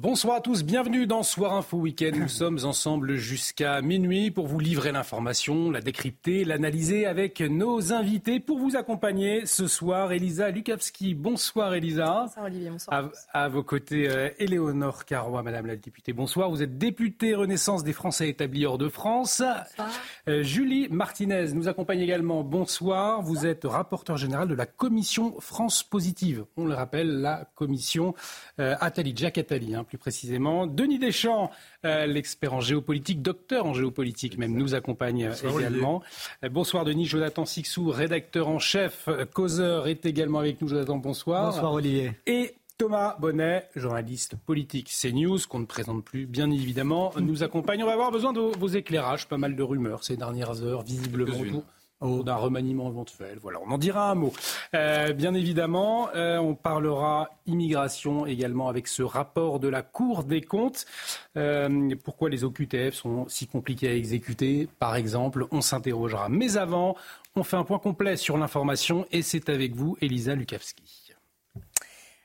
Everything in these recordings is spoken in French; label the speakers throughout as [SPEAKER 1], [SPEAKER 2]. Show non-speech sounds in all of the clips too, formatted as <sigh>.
[SPEAKER 1] Bonsoir à tous, bienvenue dans Soir Info Week-end. Nous sommes ensemble jusqu'à minuit pour vous livrer l'information, la décrypter, l'analyser avec nos invités. Pour vous accompagner ce soir, Elisa Lukavski. Bonsoir Elisa.
[SPEAKER 2] Bonsoir Olivier, bonsoir.
[SPEAKER 1] À, à vos côtés, euh, Éléonore Carrois, Madame la députée. Bonsoir. Vous êtes députée Renaissance des Français établis hors de France. Euh, Julie Martinez nous accompagne également. Bonsoir. Vous êtes rapporteur général de la commission France Positive. On le rappelle, la commission euh, Attali, Jack Attali, hein, plus précisément. Denis Deschamps, euh, l'expert en géopolitique, docteur en géopolitique même, nous accompagne euh, également. Euh, bonsoir Denis, Jonathan Sixou, rédacteur en chef, causeur, est également avec nous. Jonathan, bonsoir.
[SPEAKER 3] Bonsoir Olivier.
[SPEAKER 1] Et Thomas Bonnet, journaliste politique CNews, qu'on ne présente plus, bien évidemment, nous accompagne. On va avoir besoin de vos éclairages. Pas mal de rumeurs ces dernières heures, visiblement autour d'un remaniement éventuel. Voilà, on en dira un mot. Euh, bien évidemment, euh, on parlera immigration également avec ce rapport de la Cour des comptes. Euh, pourquoi les OQTF sont si compliqués à exécuter, par exemple, on s'interrogera. Mais avant, on fait un point complet sur l'information et c'est avec vous, Elisa Lukavski.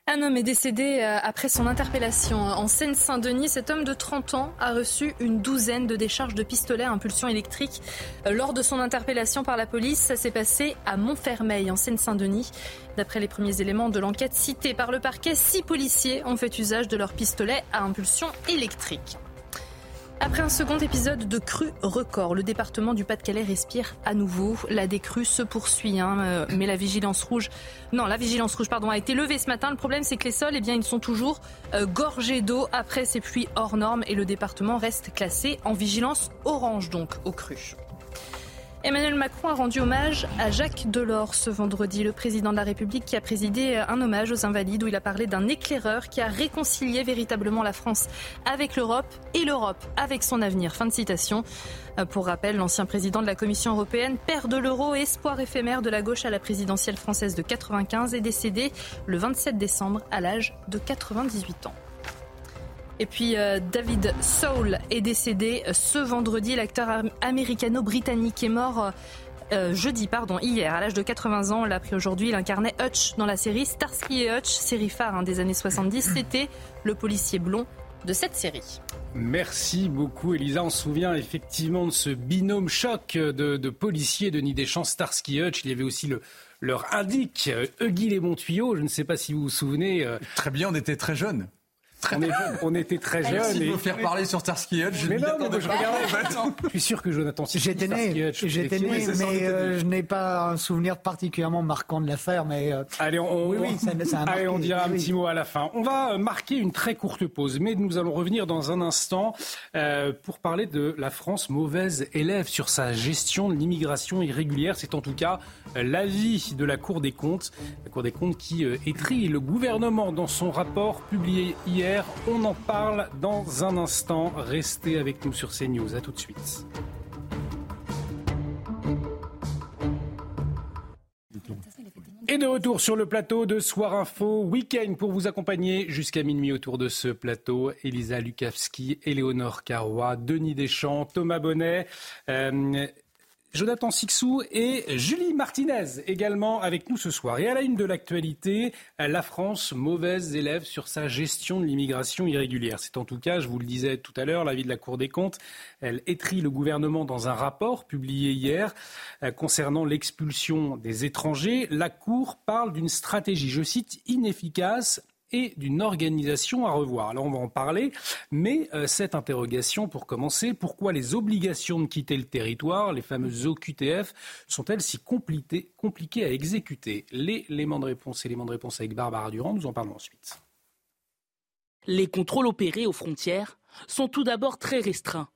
[SPEAKER 2] Un homme est décédé euh, après son interpellation en Seine-Saint-Denis. Cet homme de 30 ans a reçu une douzaine de décharges de pistolets à impulsion électrique euh, lors de son interpellation par la police. Ça s'est passé à Montfermeil en Seine-Saint-Denis. D'après les premiers éléments de l'enquête cités par le parquet, six policiers ont fait usage de leurs pistolets à impulsion électrique. Après un second épisode de crue record, le département du Pas-de-Calais respire à nouveau. La décrue se poursuit, hein, euh, mais la vigilance rouge, non, la vigilance rouge, pardon, a été levée ce matin. Le problème, c'est que les sols, eh bien, ils sont toujours euh, gorgés d'eau après ces pluies hors normes et le département reste classé en vigilance orange, donc aux crues. Emmanuel Macron a rendu hommage à Jacques Delors ce vendredi, le président de la République qui a présidé un hommage aux invalides où il a parlé d'un éclaireur qui a réconcilié véritablement la France avec l'Europe et l'Europe avec son avenir. Fin de citation. Pour rappel, l'ancien président de la Commission européenne, père de l'euro, espoir éphémère de la gauche à la présidentielle française de 95, est décédé le 27 décembre à l'âge de 98 ans. Et puis euh, David Soul est décédé ce vendredi. L'acteur américano-britannique est mort euh, jeudi, pardon, hier, à l'âge de 80 ans. On l'a appris aujourd'hui. Il incarnait Hutch dans la série Starsky et Hutch, série phare hein, des années 70. C'était le policier blond de cette série.
[SPEAKER 1] Merci beaucoup, Elisa. On se souvient effectivement de ce binôme choc de, de policiers de Deschamps, Starsky Hutch. Il y avait aussi le, leur indique, Huggy les bons tuyaux. Je ne sais pas si vous vous souvenez. euh,
[SPEAKER 4] Très bien, on était très jeunes.
[SPEAKER 1] On, est- on était très jeunes.
[SPEAKER 4] De
[SPEAKER 1] et-
[SPEAKER 4] me faire parler sur Starsky Hutch. Je
[SPEAKER 1] Mais non, mais je regardais. <laughs> Je suis sûr que Jonathan
[SPEAKER 3] J'étais né, j'étais
[SPEAKER 1] vous
[SPEAKER 3] né, mais euh, je n'ai pas un souvenir particulièrement marquant de l'affaire, mais euh,
[SPEAKER 1] Allez, on,
[SPEAKER 3] Oui, oui, ça- ça a
[SPEAKER 1] allez, on dira un
[SPEAKER 3] oui,
[SPEAKER 1] petit mot à la fin. On va marquer une très courte pause, mais nous allons revenir dans un instant euh, pour parler de la France mauvaise élève sur sa gestion de l'immigration irrégulière. C'est en tout cas l'avis de la Cour des comptes, la Cour des comptes qui euh, étrie le gouvernement dans son rapport publié hier. On en parle dans un instant. Restez avec nous sur CNews. À tout de suite. Et de retour sur le plateau de Soir Info Week-end pour vous accompagner jusqu'à minuit autour de ce plateau. Elisa Lukavski, Éléonore Carrois, Denis Deschamps, Thomas Bonnet. euh, Jonathan Sixou et Julie Martinez également avec nous ce soir. Et à la une de l'actualité, la France, mauvaise élève sur sa gestion de l'immigration irrégulière. C'est en tout cas, je vous le disais tout à l'heure, l'avis de la Cour des comptes. Elle étrit le gouvernement dans un rapport publié hier euh, concernant l'expulsion des étrangers. La Cour parle d'une stratégie, je cite, inefficace et d'une organisation à revoir. Alors on va en parler, mais euh, cette interrogation, pour commencer, pourquoi les obligations de quitter le territoire, les fameuses OQTF, sont-elles si compliquées, à exécuter? Les éléments de réponse, éléments de réponse avec Barbara Durand, nous en parlons ensuite.
[SPEAKER 5] Les contrôles opérés aux frontières sont tout d'abord très restreints.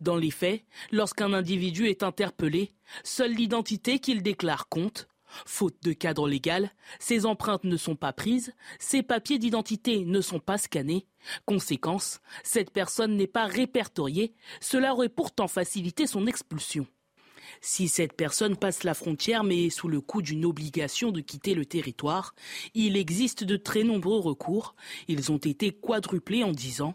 [SPEAKER 5] Dans les faits, lorsqu'un individu est interpellé, seule l'identité qu'il déclare compte. Faute de cadre légal, ces empreintes ne sont pas prises, ces papiers d'identité ne sont pas scannés. Conséquence, cette personne n'est pas répertoriée, cela aurait pourtant facilité son expulsion. Si cette personne passe la frontière mais est sous le coup d'une obligation de quitter le territoire, il existe de très nombreux recours. Ils ont été quadruplés en dix ans.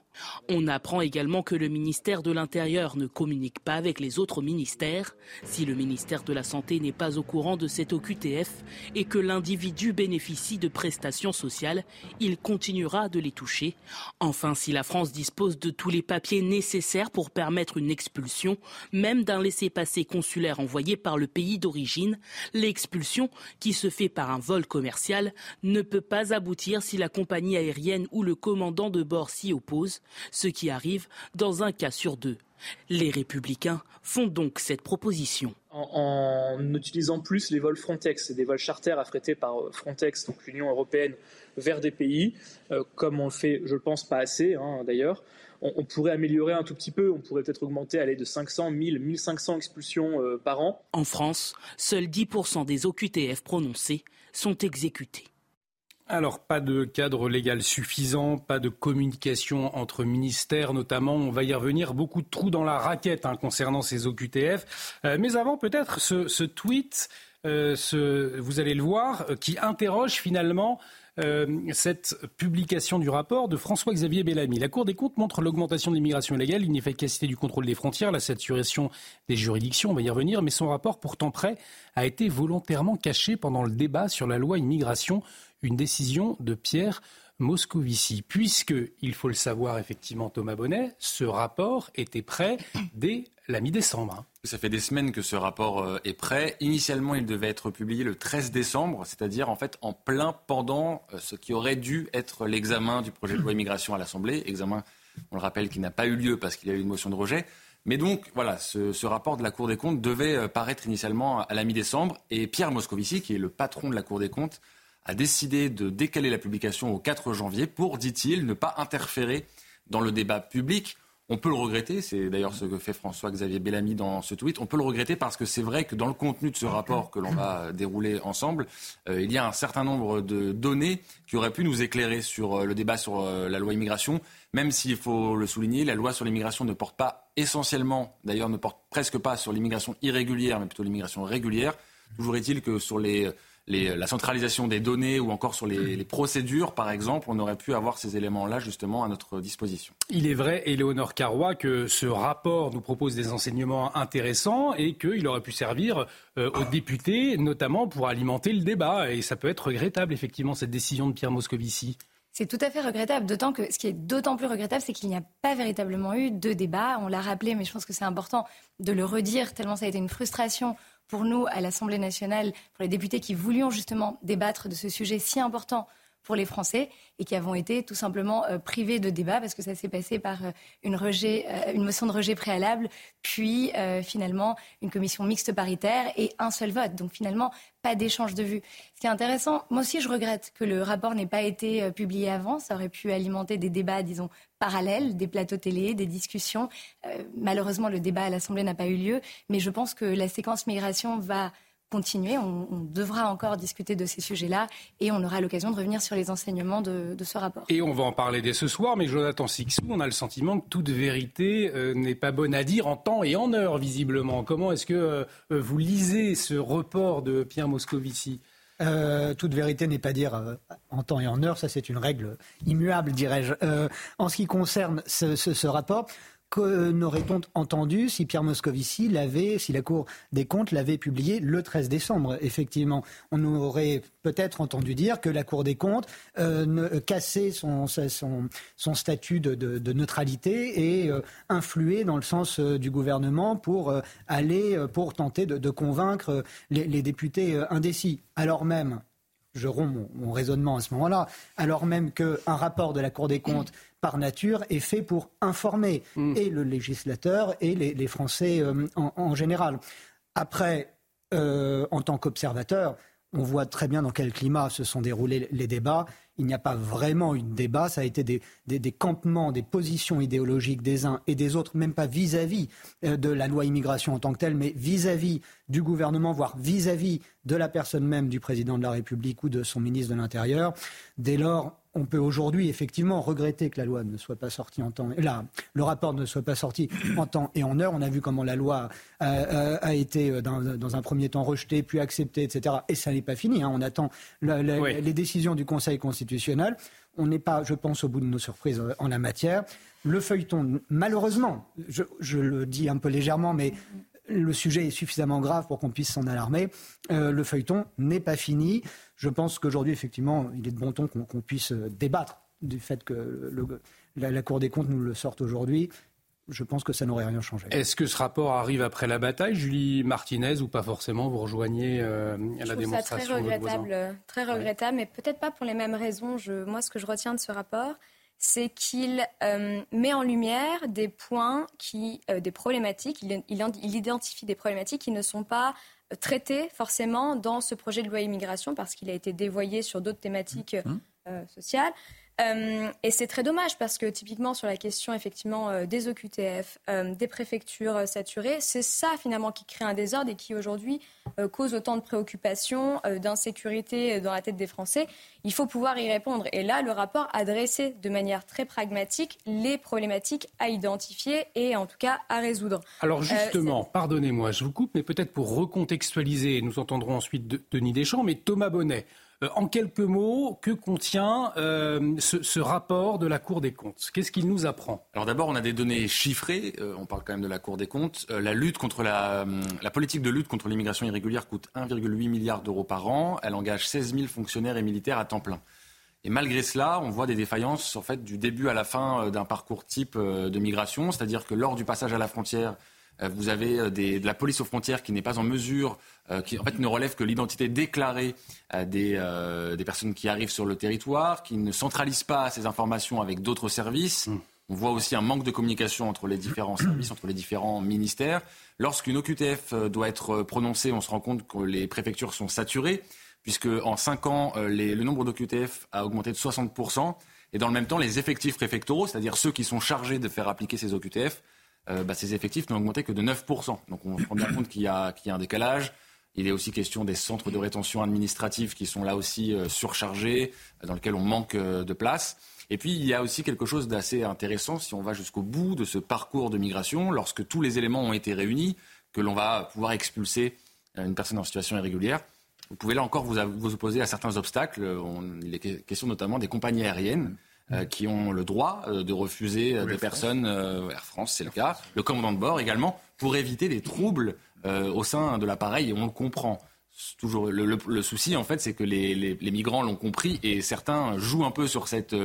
[SPEAKER 5] On apprend également que le ministère de l'Intérieur ne communique pas avec les autres ministères. Si le ministère de la Santé n'est pas au courant de cette OQTF et que l'individu bénéficie de prestations sociales, il continuera de les toucher. Enfin, si la France dispose de tous les papiers nécessaires pour permettre une expulsion, même d'un laissez-passer consulaire envoyé par le pays d'origine, l'expulsion, qui se fait par un vol commercial, ne peut pas aboutir si la compagnie aérienne ou le commandant de bord s'y oppose, ce qui arrive dans un cas sur deux. Les républicains font donc cette proposition.
[SPEAKER 6] En, utilisant plus les vols Frontex, des vols charters affrétés par Frontex, donc l'Union européenne, vers des pays, euh, comme on le fait, je ne pense, pas assez hein, d'ailleurs, on, pourrait améliorer un tout petit peu. On pourrait peut-être augmenter, aller de 500, 1000, 1500 expulsions euh, par an.
[SPEAKER 5] En France, seuls 10% des OQTF prononcés sont exécutés.
[SPEAKER 1] Alors, pas de cadre légal suffisant, pas de communication entre ministères notamment. On va y revenir. Beaucoup de trous dans la raquette hein, concernant ces OQTF. Euh, mais avant, peut-être ce, tweet, euh, vous allez le voir, qui interroge finalement euh, cette publication du rapport de François-Xavier Bellamy. La Cour des comptes montre l'augmentation de l'immigration illégale, l'inefficacité du contrôle des frontières, la saturation des juridictions, on va y revenir, mais son rapport pourtant prêt a été volontairement caché pendant le débat sur la loi immigration, une décision de Pierre Moscovici, puisque, il faut le savoir effectivement Thomas Bonnet, ce rapport était prêt dès la mi-décembre. Hein.
[SPEAKER 7] Ça fait des semaines que ce rapport euh, est prêt. Initialement, il devait être publié le 13 décembre, c'est-à-dire en plein pendant euh, ce qui aurait dû être l'examen du projet de loi immigration à l'Assemblée. Examen, on le rappelle, qui n'a pas eu lieu parce qu'il y a eu une motion de rejet. Mais donc, voilà, ce, rapport de la Cour des comptes devait euh, paraître initialement à la mi-décembre. Et Pierre Moscovici, qui est le patron de la Cour des comptes, a décidé de décaler la publication au 4 janvier pour, dit-il, ne pas interférer dans le débat public. On peut le regretter, c'est d'ailleurs ce que fait François-Xavier Bellamy dans ce tweet. On peut le regretter parce que c'est vrai que dans le contenu de ce rapport que l'on va dérouler ensemble, euh, il y a un certain nombre de données qui auraient pu nous éclairer sur euh, le débat sur euh, la loi immigration, même s'il faut le souligner, la loi sur l'immigration ne porte pas essentiellement, d'ailleurs ne porte presque pas sur l'immigration irrégulière, mais plutôt l'immigration régulière. Toujours est-il que sur les la centralisation des données ou encore sur les, procédures, par exemple, on aurait pu avoir ces éléments-là justement à notre disposition.
[SPEAKER 1] Il est vrai, Éléonore Carrois, que ce rapport nous propose des enseignements intéressants et qu'il aurait pu servir euh, aux députés, notamment pour alimenter le débat. Et ça peut être regrettable, effectivement, cette décision de Pierre Moscovici.
[SPEAKER 8] C'est tout à fait regrettable, d'autant que ce qui est d'autant plus regrettable, c'est qu'il n'y a pas véritablement eu de débat. On l'a rappelé, mais je pense que c'est important de le redire, tellement ça a été une frustration pour nous à l'Assemblée nationale, pour les députés qui voulions justement débattre de ce sujet si important pour les Français et qui avons été tout simplement euh, privés de débat parce que ça s'est passé par euh, une, rejet, euh, une motion de rejet préalable, puis finalement une commission mixte paritaire et un seul vote. Donc finalement, pas d'échange de vues. Ce qui est intéressant, moi aussi je regrette que le rapport n'ait pas été publié avant. Ça aurait pu alimenter des débats, disons, parallèles, des plateaux télé, des discussions. malheureusement, le débat à l'Assemblée n'a pas eu lieu, mais je pense que la séquence migration va continuer. On, devra encore discuter de ces sujets-là et on aura l'occasion de revenir sur les enseignements de, ce rapport.
[SPEAKER 1] Et on va en parler dès ce soir, mais Jonathan Sixou, on a le sentiment que toute vérité euh, n'est pas bonne à dire en temps et en heure, visiblement. Comment est-ce que euh, vous lisez ce report de Pierre Moscovici?
[SPEAKER 3] Euh, toute vérité n'est pas dire en temps et en heure, ça c'est une règle immuable, dirais-je. en ce qui concerne ce rapport, Qu'aurait-on entendu si Pierre Moscovici l'avait, si la Cour des comptes l'avait publié le 13 décembre Effectivement, on aurait peut-être entendu dire que la Cour des comptes euh, cassait son, statut de, neutralité et euh, influait dans le sens euh, du gouvernement pour aller, pour tenter de, convaincre les députés indécis. Alors même, je romps mon, raisonnement à ce moment-là, alors même qu'un rapport de la Cour des comptes, par nature, est fait pour informer mm. et le législateur et les, Français euh, en, général. Après, euh, en tant qu'observateur, on voit très bien dans quel climat se sont déroulés les débats. Il n'y a pas vraiment eu de débat, ça a été des, campements, des positions idéologiques des uns et des autres, même pas vis-à-vis euh, de la loi immigration en tant que telle, mais vis-à-vis du gouvernement, voire vis-à-vis de la personne même du président de la République ou de son ministre de l'Intérieur. Dès lors, on peut aujourd'hui effectivement regretter que la loi ne soit pas sortie en temps, là, le rapport ne soit pas sorti en temps et en heure. On a vu comment la loi a, été euh, dans, un premier temps rejetée, puis acceptée, etc. Et ça n'est pas fini. Hein. On attend les décisions du Conseil constitutionnel. On n'est pas, je pense, au bout de nos surprises euh, en la matière. Le feuilleton, malheureusement, je le dis un peu légèrement, mais le sujet est suffisamment grave pour qu'on puisse s'en alarmer. Euh, le feuilleton n'est pas fini. Je pense qu'aujourd'hui, effectivement, il est de bon ton qu'on puisse euh, débattre du fait que la, Cour des comptes nous le sorte aujourd'hui. Je pense que ça n'aurait rien changé.
[SPEAKER 1] Est-ce que ce rapport arrive après la bataille, Julie Martinez, ou pas forcément Vous rejoignez euh, la démonstration
[SPEAKER 9] ça très regrettable, très regrettable, mais peut-être pas pour les mêmes raisons. moi, ce que je retiens de ce rapport, c'est qu'il euh, met en lumière des points, qui, euh, des problématiques, il, identifie des problématiques qui ne sont pas euh, traitées forcément dans ce projet de loi immigration parce qu'il a été dévoyé sur d'autres thématiques mmh. sociales. Euh, et c'est très dommage parce que typiquement sur la question effectivement euh, des OQTF, euh, des préfectures saturées, c'est ça finalement qui crée un désordre et qui aujourd'hui cause autant de préoccupations, d'insécurité dans la tête des Français. Il faut pouvoir y répondre. Et là, le rapport a dressé de manière très pragmatique les problématiques à identifier et en tout cas à résoudre.
[SPEAKER 1] Alors justement, pardonnez-moi, je vous coupe, mais peut-être pour recontextualiser, nous entendrons ensuite Denis Deschamps, mais Thomas Bonnet. Euh, en quelques mots, que contient euh, ce, rapport de la Cour des comptes? Qu'est-ce qu'il nous apprend?
[SPEAKER 7] Alors d'abord, on a des données chiffrées. Euh, on parle quand même de la Cour des comptes. la politique de lutte contre l'immigration irrégulière coûte 1,8 milliard d'euros par an. Elle engage 16 000 fonctionnaires et militaires à temps plein. Et malgré cela, on voit des défaillances en fait du début à la fin d'un parcours type de migration, c'est-à-dire que lors du passage à la frontière, vous avez euh, de la police aux frontières qui n'est pas en mesure, euh, qui en fait ne relève que l'identité déclarée des, personnes qui arrivent sur le territoire, qui ne centralise pas ces informations avec d'autres services. Mm. On voit aussi un manque de communication entre les différents services, entre les différents ministères. Lorsqu'une OQTF doit être prononcée, on se rend compte que les préfectures sont saturées, puisque en 5 ans, le nombre d'OQTF a augmenté de 60%. Et dans le même temps, les effectifs préfectoraux, c'est-à-dire ceux qui sont chargés de faire appliquer ces OQTF, euh, bah, ces effectifs n'ont augmenté que de 9%. Donc on se rend bien compte qu'il y, a un décalage. Il est aussi question des centres de rétention administrative qui sont là aussi euh, surchargés, dans lesquels on manque euh, de place. Et puis il y a aussi quelque chose d'assez intéressant si on va jusqu'au bout de ce parcours de migration, lorsque tous les éléments ont été réunis, que l'on va pouvoir expulser une personne en situation irrégulière. Vous pouvez là encore vous, vous opposer à certains obstacles. il est question notamment des compagnies aériennes euh, qui ont le droit euh, de refuser euh, des personnes, Air France c'est le cas, le commandant de bord également, pour éviter des troubles au sein de l'appareil, et on le comprend. Toujours, le, souci, en fait, c'est que les, les migrants l'ont compris et certains jouent un peu sur cette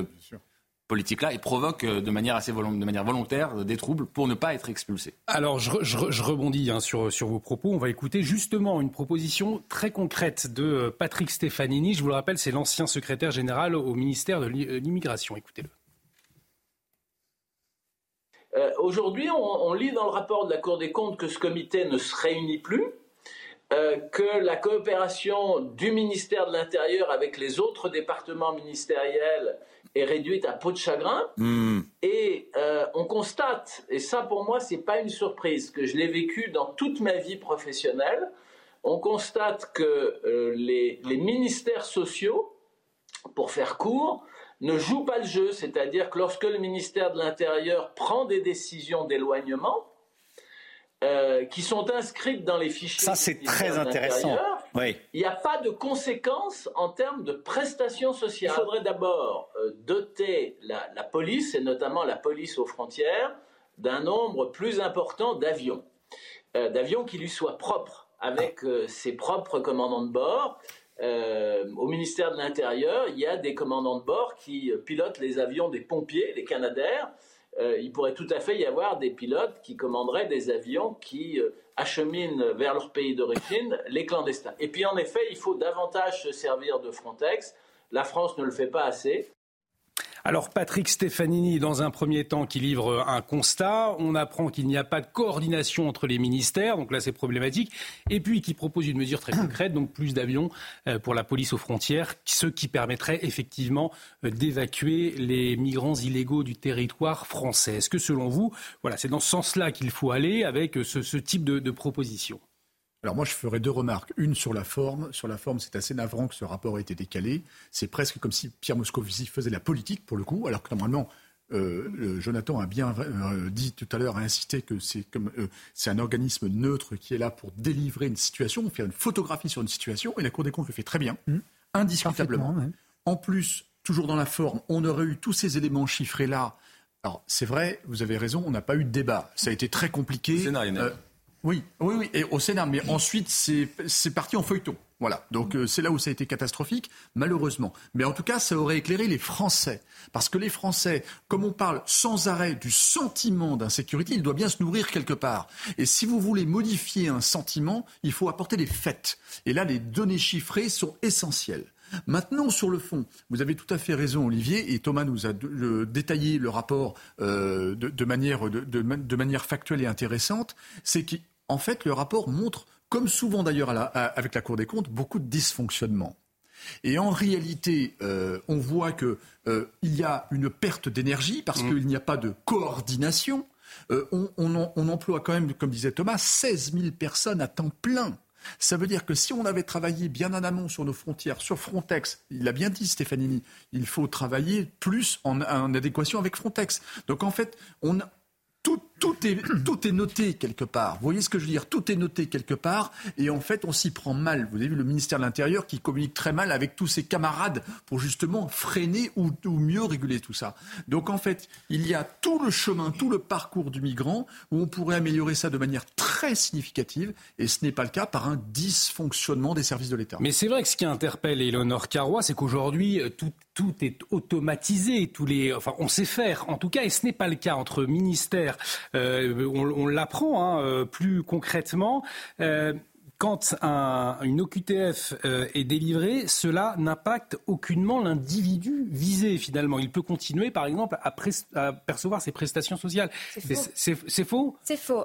[SPEAKER 7] politique-là et provoque euh, de manière assez de manière volontaire euh, des troubles pour ne pas être expulsé.
[SPEAKER 1] Alors je, rebondis hein, sur, sur vos propos. On va écouter justement une proposition très concrète de euh, Patrick Stefanini. Je vous le rappelle, c'est l'ancien secrétaire général au ministère de l'immigration. Écoutez-le.
[SPEAKER 10] Aujourd'hui, on, lit dans le rapport de la Cour des comptes que ce comité ne se réunit plus, que la coopération du ministère de l'Intérieur avec les autres départements ministériels est réduite à peau de chagrin. Hmm. Et euh, on constate, et ça pour moi c'est pas une surprise, que je l'ai vécu dans toute ma vie professionnelle, on constate que euh, les, les, ministères sociaux, pour faire court, ne jouent pas le jeu, c'est-à-dire que lorsque le ministère de l'Intérieur prend des décisions d'éloignement, euh, qui sont inscrites dans les fichiers.
[SPEAKER 11] Ça, c'est très intéressant.
[SPEAKER 10] Oui. Il n'y a pas de conséquences en termes de prestations sociales. Il faudrait d'abord euh, doter la, police, et notamment la police aux frontières, d'un nombre plus important d'avions. Euh, d'avions qui lui soient propres, avec ses propres commandants de bord. au ministère de l'Intérieur, il y a des commandants de bord qui pilotent les avions des pompiers, les Canadaires, euh, il pourrait tout à fait y avoir des pilotes qui commanderaient des avions qui euh, acheminent vers leur pays d'origine les clandestins. Et puis en effet, il faut davantage se servir de Frontex. La France ne le fait pas assez.
[SPEAKER 1] Alors Patrick Stefanini, dans un premier temps, qui livre un constat, on apprend qu'il n'y a pas de coordination entre les ministères, donc là c'est problématique, et puis qui propose une mesure très concrète, donc plus d'avions euh, pour la police aux frontières, ce qui permettrait effectivement euh, d'évacuer les migrants illégaux du territoire français. Est-ce que selon vous, c'est dans ce sens-là qu'il faut aller avec ce, ce type de proposition?
[SPEAKER 12] Alors moi, je ferai deux remarques. Une sur la forme. Sur la forme, c'est assez navrant que ce rapport ait été décalé. C'est presque comme si Pierre Moscovici faisait la politique, pour le coup, alors que normalement, euh, Jonathan a bien euh, dit tout à l'heure, a insisté que c'est comme euh, c'est un organisme neutre qui est là pour délivrer une situation, faire une photographie sur une situation, et la Cour des comptes le fait très bien, mmh. indiscutablement. En plus, toujours dans la forme, on aurait eu tous ces éléments chiffrés là. Alors c'est vrai, vous avez raison, on n'a pas eu de débat. Ça a été très compliqué. Oui, oui, oui, et au Sénat. Mais ensuite, c'est parti en feuilleton. Voilà. Donc euh, c'est là où ça a été catastrophique, malheureusement. Mais en tout cas, ça aurait éclairé les Français. Parce que les Français, comme on parle sans arrêt du sentiment d'insécurité, il doit bien se nourrir quelque part. Et si vous voulez modifier un sentiment, il faut apporter les faits. Et là, les données chiffrées sont essentielles. Maintenant, sur le fond, vous avez tout à fait raison, Olivier, et Thomas nous a détaillé le rapport euh, de, manière, de, manière factuelle et intéressante. C'est qu'en fait, le rapport montre, comme souvent d'ailleurs avec la Cour des comptes, beaucoup de dysfonctionnements. Et en réalité, euh, on voit qu'il euh, y a une perte d'énergie parce mmh. qu'il n'y a pas de coordination. on, on, emploie quand même, comme disait Thomas, 16 000 personnes à temps plein. Ça veut dire que si on avait travaillé bien en amont sur nos frontières, sur Frontex, il a bien dit Stéphanie, il faut travailler plus en, en adéquation avec Frontex. Donc en fait, on, tout, <clears throat> tout, est, noté quelque part. Vous voyez ce que je veux dire? Tout est noté quelque part et en fait on s'y prend mal. Vous avez vu le ministère de l'Intérieur qui communique très mal avec tous ses camarades pour justement freiner ou, mieux réguler tout ça. Donc en fait il y a tout le chemin, tout le parcours du migrant où on pourrait améliorer ça de manière très significative et ce n'est pas le cas par un dysfonctionnement des services de l'État.
[SPEAKER 1] Mais c'est vrai que ce qui interpelle Eleonore Carrois, c'est qu'aujourd'hui tout, tout est automatisé, enfin on sait faire en tout cas et ce n'est pas le cas entre ministères euh, on, l'apprend hein, euh, plus concrètement euh, quand une OQTF est délivrée, cela n'impacte aucunement l'individu visé finalement. Il peut continuer par exemple à, percevoir ses prestations sociales. C'est faux
[SPEAKER 9] C'est faux?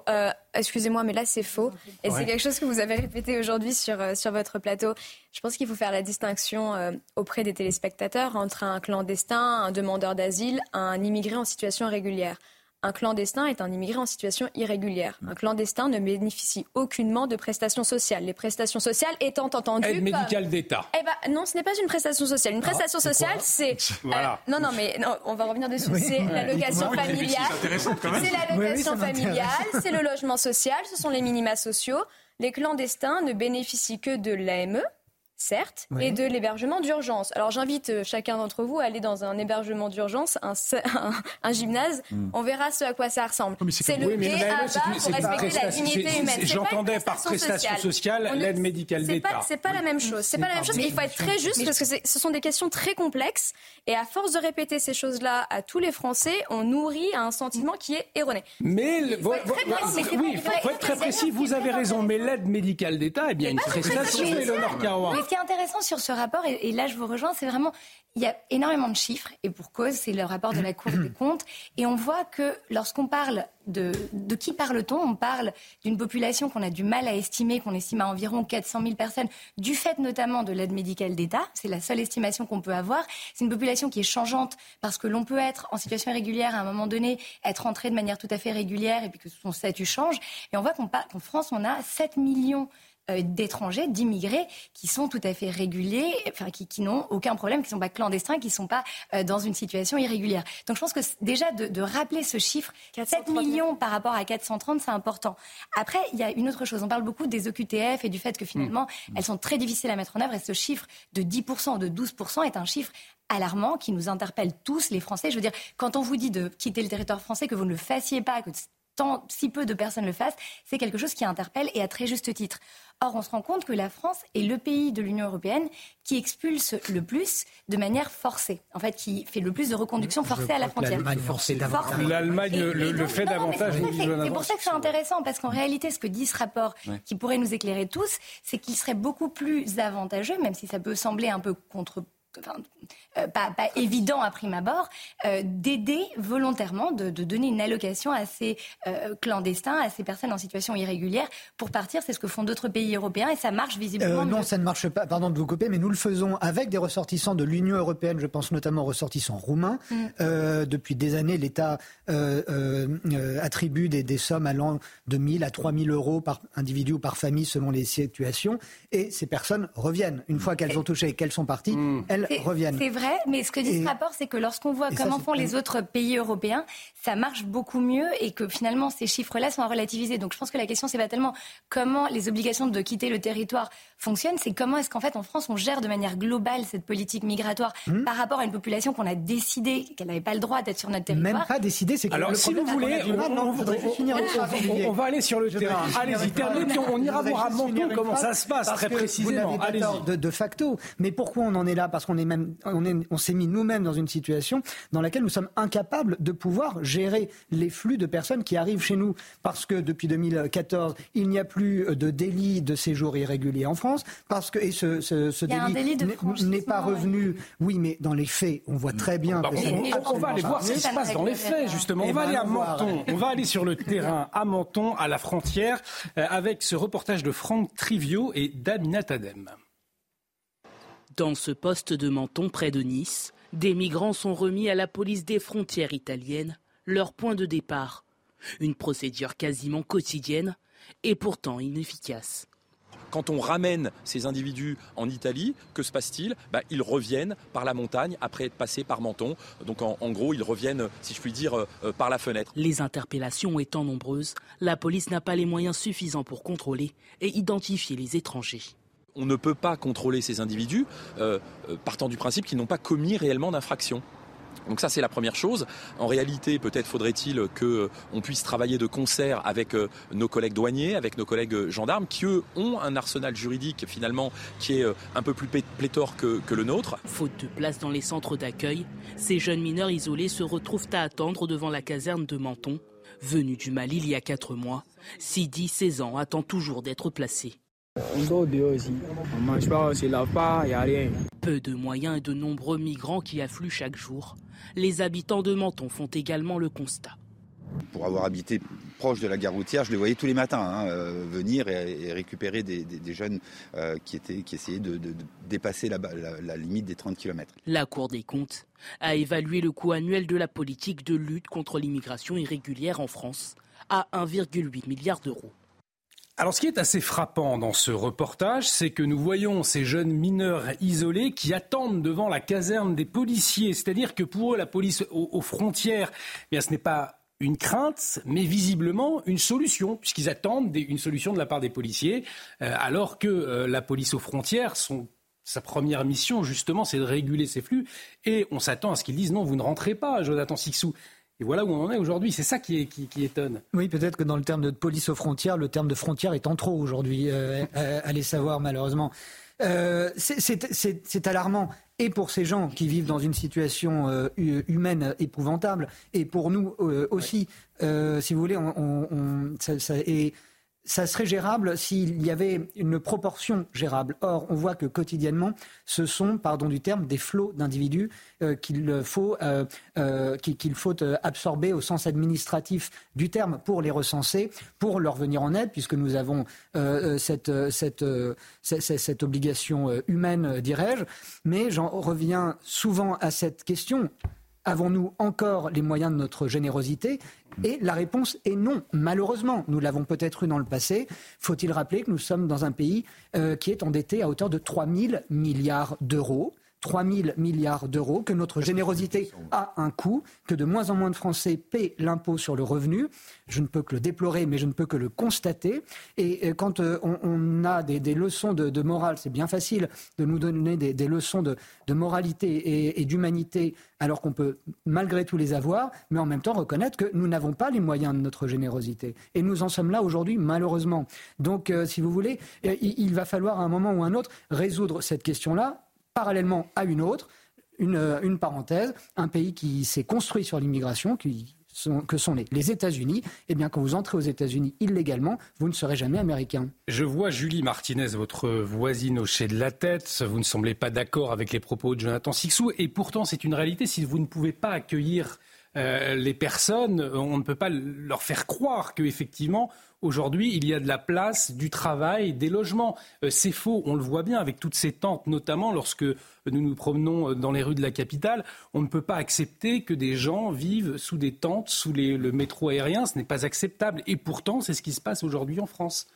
[SPEAKER 9] Excusez-moi, mais là c'est faux. Et c'est quelque chose que vous avez répété aujourd'hui sur, sur votre plateau. Je pense qu'il faut faire la distinction auprès des téléspectateurs entre un clandestin, un demandeur d'asile, un immigré en situation régulière. Un clandestin est un immigré en situation irrégulière. Un clandestin ne bénéficie aucunement de prestations sociales. Les prestations sociales étant entendues.
[SPEAKER 1] Aide médicale d'État.
[SPEAKER 9] Eh ben, non, ce n'est pas une prestation sociale. Une prestation sociale, c'est. <laughs> Voilà. Euh, non, non, mais on va revenir dessus. C'est l'allocation familiale. C'est l'allocation familiale, c'est le logement social, ce sont les minima sociaux. Les clandestins ne bénéficient que de l'AME, certes, et de l'hébergement d'urgence. Alors j'invite euh, chacun d'entre vous à aller dans un hébergement d'urgence, un, <laughs> un, gymnase. Hmm. On verra ce à quoi ça ressemble. C'est le oui, pour respecter la dignité humaine.
[SPEAKER 1] J'entendais par prestation sociale l'aide médicale d'État.
[SPEAKER 9] C'est pas la même chose. C'est pas la même chose. Mais il faut être très juste parce que ce sont des questions très complexes. Et à force de répéter ces choses-là à tous les Français, on nourrit un sentiment qui est erroné.
[SPEAKER 1] Mais il faut être très précis. Vous avez raison. Mais l'aide médicale d'État est bien une prestation, Eleonore Caroua
[SPEAKER 8] ce qui est intéressant sur ce rapport, et, là je vous rejoins, c'est vraiment, il y a énormément de chiffres, et pour cause, c'est le rapport de la Cour des <clears throat> comptes, et on voit que lorsqu'on parle de, de qui parle-t-on On parle d'une population qu'on a du mal à estimer, qu'on estime à environ 400 000 personnes, du fait notamment de l'aide médicale d'État. C'est la seule estimation qu'on peut avoir. C'est une population qui est changeante parce que l'on peut être en situation irrégulière à un moment donné, être entré de manière tout à fait régulière et puis que son statut change. Et on voit qu'en France, on a 7 millions d'étrangers, d'immigrés qui sont tout à fait réguliers, enfin qui, qui n'ont aucun problème, qui ne sont pas clandestins, qui ne sont pas euh, dans une situation irrégulière. Donc je pense que déjà de, de rappeler ce chiffre, 7 millions par rapport à 430, c'est important. Après, il y a une autre chose. On parle beaucoup des OQTF et du fait que finalement, mmh. elles sont très difficiles à mettre en œuvre et ce chiffre de 10%, de 12% est un chiffre alarmant qui nous interpelle tous les Français. Je veux dire, quand on vous dit de quitter le territoire français, que vous ne le fassiez pas, que tant, si peu de personnes le fassent, c'est quelque chose qui interpelle et à très juste titre. Or, on se rend compte que la France est le pays de l'Union européenne qui expulse le plus de manière forcée. En fait, qui fait le plus de reconduction forcée à la frontière.
[SPEAKER 1] L'Allemagne le, fait davantage.
[SPEAKER 8] C'est pour ça que c'est intéressant, parce qu'en réalité, ce que dit ce rapport, qui pourrait nous éclairer tous, c'est qu'il serait beaucoup plus avantageux, même si ça peut sembler un peu contre euh, pas, évident à prime abord, euh, d'aider volontairement, de, donner une allocation à ces euh, clandestins, à ces personnes en situation irrégulière pour partir. C'est ce que font d'autres pays européens et ça marche visiblement.
[SPEAKER 3] non, ça ne marche pas, pardon de vous couper, mais nous le faisons avec des ressortissants de l'Union européenne, je pense notamment aux ressortissants roumains. Mm. depuis des années, l'État attribue des, des, sommes allant de 1000 à 3000 euros par individu ou par famille selon les situations et ces personnes reviennent. Une fois qu'elles ont touché et qu'elles sont parties, mm. elles reviennent.
[SPEAKER 8] C'est vrai mais ce que dit ce rapport, c'est que lorsqu'on voit comment font les autres pays européens, ça marche beaucoup mieux et que finalement ces chiffres-là sont à relativiser. Donc je pense que la question, c'est pas tellement comment les obligations de quitter le territoire fonctionnent, c'est comment est-ce qu'en fait en France on gère de manière globale cette politique migratoire hmm. par rapport à une population qu'on a décidé qu'elle n'avait pas le droit d'être sur notre territoire.
[SPEAKER 3] Même pas décidé, c'est que
[SPEAKER 1] Alors si vous voulez, on, va aller sur le terrain. Allez-y, terminez, on ira voir à Menton comment ça se passe très précisément.
[SPEAKER 3] De, de facto. Mais pourquoi on en est là? Parce qu'on est même, on est on s'est mis nous-mêmes dans une situation dans laquelle nous sommes incapables de pouvoir gérer les flux de personnes qui arrivent chez nous. Parce que depuis 2014, il n'y a plus de délit de séjour irrégulier en France. Parce que, et ce, ce, délit n'est pas revenu. Oui, mais dans les faits, on voit très bien
[SPEAKER 1] que on, va aller voir ce qui se passe dans les faits, justement. On va aller à Menton. On va aller sur le terrain à Menton, à la frontière, euh, avec ce reportage de Franck Trivio et d'Aminat Adem.
[SPEAKER 5] Dans ce poste de Menton près de Nice, des migrants sont remis à la police des frontières italiennes, leur point de départ. Une procédure quasiment quotidienne et pourtant inefficace.
[SPEAKER 11] Quand on ramène ces individus en Italie, que se passe-t-il? Bah, Ils reviennent par la montagne après être passés par Menton. Donc en, gros, ils reviennent, si je puis dire, euh, euh, par la fenêtre.
[SPEAKER 5] Les interpellations étant nombreuses, la police n'a pas les moyens suffisants pour contrôler et identifier les étrangers
[SPEAKER 11] on ne peut pas contrôler ces individus euh, euh, partant du principe qu'ils n'ont pas commis réellement d'infraction. Donc ça c'est la première chose. En réalité, peut-être faudrait-il qu'on euh, puisse travailler de concert avec nos collègues douaniers, avec nos collègues gendarmes, qui eux ont un arsenal juridique finalement qui est un peu plus pléthore que, que le nôtre.
[SPEAKER 5] Faute de place dans les centres d'accueil, ces jeunes mineurs isolés se retrouvent à attendre devant la caserne de Menton. Venu du Mali il y a quatre mois, Sidi, 16 ans, attend toujours d'être placé.
[SPEAKER 13] On dort dehors aussi. On mange pas, on se lave pas, il n'y a rien.
[SPEAKER 5] Peu de moyens et de nombreux migrants qui affluent chaque jour. Les habitants de Menton font également le constat.
[SPEAKER 14] Pour avoir habité proche de la gare routière, je les voyais tous les matins hein, euh, venir et, récupérer des, jeunes euh, qui, étaient, qui essayaient de, dépasser la, la, limite des 30 km.
[SPEAKER 5] La Cour des comptes a évalué le coût annuel de la politique de lutte contre l'immigration irrégulière en France à 1,8 milliard d'euros.
[SPEAKER 1] Alors ce qui est assez frappant dans ce reportage, c'est que nous voyons ces jeunes mineurs isolés qui attendent devant la caserne des policiers. C'est-à-dire que pour eux, la police aux, frontières, eh ce n'est pas une crainte, mais visiblement une solution, puisqu'ils attendent une solution de la part des policiers, euh, alors que euh, la police aux frontières, sa première mission, justement, c'est de réguler ces flux. Et on s'attend à ce qu'ils disent non, vous ne rentrez pas, Jonathan Sixou. Et voilà où on en est aujourd'hui. C'est ça qui, étonne.
[SPEAKER 3] Oui, peut-être que dans le terme de police aux frontières, le terme de frontière est en trop aujourd'hui. Euh, euh, allez savoir, malheureusement. Euh, c'est alarmant et pour ces gens qui vivent dans une situation humaine épouvantable, et pour nous aussi, si vous voulez, on, ça, ça, et ça serait gérable s'il y avait une proportion gérable. Or, on voit que quotidiennement, ce sont, pardon du terme, des flots d'individus euh, qu'il faut, euh, euh, qu'il faut absorber au sens administratif du terme pour les recenser, pour leur venir en aide, puisque nous avons cette, cette, cette, obligation humaine, dirais-je. Mais j'en reviens souvent à cette question. Avons-nous encore les moyens de notre générosité? Et la réponse est non. Malheureusement, nous l'avons peut-être eu dans le passé. Faut-il rappeler que nous sommes dans un pays euh, qui est endetté à hauteur de 3 000 milliards d'euros? 3 000 milliards d'euros, que notre générosité a un coût, que de moins en moins de Français paient l'impôt sur le revenu. Je ne peux que le déplorer, mais je ne peux que le constater. Et quand euh, on, a des, leçons de, morale, c'est bien facile de nous donner des, leçons de, moralité et, d'humanité, alors qu'on peut malgré tout les avoir, mais en même temps reconnaître que nous n'avons pas les moyens de notre générosité. Et nous en sommes là aujourd'hui, malheureusement. Donc, euh, si vous voulez, euh, il va falloir à un moment ou à un autre résoudre cette question-là parallèlement à une autre, une, parenthèse, un pays qui s'est construit sur l'immigration, qui que sont les, États-Unis, eh bien, quand vous entrez aux États-Unis illégalement, vous ne serez jamais américain.
[SPEAKER 1] Je vois Julie Martinez, votre voisine, hocher de la tête. Vous ne semblez pas d'accord avec les propos de Jonathan Sixou. Et pourtant, c'est une réalité. Si vous ne pouvez pas accueillir euh, les personnes, on ne peut pas leur faire croire qu'effectivement, aujourd'hui, il y a de la place, du travail, des logements. Euh, c'est faux, on le voit bien avec toutes ces tentes, notamment lorsque nous nous promenons dans les rues de la capitale. On ne peut pas accepter que des gens vivent sous des tentes, sous le métro aérien. Ce n'est pas acceptable. Et pourtant, c'est ce qui se passe aujourd'hui en France.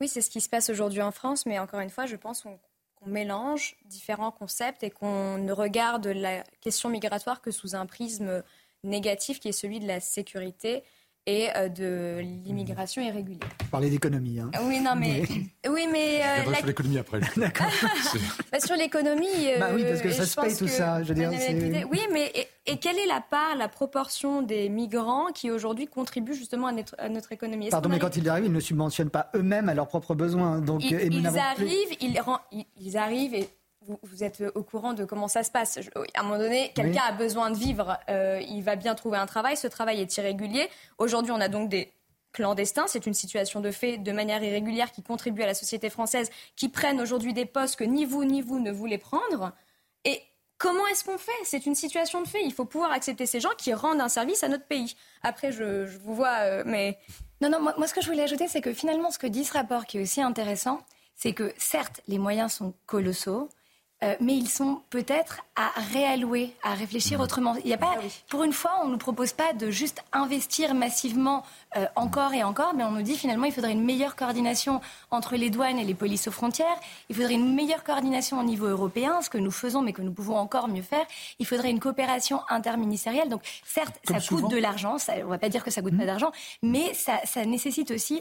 [SPEAKER 9] Oui, c'est ce qui se passe aujourd'hui en France, mais encore une fois, je pense qu'on mélange différents concepts et qu'on ne regarde la question migratoire que sous un prisme négatif qui est celui de la sécurité et euh, de l'immigration irrégulière.
[SPEAKER 3] Parler d'économie. Hein.
[SPEAKER 9] Oui, non, mais. <laughs> Oui, mais.
[SPEAKER 12] Euh, la... sur l'économie après.
[SPEAKER 3] D'accord. <laughs>
[SPEAKER 9] bah, sur l'économie. Euh,
[SPEAKER 3] bah oui, parce que ça se paye tout ça. Je veux dire,
[SPEAKER 9] oui, mais et, quelle est la part, la proportion des migrants qui aujourd'hui contribuent justement à notre, à notre économie?
[SPEAKER 3] Pardon, mais quand ils arrivent, ils ne subventionnent pas eux-mêmes à leurs propres besoins. Donc,
[SPEAKER 9] ils, ils arrivent, ils, ils arrivent et vous, êtes au courant de comment ça se passe. À un moment donné, quelqu'un a besoin de vivre, euh, il va bien trouver un travail, ce travail est irrégulier. Aujourd'hui, on a donc des clandestins, c'est une situation de fait de manière irrégulière qui contribue à la société française, qui prennent aujourd'hui des postes que ni vous ni vous ne voulez prendre. Et comment est-ce qu'on fait? C'est une situation de fait. Il faut pouvoir accepter ces gens qui rendent un service à notre pays. Après, je, vous vois, euh, mais...
[SPEAKER 8] Non, non, moi, ce que je voulais ajouter, c'est que finalement, ce que dit ce rapport qui est aussi intéressant, c'est que certes, les moyens sont colossaux, euh, mais ils sont peut-être à réallouer, à réfléchir mmh. autrement. Il y a pas, ah pour une fois, on ne nous propose pas de juste investir massivement euh, encore et encore, mais on nous dit finalement il faudrait une meilleure coordination entre les douanes et les polices aux frontières. Il faudrait une meilleure coordination au niveau européen, ce que nous faisons, mais que nous pouvons encore mieux faire. Il faudrait une coopération interministérielle. Donc, certes, ça coûte de l'argent. on ne va pas dire que ça coûte pas mmh. d'argent, mais ça, ça nécessite aussi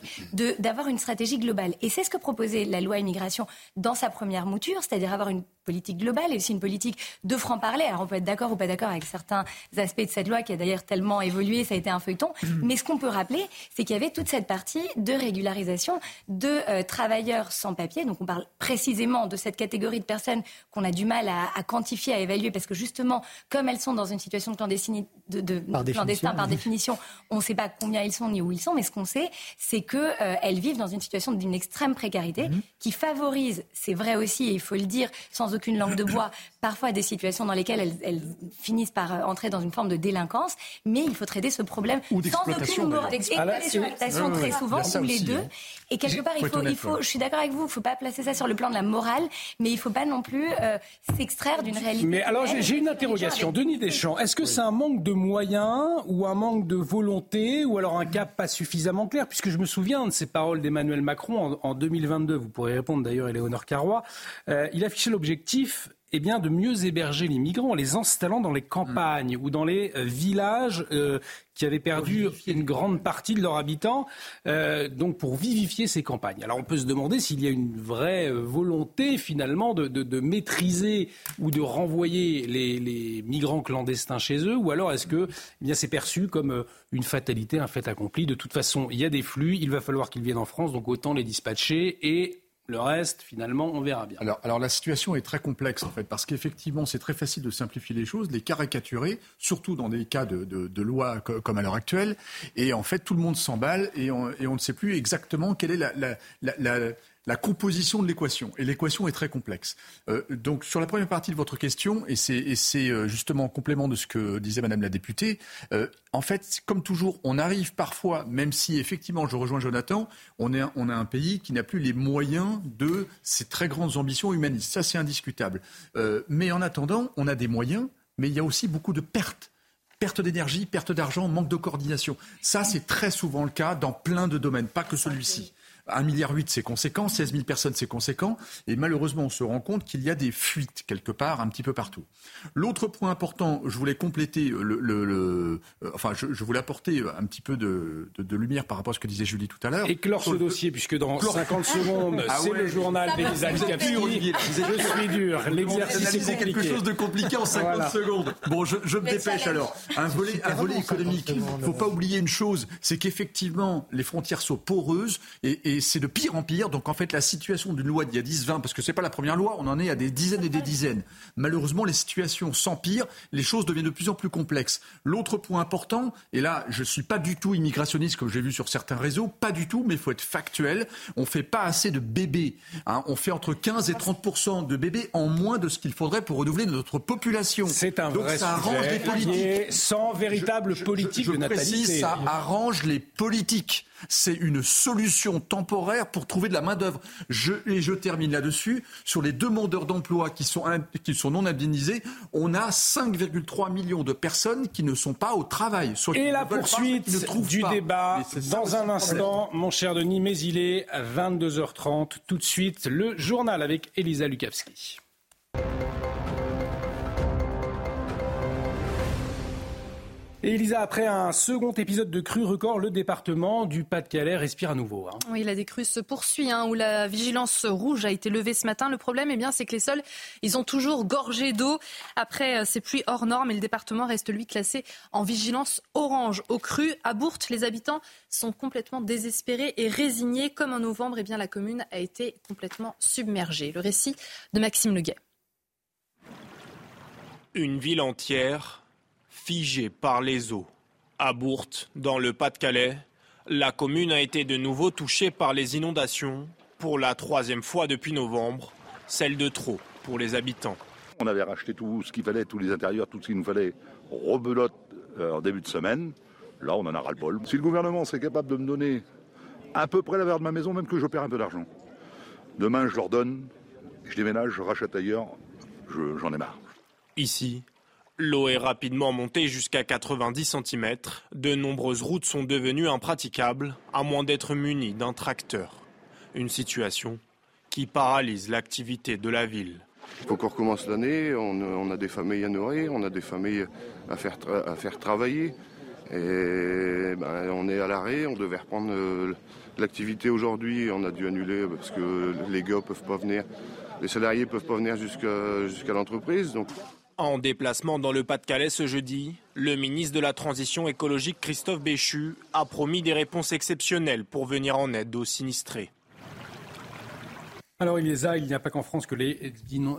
[SPEAKER 8] d'avoir une stratégie globale. Et c'est ce que proposait la loi immigration dans sa première mouture, c'est-à-dire avoir une politique globale et aussi une politique de franc-parler. Alors on peut être d'accord ou pas d'accord avec certains aspects de cette loi qui a d'ailleurs tellement évolué, ça a été un feuilleton. Mmh. Mais ce qu'on peut rappeler, c'est qu'il y avait toute cette partie de régularisation de euh, travailleurs sans papier. Donc on parle précisément de cette catégorie de personnes qu'on a du mal à, quantifier, à évaluer, parce que justement, comme elles sont dans une situation de, clandestin, de, par clandestin par définition, on ne sait pas combien ils sont ni où ils sont. Mais ce qu'on sait, c'est qu'elles euh, vivent dans une situation d'une extrême précarité mmh. qui favorise, c'est vrai aussi, et il faut le dire, sans aucune langue de bois, parfois des situations dans lesquelles elles, finissent par euh, entrer dans une forme de délinquance, mais il faut traiter ce problème
[SPEAKER 12] ou sans aucune
[SPEAKER 8] d'exploitation très souvent, ou les deux. Hein. Et quelque part, il faut, il faut, je suis d'accord avec vous, il ne faut pas placer ça sur le plan de la morale, mais il ne faut pas non plus euh, s'extraire d'une réalité.
[SPEAKER 1] Mais alors, j'ai une interrogation. Denis Deschamps, est-ce que c'est un manque de moyens ou un manque de volonté ou alors un cap pas suffisamment clair? Puisque je me souviens de ces paroles d'Emmanuel Macron en, 2022, vous pourrez répondre d'ailleurs, Éléonore Carrois, euh, il affichait l'objectif eh bien, de mieux héberger les migrants en les installant dans les campagnes ou dans les euh, villages euh, qui avaient perdu une grande partie de leurs habitants, euh, donc pour vivifier ces campagnes. Alors on peut se demander s'il y a une vraie volonté finalement de, de, de maîtriser ou de renvoyer les, les, migrants clandestins chez eux, ou alors est-ce que eh bien c'est perçu comme une fatalité, un fait accompli? De toute façon, il y a des flux, il va falloir qu'ils viennent en France, donc autant les dispatcher et le reste, finalement, on verra bien.
[SPEAKER 12] Alors, la situation est très complexe, en fait, parce qu'effectivement, c'est très facile de simplifier les choses, les caricaturer, surtout dans des cas de, de, loi comme à l'heure actuelle. Et en fait, tout le monde s'emballe et on, ne sait plus exactement quelle est la composition de l'équation. Et l'équation est très complexe. Euh, donc sur la première partie de votre question, et c'est euh, justement en complément de ce que disait Madame la députée, euh, en fait, comme toujours, on arrive parfois, même si effectivement, je rejoins Jonathan, on, a un pays qui n'a plus les moyens de ces très grandes ambitions humanistes. Ça, c'est indiscutable. mais en attendant, on a des moyens, mais il y a aussi beaucoup de pertes perte d'énergie, perte d'argent, manque de coordination. Ça, c'est très souvent le cas dans plein de domaines, pas que celui-ci. 1,8 milliard, c'est conséquent. 16 000 personnes, c'est conséquent. Et malheureusement, on se rend compte qu'il y a des fuites quelque part, un petit peu partout. L'autre point important, je voulais compléter le, le, euh, enfin, je, voulais apporter un petit peu de, de, lumière par rapport à ce que disait Julie tout à l'heure.
[SPEAKER 1] Éclore ce dossier, puisque dans 50 secondes, ah c'est le journal d'Elisa Je suis dur. L'exercice est
[SPEAKER 12] compliqué. quelque chose de compliqué en 50 secondes. Bon, je, je me dépêche alors. Un volet, un volet économique. Il ne faut pas oublier une chose, c'est qu'effectivement, les frontières sont poreuses et, et c'est de pire en pire. Donc en fait, la situation d'une loi d'il y a 10, 20, parce que c'est pas la première loi, on en est à des dizaines et des dizaines. Malheureusement, les situations s'empirent, les choses deviennent de plus en plus complexes. L'autre point important, et là, je suis pas du tout immigrationniste comme j'ai vu sur certains réseaux, pas du tout, mais il faut être factuel. On fait pas assez de bébés. Hein. On fait entre 15 et 30 de bébés en moins de ce qu'il faudrait pour renouveler notre population.
[SPEAKER 1] C'est un
[SPEAKER 12] Donc
[SPEAKER 1] vrai
[SPEAKER 12] ça
[SPEAKER 1] sujet
[SPEAKER 12] arrange les politiques.
[SPEAKER 1] sans véritable politique
[SPEAKER 12] je
[SPEAKER 1] de natalité.
[SPEAKER 12] précise, ça arrange les politiques. C'est une solution temporaire pour trouver de la main-d'œuvre. Je, et je termine là-dessus. Sur les demandeurs d'emploi qui sont, in- qui sont non indemnisés, on a 5,3 millions de personnes qui ne sont pas au travail. Soit
[SPEAKER 1] Et la
[SPEAKER 12] pas,
[SPEAKER 1] poursuite du
[SPEAKER 12] pas.
[SPEAKER 1] débat dans un
[SPEAKER 12] problème.
[SPEAKER 1] instant, mon cher Denis, mais il est 22h30. Tout de suite, le journal avec Elisa Lukavski. Et Elisa, après un second épisode de crue record, le département du Pas-de-Calais respire à nouveau. hein.
[SPEAKER 2] Oui, la décrue se poursuit, hein, où la vigilance rouge a été levée ce matin. Le problème, eh bien, c'est que les sols, ils ont toujours gorgé d'eau après euh, ces pluies hors normes et le département reste, lui, classé en vigilance orange. Au cru, à Bourte, les habitants sont complètement désespérés et résignés. Comme en novembre, eh bien, la commune a été complètement submergée. Le récit de Maxime Leguet.
[SPEAKER 15] Une ville entière figée par les eaux. À Bourte, dans le Pas-de-Calais, la commune a été de nouveau touchée par les inondations pour la troisième fois depuis novembre, celle de trop pour les habitants.
[SPEAKER 16] On avait racheté tout ce qu'il fallait, tous les intérieurs, tout ce qu'il nous fallait, rebelote euh, en début de semaine. Là, on en a ras-le-bol. Si le gouvernement serait capable de me donner à peu près la valeur de ma maison, même que je perds un peu d'argent, demain, je leur donne, je déménage, je rachète ailleurs, je- j'en ai marre.
[SPEAKER 15] Ici, l'eau est rapidement montée jusqu'à 90 cm. De nombreuses routes sont devenues impraticables, à moins d'être munies d'un tracteur. Une situation qui paralyse l'activité de la ville.
[SPEAKER 17] Il faut qu'on recommence l'année, on, a des familles à nourrir, on a des familles à faire, travailler. Et ben, on est à l'arrêt, on devait reprendre euh, l'activité aujourd'hui, on a dû annuler parce que les gars peuvent pas venir, les salariés peuvent pas venir jusqu'à l'entreprise.
[SPEAKER 15] En déplacement dans le Pas-de-Calais ce jeudi, le ministre de la Transition écologique Christophe Béchu a promis des réponses exceptionnelles pour venir en aide aux sinistrés.
[SPEAKER 1] Alors Elisa, il n'y a pas qu'en France que les,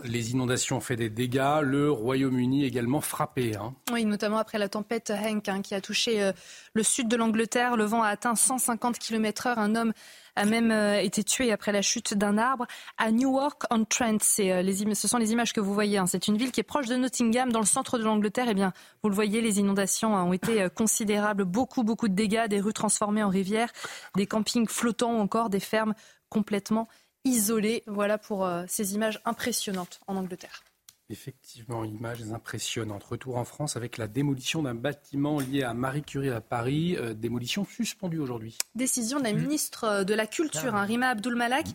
[SPEAKER 1] les inondations ont fait des dégâts. Le Royaume-Uni également frappé. hein.
[SPEAKER 2] Oui, notamment après la tempête Hank hein, qui a touché euh, le sud de l'Angleterre. Le vent a atteint 150 km/h. Un homme a même euh, été tué après la chute d'un arbre à Newark-on-Trent. Euh, ce sont les images que vous voyez. hein. C'est une ville qui est proche de Nottingham, dans le centre de l'Angleterre. Eh bien, vous le voyez, les inondations hein, ont été euh, considérables. Beaucoup, beaucoup de dégâts, des rues transformées en rivières, des campings flottants encore des fermes complètement isolées. Voilà pour ces images impressionnantes en Angleterre.
[SPEAKER 1] Effectivement, images impressionnantes. Retour en France avec la démolition d'un bâtiment lié à Marie Curie à Paris. Euh, démolition suspendue aujourd'hui.
[SPEAKER 2] Décision de la ministre euh, de la Culture, hein, Rima Abdul-Malak.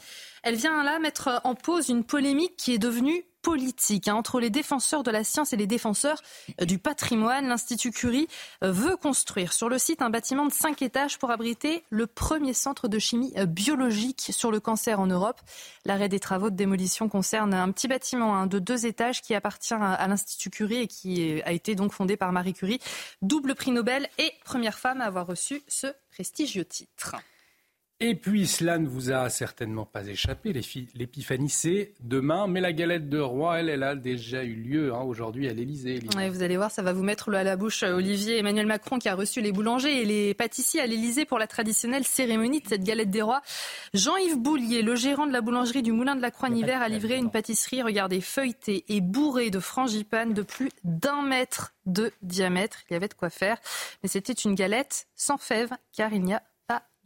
[SPEAKER 2] Elle vient là mettre en pause une polémique qui est devenue politique hein, entre les défenseurs de la science et les défenseurs euh, du patrimoine. L'Institut Curie euh, veut construire sur le site un bâtiment de 5 étages pour abriter le premier centre de chimie euh, biologique sur le cancer en Europe. L'arrêt des travaux de démolition concerne un petit bâtiment hein, de deux étages qui appartient à, l'Institut Curie et qui a été donc fondé par Marie Curie, double prix Nobel et première femme à avoir reçu ce prestigieux titre.
[SPEAKER 1] Et puis, cela ne vous a certainement pas échappé. L'épiphanie, c'est demain. Mais la galette de roi, elle, elle a déjà eu lieu hein, aujourd'hui à l'Élysée.
[SPEAKER 2] Ouais, vous allez voir, ça va vous mettre à la bouche. euh, Olivier Emmanuel Macron qui a reçu les boulangers et les pâtissiers à l'Elysée pour la traditionnelle cérémonie de cette galette des rois. Jean-Yves Boulier, le gérant de la boulangerie du Moulin de la Croix-Niver, a livré une pâtisserie, regardez, feuilletée et bourrée de frangipane de plus d'un mètre de diamètre. Il y avait de quoi faire. Mais c'était une galette sans fèves car il n'y a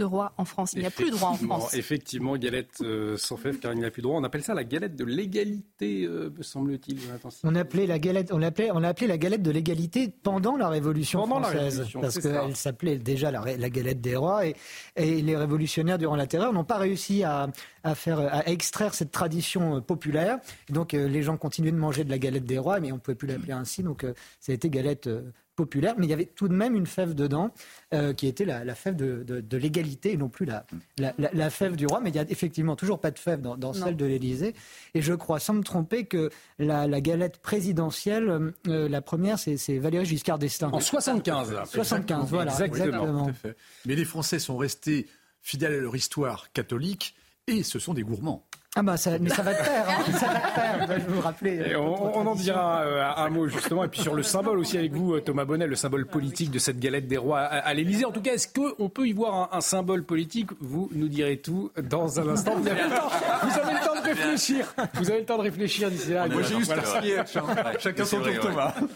[SPEAKER 2] de roi en France. Il n'y a plus de roi en France.
[SPEAKER 1] Effectivement, galette euh, sans fèves, car il n'y a plus de droit. On appelle ça la galette de l'égalité, euh, me semble-t-il.
[SPEAKER 3] On appelait la galette, on l'appelait, on l'a appelée la galette de l'égalité pendant la Révolution
[SPEAKER 1] Pendant la
[SPEAKER 3] française,
[SPEAKER 1] Révolution,
[SPEAKER 3] parce qu'elle s'appelait déjà la, galette des rois et, et les révolutionnaires durant la Terreur n'ont pas réussi à, à faire, à extraire cette tradition euh, populaire. Et donc euh, les gens continuaient de manger de la galette des rois, mais on ne pouvait plus l'appeler ainsi, donc euh, ça a été galette. Populaire, mais il y avait tout de même une fève dedans euh, qui était la, la fève de, de- de l'égalité et non plus la, la, la- la fève du roi. Mais il y a effectivement toujours pas de fève dans, dans celle de l'Élysée. Et je crois, sans me tromper, que la, la galette présidentielle, euh, la première, c'est Valéry Giscard d'Estaing.
[SPEAKER 1] En 75, là.
[SPEAKER 3] 75, voilà,
[SPEAKER 12] Exactement. Mais les Français sont restés fidèles à leur histoire catholique, et ce sont des gourmands.
[SPEAKER 3] Ah bah ça, mais ça va te faire, hein, ça va te faire, je vais vous rappeler.
[SPEAKER 1] on, on, en dira euh, un mot justement, et puis sur le symbole aussi avec vous, Thomas Bonnet, le symbole politique de cette galette des rois à, à l'Élysée. En tout cas, est-ce qu'on peut y voir un, un, symbole politique? Vous nous direz tout dans un instant. Vous avez le temps, vous avez le temps de réfléchir. Vous avez le temps de réfléchir d'ici là.
[SPEAKER 4] Moi j'ai juste voilà. Chacun son tour, Thomas.
[SPEAKER 1] Euh,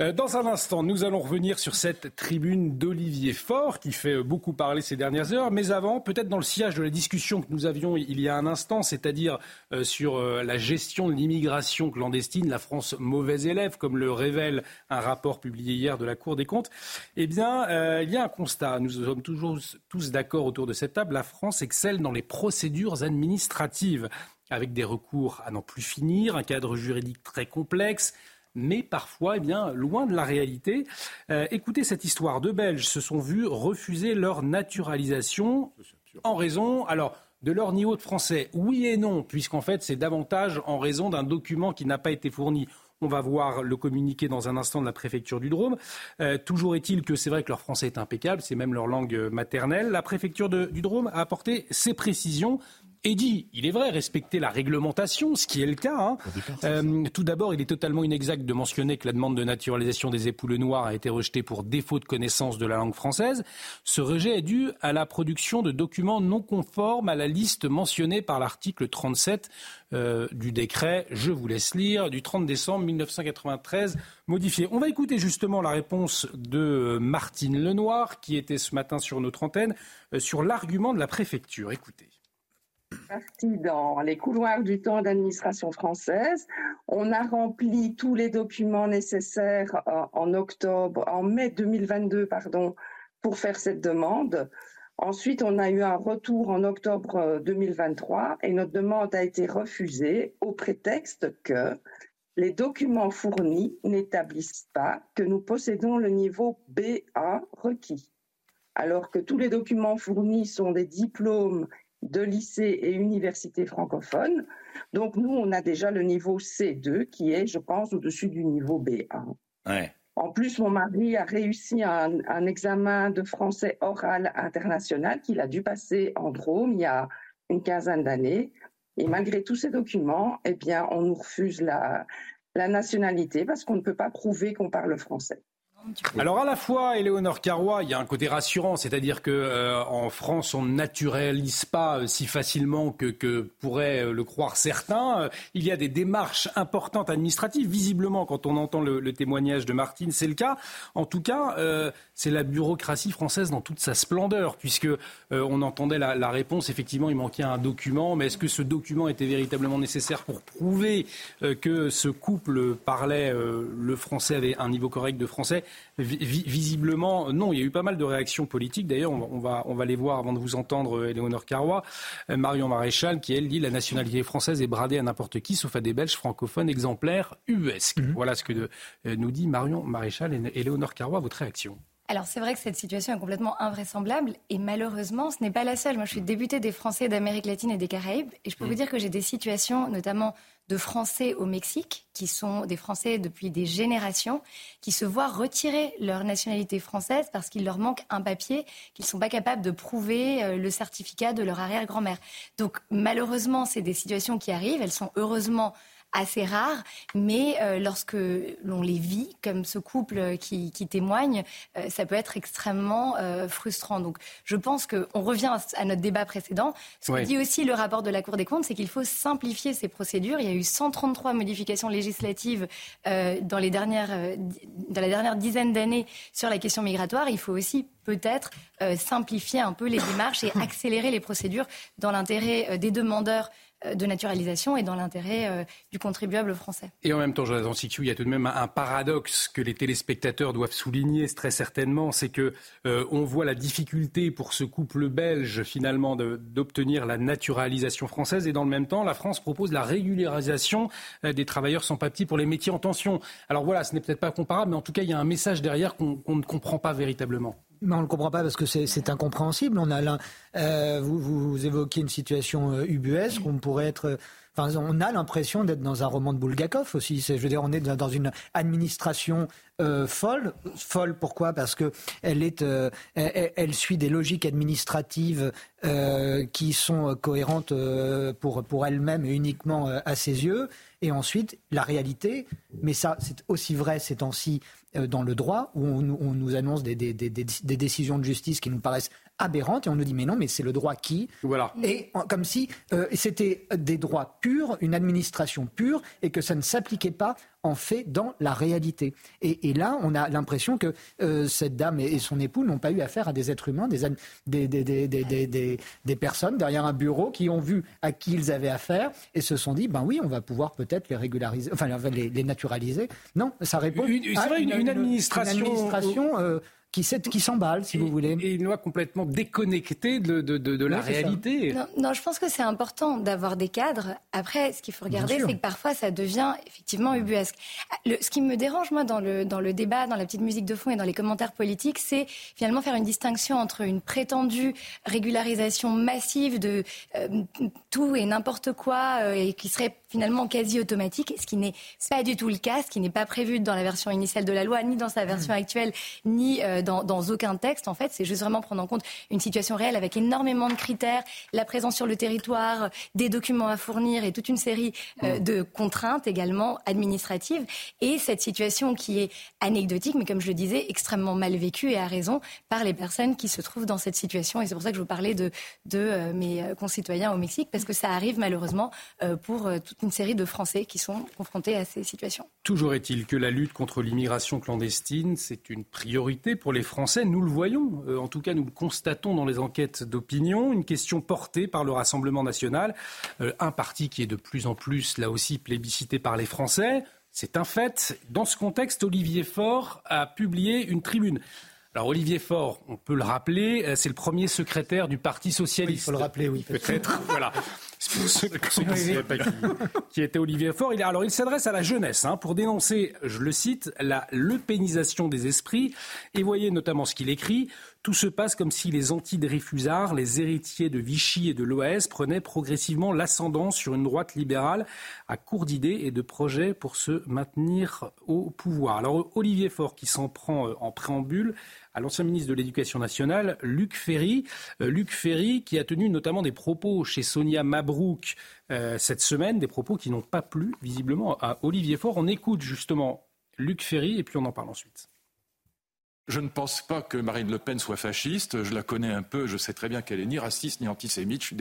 [SPEAKER 1] dans un instant, nous allons revenir sur cette tribune d'Olivier Faure qui fait beaucoup parler ces dernières heures. Mais avant, peut-être dans le sillage de la discussion que nous avions il y a un instant, c'est-à-dire euh, sur euh, la gestion de l'immigration clandestine, la France mauvais élève, comme le révèle un rapport publié hier de la Cour des comptes, eh bien, il y a un constat. Nous sommes toujours tous d'accord autour de cette table. La France excelle dans les procédures administratives avec des recours à n'en plus finir, un cadre juridique très complexe, mais parfois, eh bien, loin de la réalité. Euh, écoutez cette histoire. Deux Belges se sont vus refuser leur naturalisation en raison, alors, de leur niveau de français. Oui et non, puisqu'en fait, c'est davantage en raison d'un document qui n'a pas été fourni. On va voir le communiqué dans un instant de la préfecture du Drôme. Euh, toujours est-il que c'est vrai que leur français est impeccable, c'est même leur langue maternelle. La préfecture du Drôme a apporté ses précisions et dit, il est vrai, respecter la réglementation, ce qui est le cas. Hein. Euh, tout d'abord, il est totalement inexact de mentionner que la demande de naturalisation des époules noirs a été rejetée pour défaut de connaissance de la langue française. Ce rejet est dû à la production de documents non conformes à la liste mentionnée par l'article 37 euh, du décret, je vous laisse lire, du 30 décembre 1993 modifié. On va écouter justement la réponse de Martine Lenoir, qui était ce matin sur notre antenne, euh, sur l'argument de la préfecture. Écoutez
[SPEAKER 18] parti dans les couloirs du temps d'administration française. On a rempli tous les documents nécessaires euh, en octobre, en mai 2022, pardon, pour faire cette demande. Ensuite, on a eu un retour en octobre 2023 euh, et notre demande a été refusée au prétexte que les documents fournis n'établissent pas que nous possédons le niveau BA requis. Alors que tous les documents fournis sont des diplômes de lycées et universités francophones. Donc nous, on a déjà le niveau C2 qui est, je pense, au-dessus du niveau B1. En plus, mon mari a réussi un, un, examen de français oral international qu'il a dû passer en Drôme il y a une quinzaine d'années. Et malgré tous ces documents, eh bien, on nous refuse la, la nationalité parce qu'on ne peut pas prouver qu'on parle français.
[SPEAKER 1] Alors à la fois, Éléonore Carrois, il y a un côté rassurant, c'est-à-dire que euh, en France, on ne naturalise pas euh, si facilement que, pourraient euh, le croire certains. il y a des démarches importantes administratives. Visiblement, quand on entend le témoignage de Martine, c'est le cas. En tout cas, c'est la bureaucratie française dans toute sa splendeur, puisque on entendait la, la, réponse. Effectivement, il manquait un document, mais est-ce que ce document était véritablement nécessaire pour prouver que ce couple parlait le français avait un niveau correct de français? Visiblement, non. Il y a eu pas mal de réactions politiques. D'ailleurs, on, va, on va les voir avant de vous entendre, Éléonore Carrois. Euh, Marion Maréchal, qui, elle, dit la nationalité française est bradée à n'importe qui, sauf à des Belges francophones exemplaires UESC. Mhm. Voilà ce que de, euh, nous dit Marion Maréchal et Éléonore Carrois. Votre réaction
[SPEAKER 8] alors c'est vrai que cette situation est complètement invraisemblable et malheureusement ce n'est pas la seule. Moi je suis débutée des Français d'Amérique latine et des Caraïbes et je peux vous dire que j'ai des situations notamment de Français au Mexique, qui sont des Français depuis des générations, qui se voient retirer leur nationalité française parce qu'il leur manque un papier, qu'ils ne sont pas capables de prouver euh, le certificat de leur arrière-grand-mère. Donc malheureusement, c'est des situations qui arrivent, elles sont heureusement assez rares, mais euh, lorsque l'on les vit, comme ce couple qui, qui témoigne, euh, ça peut être extrêmement euh, frustrant. Donc je pense qu'on revient à notre débat précédent. Ce que dit aussi le rapport de la Cour des comptes, c'est qu'il faut simplifier ces procédures. Il y a eu 133 modifications législatives dans, les dernières, dans la dernière dizaine d'années sur la question migratoire. Il faut aussi peut-être simplifier un peu les démarches et <coughs> accélérer les procédures dans l'intérêt des demandeurs euh, de naturalisation et dans l'intérêt euh, du contribuable français.
[SPEAKER 1] Et en même temps, Jonathan Sicou, il y a tout de même un paradoxe que les téléspectateurs doivent souligner très certainement, c'est que euh, on voit la difficulté pour ce couple belge finalement d'obtenir la naturalisation française et dans le même temps, la France propose la régularisation des travailleurs sans papier pour les métiers en tension. Alors voilà, ce n'est peut-être pas comparable, mais en tout cas, il y a un message derrière qu'on ne comprend pas véritablement.
[SPEAKER 3] Mais on ne le comprend pas parce que c'est incompréhensible. On a euh, vous, vous, évoquez une situation euh, ubuesque, on pourrait être Enfin, on a l'impression d'être dans un roman de Bulgakov aussi. Je veux dire, on est dans une administration euh, folle. Folle, pourquoi? Parce que elle est, euh, elle, suit des logiques administratives euh, qui sont cohérentes pour pour elle-même et uniquement à ses yeux. Et ensuite, la réalité. Mais ça, c'est aussi vrai ces temps-ci dans le droit, où on, nous annonce des, décisions de justice qui nous paraissent aberrante et on nous dit mais non mais c'est le droit qui
[SPEAKER 1] voilà.
[SPEAKER 3] et comme si euh, c'était des droits purs une administration pure et que ça ne s'appliquait pas en fait dans la réalité. Et, là on a l'impression que euh, cette dame et, son époux n'ont pas eu affaire à des êtres humains des des, des, des, des, personnes derrière un bureau qui ont vu à qui ils avaient affaire et se sont dit ben oui on va pouvoir peut-être les régulariser enfin les, naturaliser. Non ça répond
[SPEAKER 1] à une, une, administration,
[SPEAKER 3] euh, qui, qui s'emballe, si vous voulez.
[SPEAKER 1] Et une loi complètement déconnectée de, de, de, la réalité.
[SPEAKER 8] Non, je pense que c'est important d'avoir des cadres. Après, ce qu'il faut regarder, c'est que parfois, ça devient effectivement ubuesque. Le, ce qui me dérange, moi, dans le, dans le débat, dans la petite musique de fond et dans les commentaires politiques, c'est finalement faire une distinction entre une prétendue régularisation massive de euh, tout et n'importe quoi euh, et qui serait finalement quasi automatique, ce qui n'est pas du tout le cas, ce qui n'est pas prévu dans la version initiale de la loi, ni dans sa version mmh. actuelle, ni euh, dans, dans, aucun texte. En fait, c'est juste vraiment prendre en compte une situation réelle avec énormément de critères, la présence sur le territoire, des documents à fournir et toute une série euh, mmh. de contraintes également administratives. Et cette situation qui est anecdotique, mais comme je le disais, extrêmement mal vécue et à raison par les personnes qui se trouvent dans cette situation. Et c'est pour ça que je vous parlais de, de euh, mes concitoyens au Mexique, parce que ça arrive malheureusement pour toute une série de Français qui sont confrontés à ces situations.
[SPEAKER 1] Toujours est-il que la lutte contre l'immigration clandestine, c'est une priorité pour les Français. Nous le voyons, euh, en tout cas nous le constatons dans les enquêtes d'opinion, une question portée par le Rassemblement national, euh, un parti qui est de plus en plus, là aussi, plébiscité par les Français. C'est un fait. Dans ce contexte, Olivier Faure a publié une tribune. Alors Olivier Faure, on peut le rappeler, euh, c'est le premier secrétaire du Parti socialiste.
[SPEAKER 3] il faut le rappeler, oui.
[SPEAKER 1] Peut-être. voilà. <laughs> qui <laughs> était Olivier Faure. Il, alors il s'adresse à la jeunesse hein, pour dénoncer, je le cite, la lepénisation des esprits. Et voyez notamment ce qu'il écrit. Tout se passe comme si les anti-Dreyfusards, les héritiers de Vichy et de l'OAS, prenaient progressivement l'ascendant sur une droite libérale à court d'idées et de projets pour se maintenir au pouvoir. Alors Olivier Faure, qui s'en prend euh, en préambule, à l'ancien ministre de l'Éducation nationale, Luc Ferry. Euh, Luc Ferry qui a tenu notamment des propos chez Sonia Mabrouk euh, cette semaine, des propos qui n'ont pas plu visiblement à Olivier Faure. On écoute justement Luc Ferry et puis on en parle ensuite.
[SPEAKER 19] Je ne pense pas que Marine Le Pen soit fasciste. Je la connais un peu. Je sais très bien qu'elle est ni raciste ni antisémite. Je suis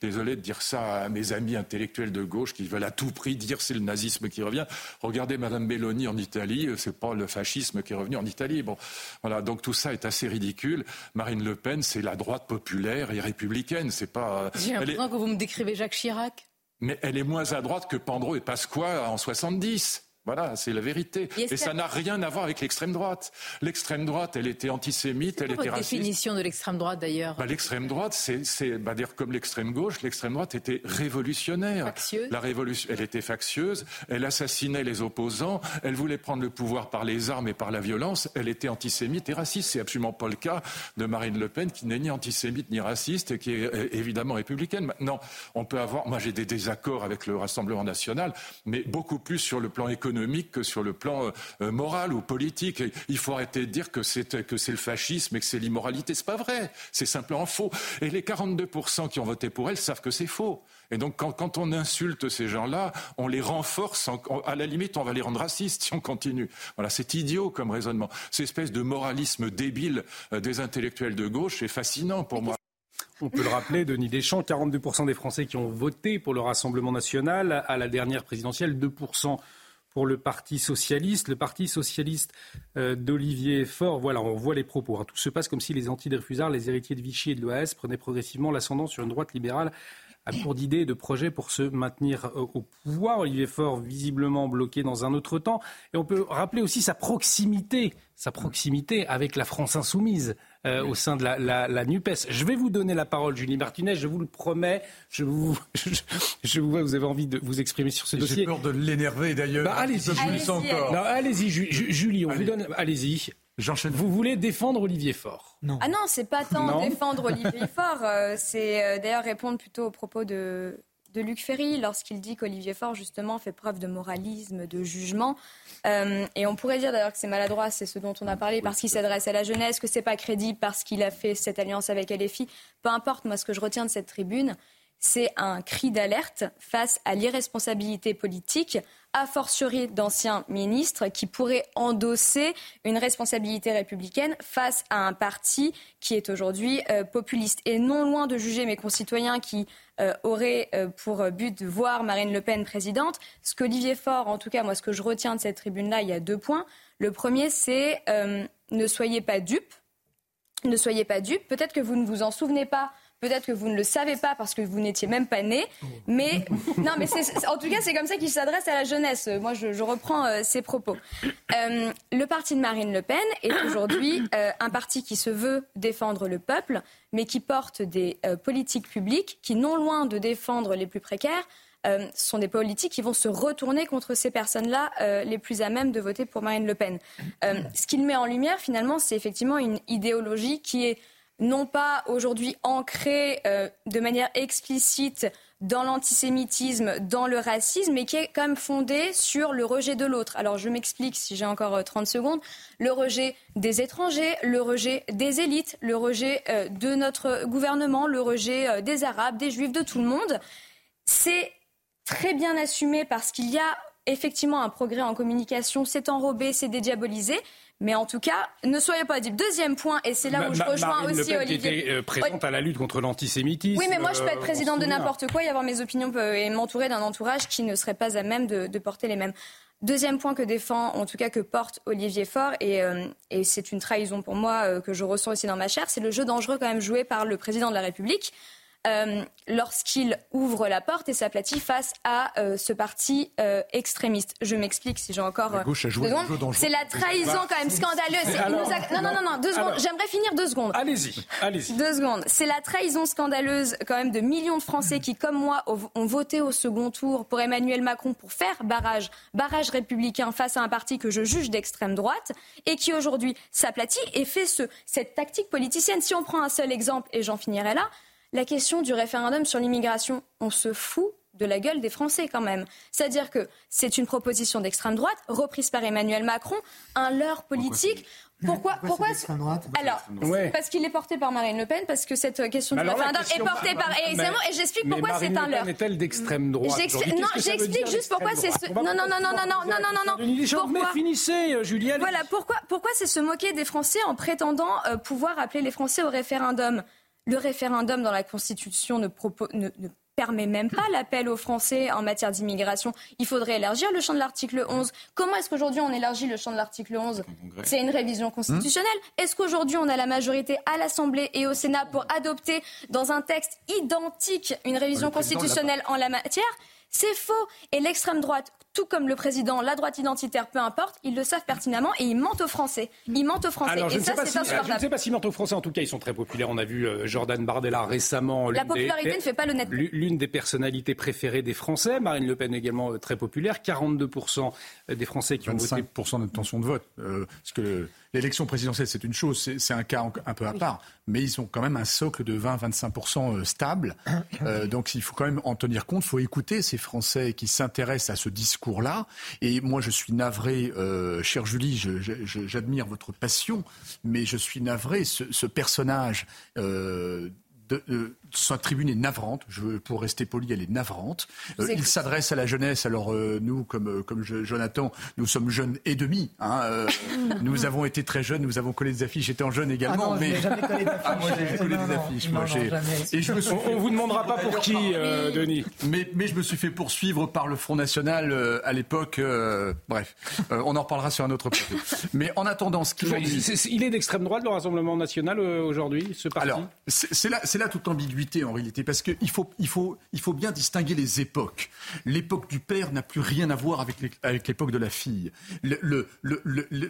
[SPEAKER 19] désolé de dire ça à mes amis intellectuels de gauche qui veulent à tout prix dire c'est le nazisme qui revient. Regardez Madame Belloni en Italie. C'est pas le fascisme qui est revenu en Italie. Bon, voilà. Donc tout ça est assez ridicule. Marine Le Pen, c'est la droite populaire et républicaine. C'est pas.
[SPEAKER 2] J'ai l'impression que vous me décrivez Jacques Chirac.
[SPEAKER 19] Mais elle est moins à droite que Pandro et Pasqua en 70. Voilà, c'est la vérité. Et, ça n'a rien à voir avec l'extrême droite. L'extrême droite, elle était antisémite, elle était raciste.
[SPEAKER 2] définition de l'extrême droite d'ailleurs?
[SPEAKER 19] Bah, L'extrême droite, c'est bah, dire comme l'extrême gauche, l'extrême droite était révolutionnaire.
[SPEAKER 2] Factieuse.
[SPEAKER 19] La révolution, elle était factieuse, elle assassinait les opposants, elle voulait prendre le pouvoir par les armes et par la violence, elle était antisémite et raciste. C'est absolument pas le cas de Marine Le Pen qui n'est ni antisémite ni raciste et qui est euh, évidemment républicaine. Maintenant, on peut avoir, moi j'ai des désaccords avec le Rassemblement national, mais beaucoup plus sur le plan économique que sur le plan euh, moral ou politique. il faut arrêter de dire que c'est que c'est le fascisme et que c'est l'immoralité. C'est pas vrai. C'est simplement faux. Et les 42% qui ont voté pour elle savent que c'est faux. Et donc, quand, on insulte ces gens-là, on les renforce. à la limite, on va les rendre racistes <laughs> si on continue. Voilà, c'est idiot comme raisonnement. Cette espèce de moralisme débile euh, des intellectuels de gauche est fascinant pour moi.
[SPEAKER 1] On peut le rappeler, Denis Deschamps, 42% des Français qui ont voté pour le Rassemblement national à la dernière présidentielle, 2% pour le Parti socialiste. Le Parti socialiste euh, d'Olivier Faure, voilà, on voit les propos. Hein. Tout se passe comme si les anti-Dreyfusards, les héritiers de Vichy et de l'OAS prenaient progressivement l'ascendant sur une droite libérale à court d'idées et de projets pour se maintenir euh, au pouvoir. Olivier Faure, visiblement bloqué dans un autre temps. Et on peut rappeler aussi sa proximité, sa proximité avec la France insoumise. Euh, au sein de la, la, la, NUPES. Je vais vous donner la parole, Julie Martinez, je vous le promets. Je vous, <laughs> je, vous vois, vous avez envie de vous exprimer sur ce dossier.
[SPEAKER 12] J'ai peur de l'énerver d'ailleurs.
[SPEAKER 1] Bah, allez-y,
[SPEAKER 12] allez-y.
[SPEAKER 1] allez-y, Julie, on vous donne. Allez-y. Vous voulez défendre Olivier Faure?
[SPEAKER 3] Non.
[SPEAKER 9] Ah non, c'est pas tant défendre Olivier <laughs> Faure, euh, c'est euh, d'ailleurs répondre plutôt aux propos de, de Luc Ferry lorsqu'il dit qu'Olivier Faure, justement, fait preuve de moralisme, de jugement. Euh, et on pourrait dire d'ailleurs que c'est maladroit, c'est ce dont on a parlé, parce qu'il s'adresse à la jeunesse, que c'est pas crédible parce qu'il a fait cette alliance avec LFI. Peu importe, moi, ce que je retiens de cette tribune, c'est un cri d'alerte face à l'irresponsabilité politique, a fortiori d'anciens ministres qui pourraient endosser une responsabilité républicaine face à un parti qui est aujourd'hui euh, populiste. Et non loin de juger mes concitoyens qui euh, auraient euh, pour but de voir Marine Le Pen présidente, ce qu'Olivier Faure, en tout cas moi ce que je retiens de cette tribune-là, il y a deux points. Le premier, c'est ne soyez pas dupes. Ne soyez pas dupes. Peut-être que vous ne vous en souvenez pas Peut-être que vous ne le savez pas parce que vous n'étiez même pas né. Mais <laughs> non, mais en tout cas, c'est comme ça qu'il s'adresse à la jeunesse. Moi, je, reprends euh, ses propos. Euh, le parti de Marine Le Pen est aujourd'hui euh, un parti qui se veut défendre le peuple, mais qui porte des politiques publiques qui, non loin de défendre les plus précaires, sont des politiques qui vont se retourner contre ces personnes-là les plus à même de voter pour Marine Le Pen. ce qu'il met en lumière, finalement, c'est effectivement une idéologie qui est non pas aujourd'hui ancré euh, de manière explicite dans l'antisémitisme, dans le racisme, mais qui est quand même fondé sur le rejet de l'autre. Alors je m'explique si j'ai encore 30 euh, secondes. Le rejet des étrangers, le rejet des élites, le rejet euh, de notre gouvernement, le rejet des Arabes, des Juifs, de tout le monde. C'est très bien assumé parce qu'il y a effectivement un progrès en communication, c'est enrobé, c'est dédiabolisé, mais en tout cas, ne soyez pas dit. Deuxième point, et c'est là où je rejoins aussi
[SPEAKER 1] le Pen
[SPEAKER 9] Olivier.
[SPEAKER 1] Qui était euh, présente à la lutte contre l'antisémitisme.
[SPEAKER 9] Oui, mais moi, je peux être
[SPEAKER 1] euh,
[SPEAKER 9] présidente de n'importe quoi et avoir mes opinions et m'entourer d'un entourage qui ne serait pas à même de, porter les mêmes. Deuxième point que défend, en tout cas que porte Olivier Faure, et, euh, et c'est une trahison pour moi que je ressens aussi dans ma chair, c'est le jeu dangereux quand même joué par le président de la République. Euh, lorsqu'il ouvre la porte et s'aplatit face à euh, ce parti euh, extrémiste. Je m'explique si j'ai encore C'est la trahison quand même scandaleuse. Non, non, non, non, deux secondes. J'aimerais finir deux secondes.
[SPEAKER 1] Allez-y, allez-y.
[SPEAKER 9] Deux secondes. C'est la trahison scandaleuse quand même de millions de Français qui, comme moi, ont voté au second tour pour Emmanuel Macron pour faire barrage, barrage républicain face à un parti que je juge d'extrême droite et qui aujourd'hui s'aplatit et fait ce, cette tactique politicienne. Si on prend un seul exemple, et j'en finirai là, la question du référendum sur l'immigration, on se fout de la gueule des Français quand même. C'est-à-dire que c'est une proposition d'extrême droite, reprise par Emmanuel Macron, un leurre politique. Pourquoi, pourquoi, droite? Alors, parce qu'il est porté par Marine Le Pen, parce que cette question du référendum est portée par. Et, et j'explique pourquoi c'est un leurre.
[SPEAKER 1] est-elle d'extrême droite
[SPEAKER 9] Non, j'explique juste pourquoi c'est ce. Non, non, non, non, non, non, non, non, non.
[SPEAKER 1] Pourquoi finissez, euh, Juliette.
[SPEAKER 9] Voilà, pourquoi, pourquoi c'est se moquer des Français en prétendant euh, pouvoir appeler les Français au référendum? Le référendum dans la Constitution ne, permet même pas l'appel aux Français en matière d'immigration. Il faudrait élargir le champ de l'article 11. Comment est-ce qu'aujourd'hui on élargit le champ de l'article 11 C'est une révision constitutionnelle. Est-ce qu'aujourd'hui on a la majorité à l'Assemblée et au Sénat pour adopter dans un texte identique une révision constitutionnelle en la matière? C'est faux. Et l'extrême droite, tout comme le président, la droite identitaire, peu importe, ils le savent pertinemment et ils mentent aux Français. Ils mentent aux Français.
[SPEAKER 1] et
[SPEAKER 9] ça, c'est insupportable.
[SPEAKER 1] Je ne sais pas s'ils mentent aux Français. En tout cas, ils sont très populaires. On a vu euh, Jordan Bardella récemment.
[SPEAKER 9] La popularité ne fait pas l'honnêteté.
[SPEAKER 1] L'une des personnalités préférées des Français. Marine Le Pen également euh, très populaire. 42% des Français qui ont voté.
[SPEAKER 12] 25% d'intention de vote. Euh, parce que L'élection présidentielle, c'est une chose, c'est un cas un peu à part, mais ils ont quand même un socle de 20-25% euh, stable. <coughs> Euh, donc il faut quand même en tenir compte, il faut écouter ces Français qui s'intéressent à ce discours-là. Et moi, je suis navré, euh, chère Julie, j'admire votre passion, mais je suis navré, ce, ce personnage de, sa tribune est navrante. Je, pour rester poli, elle est navrante. Euh, il s'adresse à la jeunesse. Alors euh, nous, comme, euh, Jonathan, nous sommes jeunes et demi. Hein, <laughs> nous avons été très jeunes. Nous avons collé des affiches. J'étais en jeune également.
[SPEAKER 3] Ah mais
[SPEAKER 12] jamais
[SPEAKER 3] collé <laughs>
[SPEAKER 12] ah, moi j'ai collé des affiches. moi,
[SPEAKER 1] et je me suis... On, vous demandera pas pour qui, Denis.
[SPEAKER 12] Mais, mais je me suis fait poursuivre par le Front National à l'époque. bref, on en reparlera sur un autre plateau. Mais en attendant, ce qu'il
[SPEAKER 1] Il est d'extrême droite le Rassemblement national aujourd'hui, ce parti.
[SPEAKER 12] Alors, c'est la, toute l'ambiguïté en réalité, parce qu'il faut, il faut, bien distinguer les époques. L'époque du père n'a plus rien à voir avec l'époque de la fille. Le,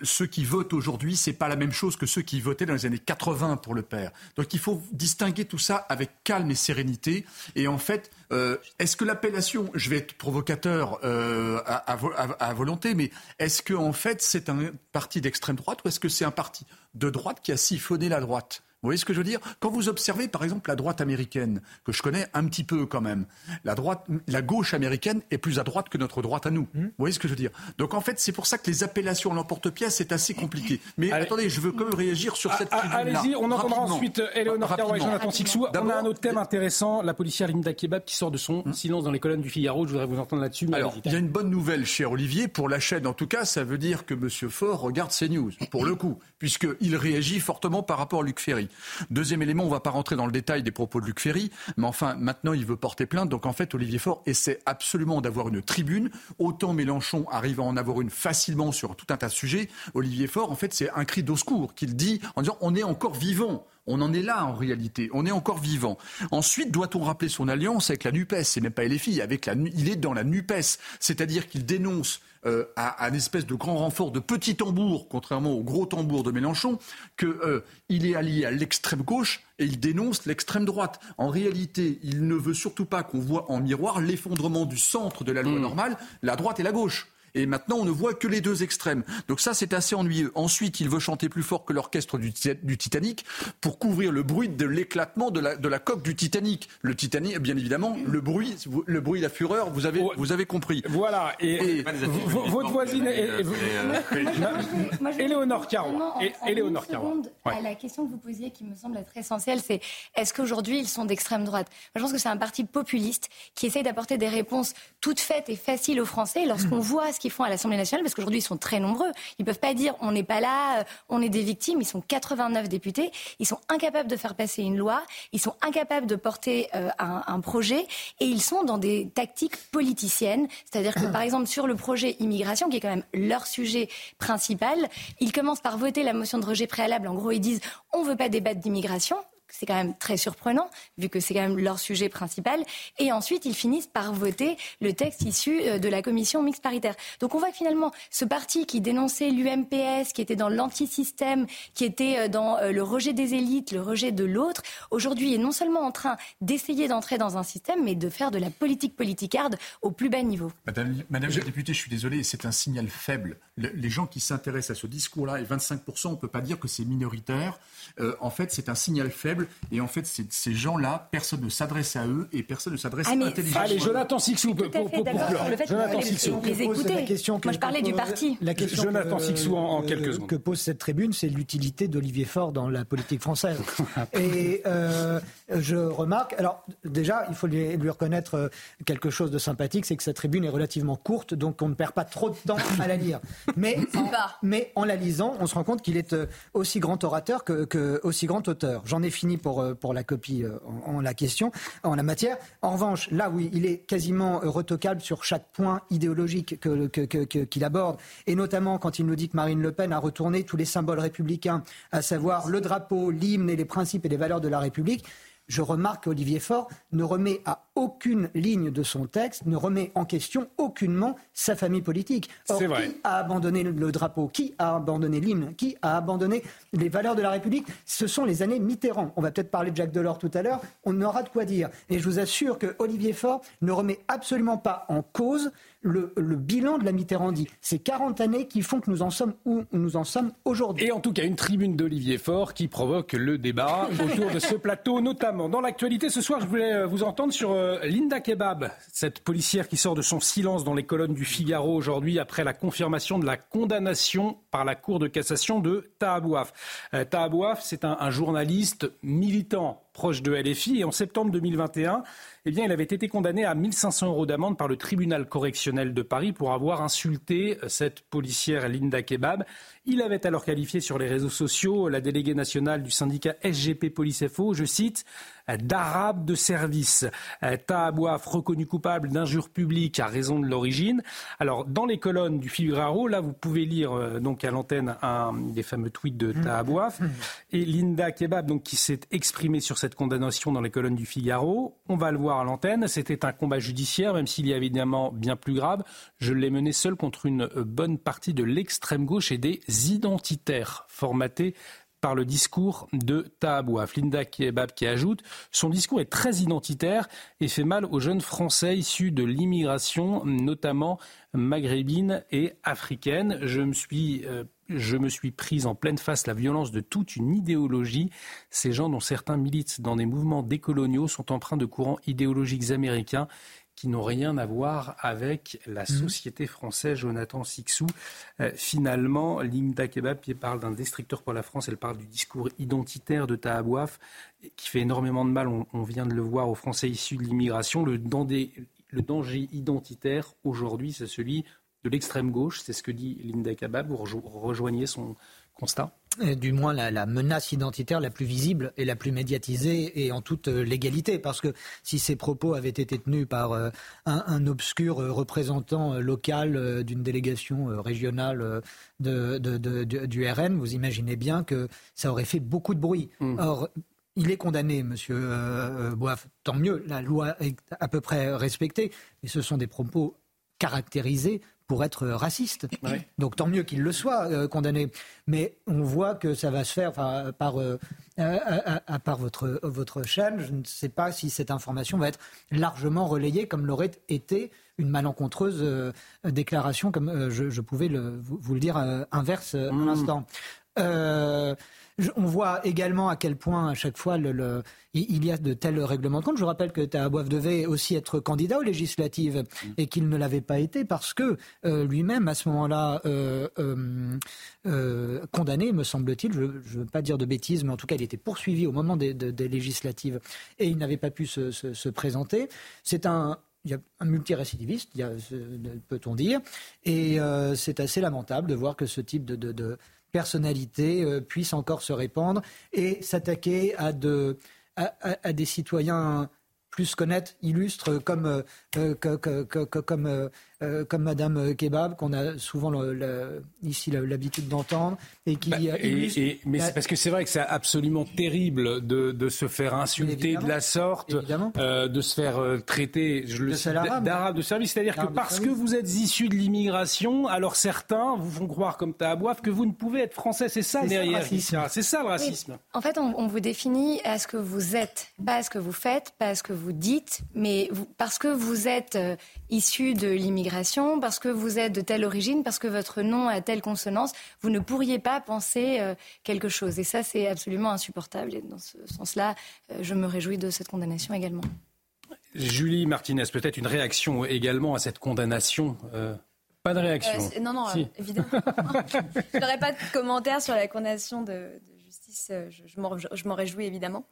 [SPEAKER 12] ceux qui votent aujourd'hui, c'est pas la même chose que ceux qui votaient dans les années 80 pour le père. Donc il faut distinguer tout ça avec calme et sérénité. Et en fait, euh, est-ce que l'appellation, je vais être provocateur euh, à, volonté, mais est-ce que en fait c'est un parti d'extrême droite ou est-ce que c'est un parti de droite qui a siphonné la droite? Vous voyez ce que je veux dire? Quand vous observez, par exemple, la droite américaine, que je connais un petit peu quand même, la droite, la gauche américaine est plus à droite que notre droite à nous. Hmm. Vous voyez ce que je veux dire? Donc en fait, c'est pour ça que les appellations l'emporte-pièce, c'est assez compliqué. Mais attendez, je veux quand même réagir sur ah, cette
[SPEAKER 1] ah, Allez-y, on entendra ensuite Eleonore Carrois et Jonathan Sixou. On a un autre thème intéressant, la policière Linda Kebab qui sort de son hmm. silence dans les colonnes du Figaro. Je voudrais vous entendre là-dessus.
[SPEAKER 12] Alors, il y a une bonne nouvelle, cher Olivier, pour la chaîne. En tout cas, ça veut dire que M. Faure regarde CNews, pour le coup, puisqu'il réagit fortement par rapport à Luc Ferry. Deuxième élément on ne va pas rentrer dans le détail des propos de Luc Ferry, mais enfin, maintenant, il veut porter plainte. Donc, en fait, Olivier Faure essaie absolument d'avoir une tribune. Autant Mélenchon arrive à en avoir une facilement sur tout un tas de sujets. Olivier Faure, en fait, c'est un cri d'au secours qu'il dit en disant on est encore vivant. On en est là en réalité. On est encore vivant. Ensuite, doit-on rappeler son alliance avec la Nupes? C'est même pas LFI. Avec la, il est dans la Nupes, c'est-à-dire qu'il dénonce euh, à, un espèce de grand renfort de petit tambour, contrairement au gros tambour de Mélenchon, qu'il euh, est allié à l'extrême gauche et il dénonce l'extrême droite. En réalité, il ne veut surtout pas qu'on voit en miroir l'effondrement du centre de la loi mmh. normale, la droite et la gauche. Et maintenant, on ne voit que les deux extrêmes. Donc ça, c'est assez ennuyeux. Ensuite, il veut chanter plus fort que l'orchestre du, Titanic pour couvrir le bruit de l'éclatement de la, de la coque du Titanic. Le Titanic, bien évidemment, le bruit, le bruit, la fureur, vous avez, vous avez compris.
[SPEAKER 1] Voilà. Et, votre voisine, Éléonore Caron.
[SPEAKER 8] Éléonore Caron. La question que vous posiez, qui me semble être essentielle, c'est est-ce qu'aujourd'hui ils sont d'extrême droite? Je pense que c'est un parti populiste qui essaye d'apporter des réponses toutes faites et faciles aux Français. Lorsqu'on voit ce qu'ils font à l'Assemblée nationale, parce qu'aujourd'hui, ils sont très nombreux. Ils ne peuvent pas dire on n'est pas là, euh, on est des victimes. Ils sont 89 députés. Ils sont incapables de faire passer une loi. Ils sont incapables de porter euh, un, projet. Et ils sont dans des tactiques politiciennes. C'est-à-dire que, par exemple, sur le projet immigration, qui est quand même leur sujet principal, ils commencent par voter la motion de rejet préalable. En gros, ils disent on ne veut pas débattre d'immigration c'est quand même très surprenant, vu que c'est quand même leur sujet principal. Et ensuite, ils finissent par voter le texte issu euh, de la commission mixte paritaire. Donc on voit que finalement, ce parti qui dénonçait l'UMPS, qui était dans l'antisystème, qui était euh, dans euh, le rejet des élites, le rejet de l'autre, aujourd'hui est non seulement en train d'essayer d'entrer dans un système, mais de faire de la politique politicarde au plus bas niveau.
[SPEAKER 12] Madame, Madame la députée, je suis désolé, c'est un signal faible. les gens qui s'intéressent à ce discours-là, et 25%, on ne peut pas dire que c'est minoritaire. en fait, c'est un signal faible et en fait, ces gens-là, personne ne s'adresse à eux et personne ne s'adresse ah, intelligemment.
[SPEAKER 1] Allez, Jonathan Sixou, pour, pour, pour,
[SPEAKER 8] Jonathan Sixou. Les écouter. Question Moi, je parlais du parti.
[SPEAKER 1] La question Jonathan Sixou, en, quelques secondes.
[SPEAKER 3] Que pose cette tribune, c'est l'utilité d'Olivier Faure dans la politique française. <laughs> et euh, je remarque, alors déjà, il faut lui, lui, reconnaître euh, quelque chose de sympathique, c'est que cette tribune est relativement courte, donc on ne perd pas trop de temps à la lire. Mais, en, mais en la lisant, on se rend compte qu'il est euh, aussi grand orateur que, que aussi grand auteur. J'en ai fini pour, euh, pour la copie euh, en, la matière. En revanche, là où il est quasiment euh, retoquable sur chaque point idéologique qu'il aborde, et notamment quand il nous dit que Marine Le Pen a retourné tous les symboles républicains, à savoir le drapeau, l'hymne et les principes et les valeurs de la République, je remarque qu'Olivier Faure ne remet à aucune ligne de son texte, ne remet en question aucunement sa famille politique. Or, qui a abandonné le drapeau? Qui a abandonné l'hymne? Qui a abandonné les valeurs de la République? Ce sont les années Mitterrand. On va peut-être parler de Jacques Delors tout à l'heure. On aura de quoi dire. Et je vous assure que Olivier Faure ne remet absolument pas en cause le, bilan de la Mitterrandie. C'est 40 années qui font que nous en sommes où nous en sommes aujourd'hui.
[SPEAKER 1] Et en tout cas, une tribune d'Olivier Faure qui provoque le débat <laughs> autour de ce plateau, notamment. Dans l'actualité, ce soir, je voulais euh, vous entendre sur euh, Linda Kebab, cette policière qui sort de son silence dans les colonnes du Figaro aujourd'hui après la confirmation de la condamnation par la Cour de cassation de Tahabouaf. Euh, Tahabouaf, c'est un, un journaliste militant proche de LFI et en septembre 2021, eh bien, il avait été condamné à 1500 euros d'amende par le tribunal correctionnel de Paris pour avoir insulté cette policière Linda Kebab. Il avait alors qualifié sur les réseaux sociaux la déléguée nationale du syndicat SGP Police FO, je cite, d'arabe de service. Tahabouaf reconnu coupable d'injures publiques à raison de l'origine. Alors, dans les colonnes du Figaro, là, vous pouvez lire donc à l'antenne un des fameux tweets de mmh. Tahabouaf mmh. et Linda Kebab, donc qui s'est exprimée sur cette condamnation dans les colonnes du Figaro. On va le voir à l'antenne. C'était un combat judiciaire, même s'il y a évidemment bien plus grave. Je l'ai mené seul contre une bonne partie de l'extrême gauche et des identitaires formatés par le discours de Tahabouaf. Linda Kebab qui ajoute Son discours est très identitaire et fait mal aux jeunes Français issus de l'immigration, notamment maghrébine et africaine. Je me suis. Euh, je me suis prise en pleine face la violence de toute une idéologie. Ces gens dont certains militent dans des mouvements décoloniaux sont empreints de courants idéologiques américains qui n'ont rien à voir avec la mhm. société française. Jonathan Sixou, euh, finalement, Linda Kebab qui parle d'un destructeur pour la France, elle parle du discours identitaire de Tahabouaf, qui fait énormément de mal, on, vient de le voir, aux Français issus de l'immigration. Le, le danger identitaire, aujourd'hui, c'est celui de l'extrême gauche, c'est ce que dit Linda Kebab. Vous rejoignez son constat
[SPEAKER 3] du moins la, menace identitaire la plus visible et la plus médiatisée et en toute euh, légalité. Parce que si ces propos avaient été tenus par euh, un, obscur euh, représentant local d'une délégation régionale du RN, vous imaginez bien que ça aurait fait beaucoup de bruit. Mm. Or, il est condamné, Monsieur Boif. Tant mieux, la loi est à peu près respectée, mais ce sont des propos caractérisés pour être raciste. Donc tant mieux qu'il le soit euh, condamné. Mais on voit que ça va se faire par, euh, à, part votre, votre chaîne. Je ne sais pas si cette information va être largement relayée comme l'aurait été une malencontreuse euh, déclaration, comme je, pouvais le, vous, le dire inverse à mmh. On voit également à quel point à chaque fois il y a de tels règlements de compte. Je rappelle que Tahabouaf devait aussi être candidat aux législatives mm. et qu'il ne l'avait pas été parce que euh, lui-même, à ce moment-là, euh, euh, condamné, me semble-t-il, je ne veux pas dire de bêtises, mais en tout cas, il était poursuivi au moment des, législatives et il n'avait pas pu se, présenter. C'est un, il y a un multirécidiviste, peut-on dire, et c'est assez lamentable de voir que ce type de, personnalité euh, puisse encore se répandre et s'attaquer à, de, à, des citoyens plus connaître, illustre comme, euh, euh, comme, euh, comme Madame Kebab, qu'on a souvent ici l'habitude d'entendre, et qui. Bah,
[SPEAKER 1] mais c'est parce que c'est vrai que c'est absolument terrible de, se faire insulter de la sorte, de se faire traiter d'arabe de service. C'est-à-dire que parce que vous êtes issu de l'immigration, alors certains vous font croire, comme Tahabouaf, que vous ne pouvez être français. C'est ça derrière. C'est ça le racisme.
[SPEAKER 8] En fait, on, vous définit à ce que vous êtes, pas à ce que vous faites, pas à ce que vous dites, mais parce que vous êtes euh, issu de l'immigration, parce que vous êtes de telle origine, parce que votre nom a telle consonance, vous ne pourriez pas penser euh, quelque chose. Et ça, c'est absolument insupportable. Et dans ce sens-là, euh, je me réjouis de cette condamnation également.
[SPEAKER 1] Julie Martinez, peut-être une réaction également à cette condamnation pas de réaction.
[SPEAKER 9] non, non, évidemment. <laughs> je n'aurais pas de commentaire sur la condamnation de, euh, je, m'en réjouis évidemment.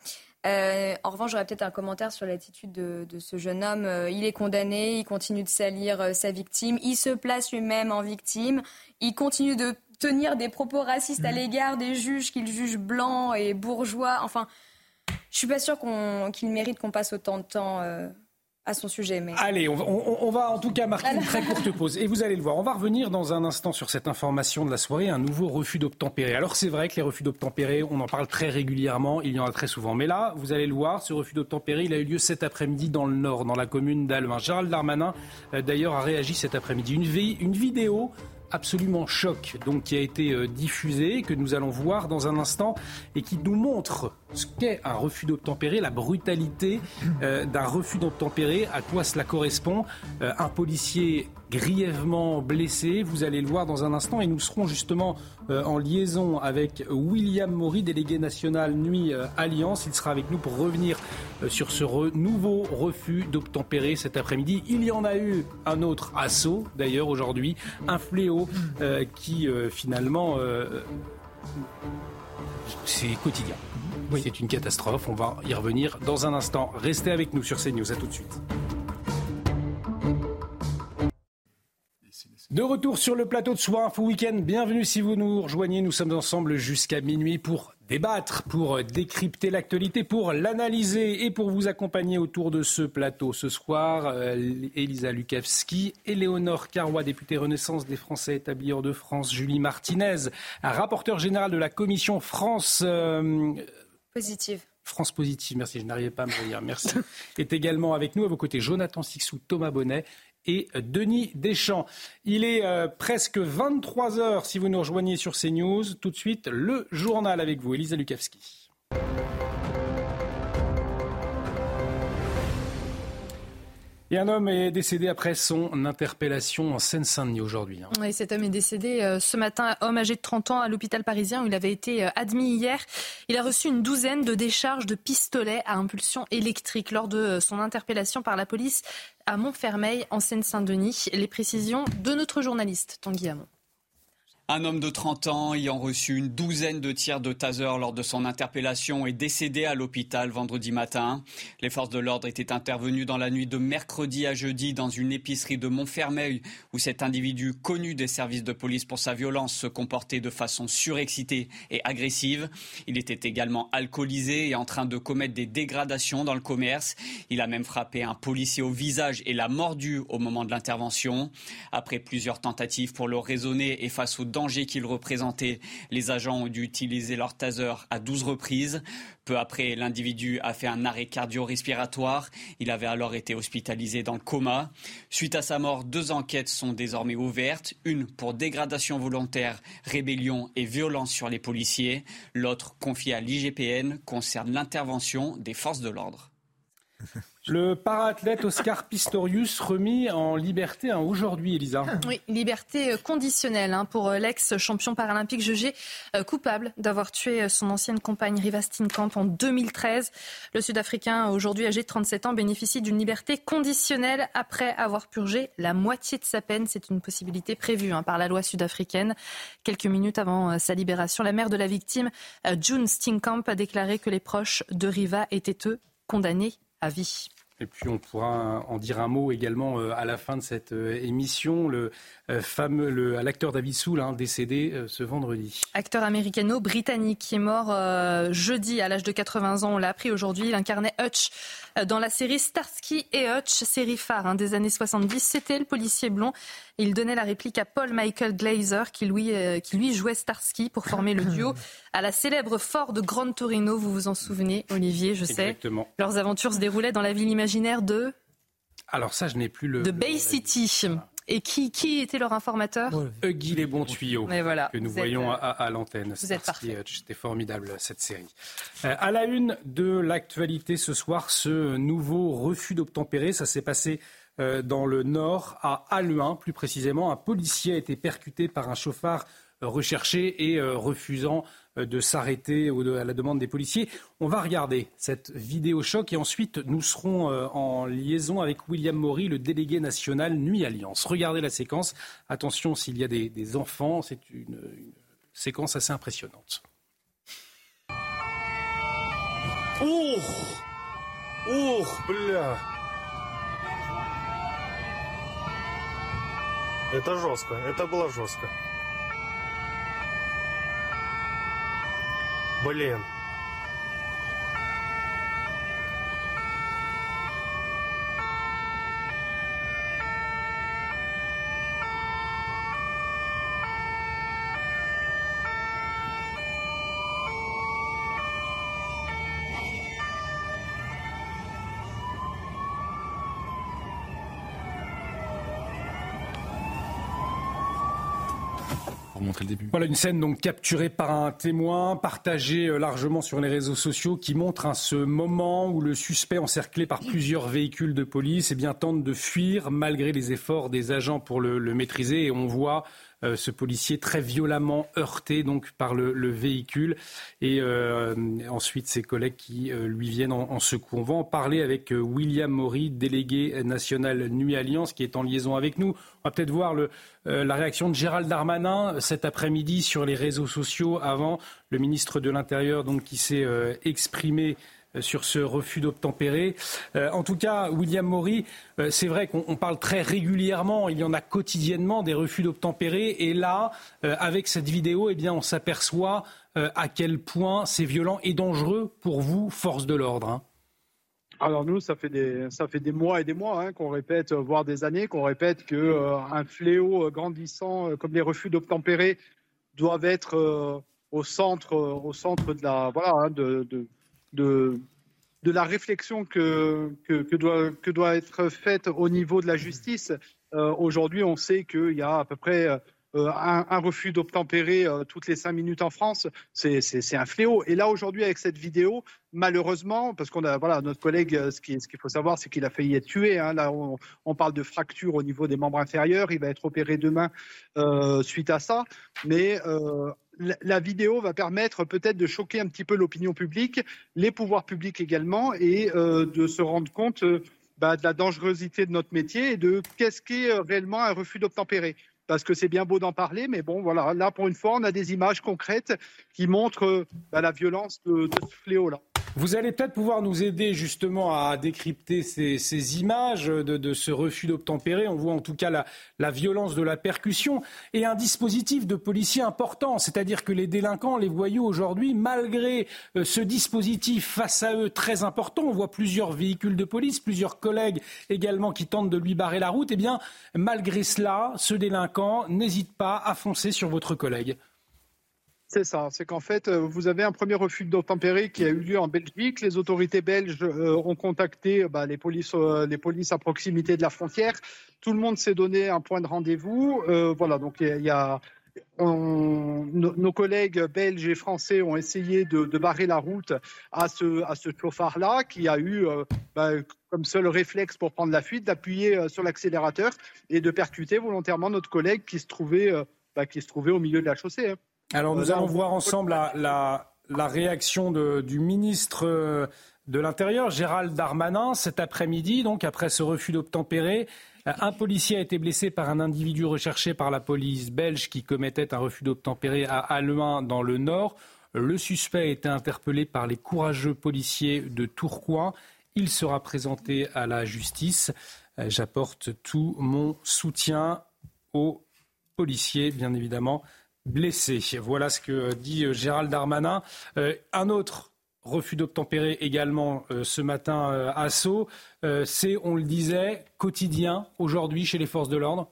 [SPEAKER 9] Euh, en revanche, j'aurais peut-être un commentaire sur l'attitude de, ce jeune homme. Euh, il est condamné, il continue de salir sa victime, il se place lui-même en victime, il continue de tenir des propos racistes à mmh. l'égard des juges qu'il juge blancs et bourgeois. Enfin, je suis pas sûre qu'il mérite qu'on passe autant de temps à son sujet. Mais...
[SPEAKER 1] Allez, on, va en tout cas marquer une très courte pause. Et vous allez le voir, on va revenir dans un instant sur cette information de la soirée, un nouveau refus d'obtempérer. Alors c'est vrai que les refus d'obtempérer, on en parle très régulièrement, il y en a très souvent. Mais là, vous allez le voir, ce refus d'obtempérer, il a eu lieu cet après-midi dans le Nord, dans la commune d'Alvin. Gérald Darmanin, euh, d'ailleurs, a réagi cet après-midi. Une, une vidéo absolument choc, donc qui a été euh, diffusé, que nous allons voir dans un instant, et qui nous montre ce qu'est un refus d'obtempérer, la brutalité euh, d'un refus d'obtempérer, à quoi cela correspond. Euh, un policier grièvement blessé. Vous allez le voir dans un instant et nous serons justement euh, en liaison avec William Maury, délégué national Nuit euh, Alliance. Il sera avec nous pour revenir euh, sur ce nouveau refus d'obtempérer cet après-midi. Il y en a eu un autre assaut d'ailleurs aujourd'hui, un fléau qui finalement c'est quotidien. C'est une catastrophe. On va y revenir dans un instant. Restez avec nous sur CNews. À tout de suite. De retour sur le plateau de Soir Info Week-end, bienvenue si vous nous rejoignez. Nous sommes ensemble jusqu'à minuit pour débattre, pour décrypter l'actualité, pour l'analyser et pour vous accompagner autour de ce plateau ce soir. Euh, Elisa Lukavski, Éléonore Carrois, députée Renaissance des Français établis hors de France, Julie Martinez, rapporteur général de la commission France.
[SPEAKER 9] Euh, positive.
[SPEAKER 1] France Positive, merci, je n'arrivais pas à me dire, merci, <laughs> est également avec nous. À vos côtés, Jonathan Sixou, Thomas Bonnet et Denis Deschamps. Il est euh, presque 23 heures si vous nous rejoignez sur CNews. Tout de suite, le journal avec vous, Elisa Lukavski. Et un homme est décédé après son interpellation en Seine-Saint-Denis aujourd'hui.
[SPEAKER 2] Hein. Oui, cet homme est décédé euh, ce matin, homme âgé de 30 ans à l'hôpital parisien où il avait été euh, admis hier. Il a reçu une douzaine de décharges de pistolets à impulsion électrique lors de euh, son interpellation par la police à Montfermeil en Seine-Saint-Denis. Les précisions de notre journaliste Tanguy Hamon.
[SPEAKER 20] Un homme de 30 ans ayant reçu une douzaine de tirs de taser lors de son interpellation est décédé à l'hôpital vendredi matin. Les forces de l'ordre étaient intervenues dans la nuit de mercredi à jeudi dans une épicerie de Montfermeil où cet individu connu des services de police pour sa violence se comportait de façon surexcitée et agressive. Il était également alcoolisé et en train de commettre des dégradations dans le commerce. Il a même frappé un policier au visage et l'a mordu au moment de l'intervention. Après plusieurs tentatives pour le raisonner et face aux qu'il représentait. Les agents ont dû utiliser leur taser à 12 reprises. Peu après, l'individu a fait un arrêt cardio-respiratoire. Il avait alors été hospitalisé dans le coma. Suite à sa mort, deux enquêtes sont désormais ouvertes. Une pour dégradation volontaire, rébellion et violence sur les policiers. L'autre, confiée à l'IGPN, concerne l'intervention des forces de l'ordre.
[SPEAKER 1] Le para-athlète Oscar Pistorius remis en liberté hein, aujourd'hui, Elisa.
[SPEAKER 2] Oui, liberté conditionnelle hein, pour euh, l'ex-champion paralympique jugé euh, coupable d'avoir tué euh, son ancienne compagne Riva Steenkamp en 2013. Le Sud-Africain, aujourd'hui âgé de 37 ans, bénéficie d'une liberté conditionnelle après avoir purgé la moitié de sa peine. C'est une possibilité prévue hein, par la loi sud-africaine. Quelques minutes avant sa libération, la mère de la victime, June Steenkamp, a déclaré que les proches de Riva étaient eux condamnés
[SPEAKER 1] Et puis on pourra en dire un mot également euh, à la fin de cette euh, émission. Euh, fameux, l'acteur David Soul, hein, décédé ce vendredi.
[SPEAKER 2] Acteur américano-britannique qui est mort jeudi à l'âge de 80 ans. On l'a appris aujourd'hui. Il incarnait Hutch dans la série Starsky et Hutch, série phare hein, des années 70. C'était le policier blond. Il donnait la réplique à Paul Michael Glazer qui lui, qui lui jouait Starsky pour former le duo <coughs> à la célèbre Ford de Gran Torino. Vous vous en souvenez, Olivier, je sais.
[SPEAKER 1] Exactement.
[SPEAKER 2] Leurs aventures se déroulaient dans la ville imaginaire de
[SPEAKER 1] Alors ça, je n'ai plus le...
[SPEAKER 2] De Bay City. Et qui, qui était leur informateur
[SPEAKER 1] Huggy les bons tuyaux
[SPEAKER 2] voilà,
[SPEAKER 1] que nous voyons à, l'antenne.
[SPEAKER 2] Vous êtes parfait.
[SPEAKER 1] C'était formidable cette série. Euh, à la une de l'actualité ce soir, ce nouveau refus d'obtempérer, ça s'est passé euh, dans le nord, à Aluin plus précisément. Un policier a été percuté par un chauffard recherché et euh, refusant euh, de s'arrêter à la demande des policiers. On va regarder cette vidéo choc et ensuite nous serons euh, en liaison avec William Maury, le délégué national Nuit Alliance. Regardez la séquence. Attention s'il y a des, enfants, c'est une, séquence assez impressionnante.
[SPEAKER 21] Oh Oh, бля. Это жестко, это было жестко. Блин.
[SPEAKER 1] Voilà une scène donc capturée par un témoin, partagée euh, largement sur les réseaux sociaux, qui montre hein, ce moment où le suspect, encerclé par plusieurs véhicules de police, eh tente de fuir malgré les efforts des agents pour le, le maîtriser. Et on voit euh, ce policier très violemment heurté donc par le, véhicule et euh, ensuite ses collègues qui euh, lui viennent en, secours. On va en parler avec William Maury, délégué national Nuit Alliance, qui est en liaison avec nous. On va peut-être voir le, la réaction de Gérald Darmanin cet après-midi sur les réseaux sociaux avant le ministre de l'Intérieur donc qui s'est exprimé sur ce refus d'obtempérer. en tout cas, William Maury, c'est vrai qu'on parle très régulièrement, il y en a quotidiennement des refus d'obtempérer. Et là, avec cette vidéo, eh bien, on s'aperçoit à quel point c'est violent et dangereux pour vous, force de l'ordre. Hein.
[SPEAKER 22] Alors nous, ça fait des, ça fait des mois et des mois hein, qu'on répète, euh, voire des années, qu'on répète que euh, un fléau euh, grandissant comme les refus d'obtempérer doivent être au centre, au centre de la, voilà, hein, de, de, la réflexion que, que, doit, que doit être faite au niveau de la justice. Aujourd'hui, on sait qu'il y a à peu près euh, un, refus d'obtempérer euh, toutes les cinq minutes en France, c'est un fléau. Et là, aujourd'hui, avec cette vidéo, malheureusement, parce qu'on a, voilà, notre collègue, euh, ce qu'il faut savoir, c'est qu'il a failli être tué. Hein. Là, on, parle de fracture au niveau des membres inférieurs. Il va être opéré demain suite à ça. Mais la, vidéo va permettre peut-être de choquer un petit peu l'opinion publique, les pouvoirs publics également, et de se rendre compte bah, de la dangerosité de notre métier et de qu'est-ce qu'est réellement un refus d'obtempérer parce que c'est bien beau d'en parler, mais bon, voilà, là, pour une fois, on a des images concrètes qui montrent bah, la violence de ce fléau-là.
[SPEAKER 1] Vous allez peut-être pouvoir nous aider justement à décrypter ces, images de, ce refus d'obtempérer. On voit en tout cas la, violence de la percussion et un dispositif de policiers important. C'est-à-dire que les délinquants, les voyous aujourd'hui, malgré euh, ce dispositif face à eux très important, on voit plusieurs véhicules de police, plusieurs collègues également qui tentent de lui barrer la route. Eh bien, malgré cela, ce délinquant n'hésite pas à foncer sur votre collègue.
[SPEAKER 22] C'est ça, c'est qu'en fait, euh, vous avez un premier refus d'obtempérer qui a eu lieu en Belgique. Les autorités belges euh, ont contacté bah, les, polices, euh, les polices à proximité de la frontière. Tout le monde s'est donné un point de rendez-vous. voilà, donc il y a, nos collègues belges et français ont essayé de, barrer la route à ce, à ce chauffard-là, qui a eu bah, comme seul réflexe pour prendre la fuite d'appuyer sur l'accélérateur et de percuter volontairement notre collègue qui se trouvait, bah, au milieu de la chaussée. Hein.
[SPEAKER 1] Alors nous allons voir ensemble la, réaction du ministre euh, de l'Intérieur, Gérald Darmanin, cet après-midi, donc après ce refus d'obtempérer. Euh, un policier a été blessé par un individu recherché par la police belge qui commettait un refus d'obtempérer à Halluin dans le Nord. Le suspect a été interpellé par les courageux policiers de Tourcoing. Il sera présenté à la justice. Euh, j'apporte tout mon soutien aux policiers, bien évidemment, blessés. Voilà ce que dit euh, Gérald Darmanin. Euh, un autre refus d'obtempérer également euh, ce matin à Sceaux. c'est, on le disait, quotidien aujourd'hui chez les forces de l'ordre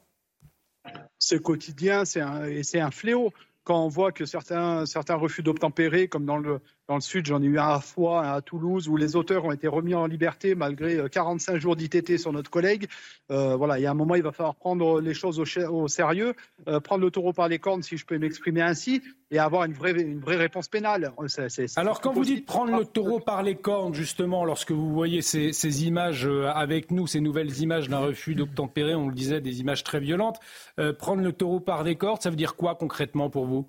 [SPEAKER 22] C'est quotidien c'est un fléau. Quand on voit que certains refus d'obtempérer, comme dans le, dans le sud, j'en ai eu un à Foix, un à Toulouse, où les auteurs ont été remis en liberté malgré 45 euh, jours d'ITT sur notre collègue. Euh, voilà, il y a un moment, il va falloir prendre les choses au, sérieux, euh, prendre le taureau par les cornes, si je peux m'exprimer ainsi, et avoir une vraie, une vraie réponse pénale.
[SPEAKER 1] Alors, quand vous dites prendre le taureau par les cornes, justement, lorsque vous voyez ces, ces images avec nous, ces nouvelles images d'un refus d'obtempérer, on le disait, des images très violentes, prendre le taureau par les cornes, ça veut dire quoi concrètement pour vous?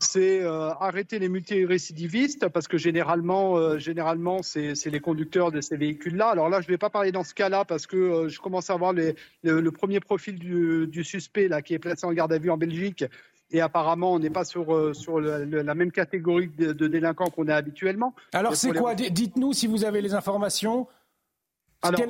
[SPEAKER 22] C'est euh, arrêter les multirécidivistes parce que généralement, euh, généralement c'est les conducteurs de ces véhicules-là. Alors là, je ne vais pas parler dans ce cas-là parce que euh, je commence à voir le, premier profil du, suspect là qui est placé en garde à vue en Belgique. Et apparemment, on n'est pas sur, sur la même catégorie de, délinquants qu'on est habituellement.
[SPEAKER 1] Alors, c'est quoi? Dites-nous si vous avez les informations.
[SPEAKER 22] Alors,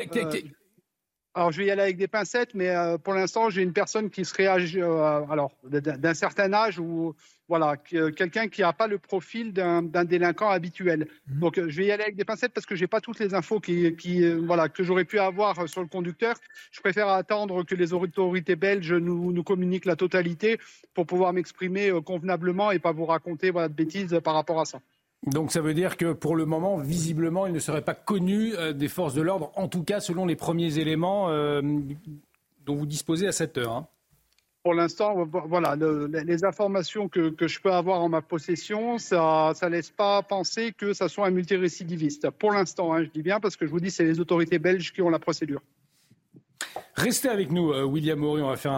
[SPEAKER 22] alors, je vais y aller avec des pincettes, mais pour l'instant, j'ai une personne qui serait alors d'un certain âge ou voilà, euh, quelqu'un qui n'a pas le profil d'un délinquant habituel. Mhm. Donc, euh, je vais y aller avec des pincettes parce que j'ai pas toutes les infos qui, euh, voilà, que j'aurais pu avoir sur le conducteur. Je préfère attendre que les autorités belges nous, nous communiquent la totalité pour pouvoir m'exprimer convenablement et pas vous raconter voilà, de bêtises par rapport à ça.
[SPEAKER 1] Donc ça veut dire que pour le moment, visiblement, il ne serait pas connu des forces de l'ordre, en tout cas selon les premiers éléments dont vous disposez à cette heure. Hein
[SPEAKER 22] pour l'instant, voilà, les informations que, je peux avoir en ma possession, ça ne laisse pas penser que ça soit un multirécidiviste. Pour l'instant, hein, je dis bien parce que je vous dis, c'est les autorités belges qui ont la procédure.
[SPEAKER 1] Restez avec nous, euh, William Maury. On va faire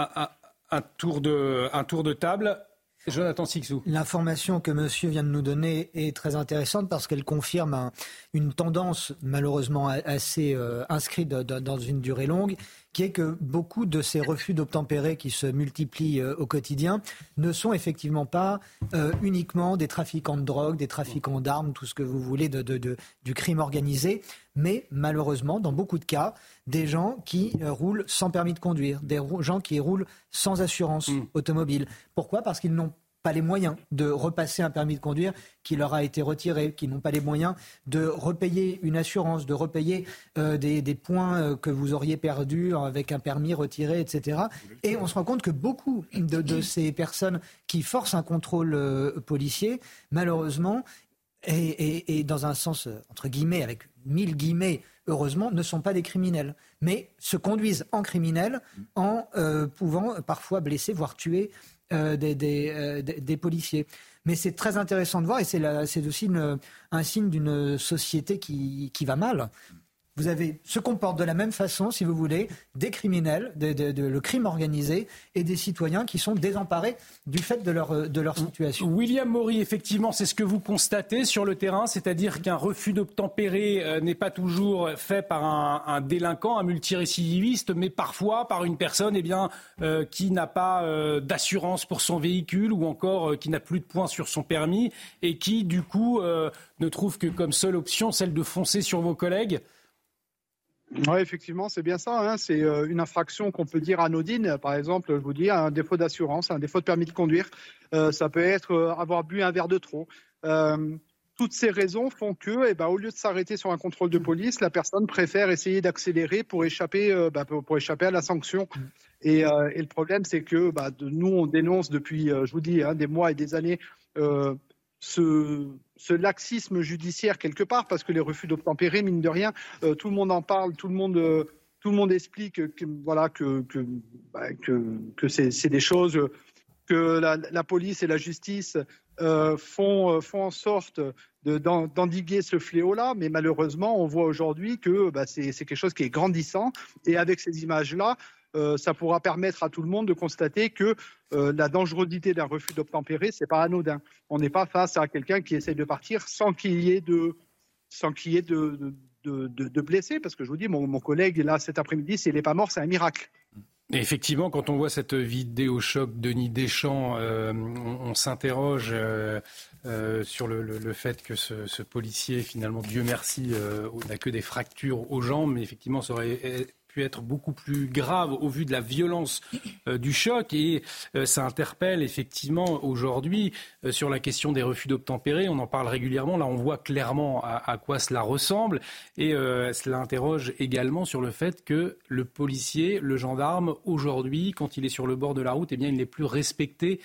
[SPEAKER 1] un, tour, de, un tour de table. Jonathan Sixou.
[SPEAKER 3] L'information que monsieur vient de nous donner est très intéressante parce qu'elle confirme une tendance malheureusement assez euh, inscrite dans une durée longue qui est que beaucoup de ces refus d'obtempérer qui se multiplient euh, au quotidien ne sont effectivement pas euh, uniquement des trafiquants de drogue, des trafiquants d'armes, tout ce que vous voulez de, du crime organisé, mais malheureusement, dans beaucoup de cas, des gens qui euh, roulent sans permis de conduire, des gens qui roulent sans assurance mm. automobile. Pourquoi? Parce qu'ils n'ont pas les moyens de repasser un permis de conduire qui leur a été retiré, qui n'ont pas les moyens de repayer une assurance, de repayer euh, des, points euh, que vous auriez perdus avec un permis retiré, etc. Et on se rend compte que beaucoup de, ces personnes qui forcent un contrôle euh, policier, malheureusement, et, dans un sens, entre guillemets, avec mille guillemets, heureusement, ne sont pas des criminels, mais se conduisent en criminels en pouvant parfois blesser, voire tuer euh, euh, des, policiers. Mais c'est très intéressant de voir et c'est aussi un signe d'une société qui, qui va mal vous avez se comportent de la même façon, si vous voulez, des criminels, de, le crime organisé et des citoyens qui sont désemparés du fait de leur, de leur situation.
[SPEAKER 1] William Maury, effectivement, c'est ce que vous constatez sur le terrain, c'est-à-dire qu'un refus d'obtempérer euh, n'est pas toujours fait par un, délinquant, un multirécidiviste, mais parfois par une personne eh bien, euh, qui n'a pas euh, d'assurance pour son véhicule ou encore qui n'a plus de points sur son permis et qui, du coup, ne trouve que comme seule option celle de foncer sur vos collègues.
[SPEAKER 22] Oui, effectivement, c'est bien ça. Hein. C'est euh, une infraction qu'on peut dire anodine. Par exemple, je vous dis, un défaut d'assurance, un défaut de permis de conduire. Euh, ça peut être euh, avoir bu un verre de trop. toutes ces raisons font que, eh ben, au lieu de s'arrêter sur un contrôle de police, la personne préfère essayer d'accélérer pour échapper, bah, à la sanction. Et, le problème, c'est que bah, nous, on dénonce depuis, je vous dis, hein, des mois et des années ce, ce, laxisme judiciaire quelque part, parce que les refus d'obtempérer, mine de rien, euh, tout le monde en parle, tout le monde, euh, tout le monde explique que, voilà, que, que, bah, c'est des choses que la, la, police et la justice euh, font, font en sorte d'endiguer ce fléau-là, mais malheureusement, on voit aujourd'hui que bah, c'est quelque chose qui est grandissant, et avec ces images-là, euh, ça pourra permettre à tout le monde de constater que euh, la dangerosité d'un refus d'obtempérer, n'est pas anodin. On n'est pas face à quelqu'un qui essaie de partir sans qu'il y ait de, sans qu'il ait de, de, blessés, parce que je vous dis, mon, collègue là cet après-midi, s'il n'est pas mort, c'est un miracle.
[SPEAKER 1] effectivement, quand on voit cette vidéo choc de Denis Deschamps, euh, on, s'interroge sur le, fait que ce, ce, policier, finalement, Dieu merci, n'a que des fractures aux jambes, mais effectivement, ça aurait pu être beaucoup plus grave au vu de la violence euh, du choc. Et euh, ça interpelle effectivement aujourd'hui euh, sur la question des refus d'obtempérer. On en parle régulièrement. Là, on voit clairement à, quoi cela ressemble. Et cela interroge également sur le fait que le policier, le gendarme, aujourd'hui, quand il est sur le bord de la route, eh bien, il n'est plus respecté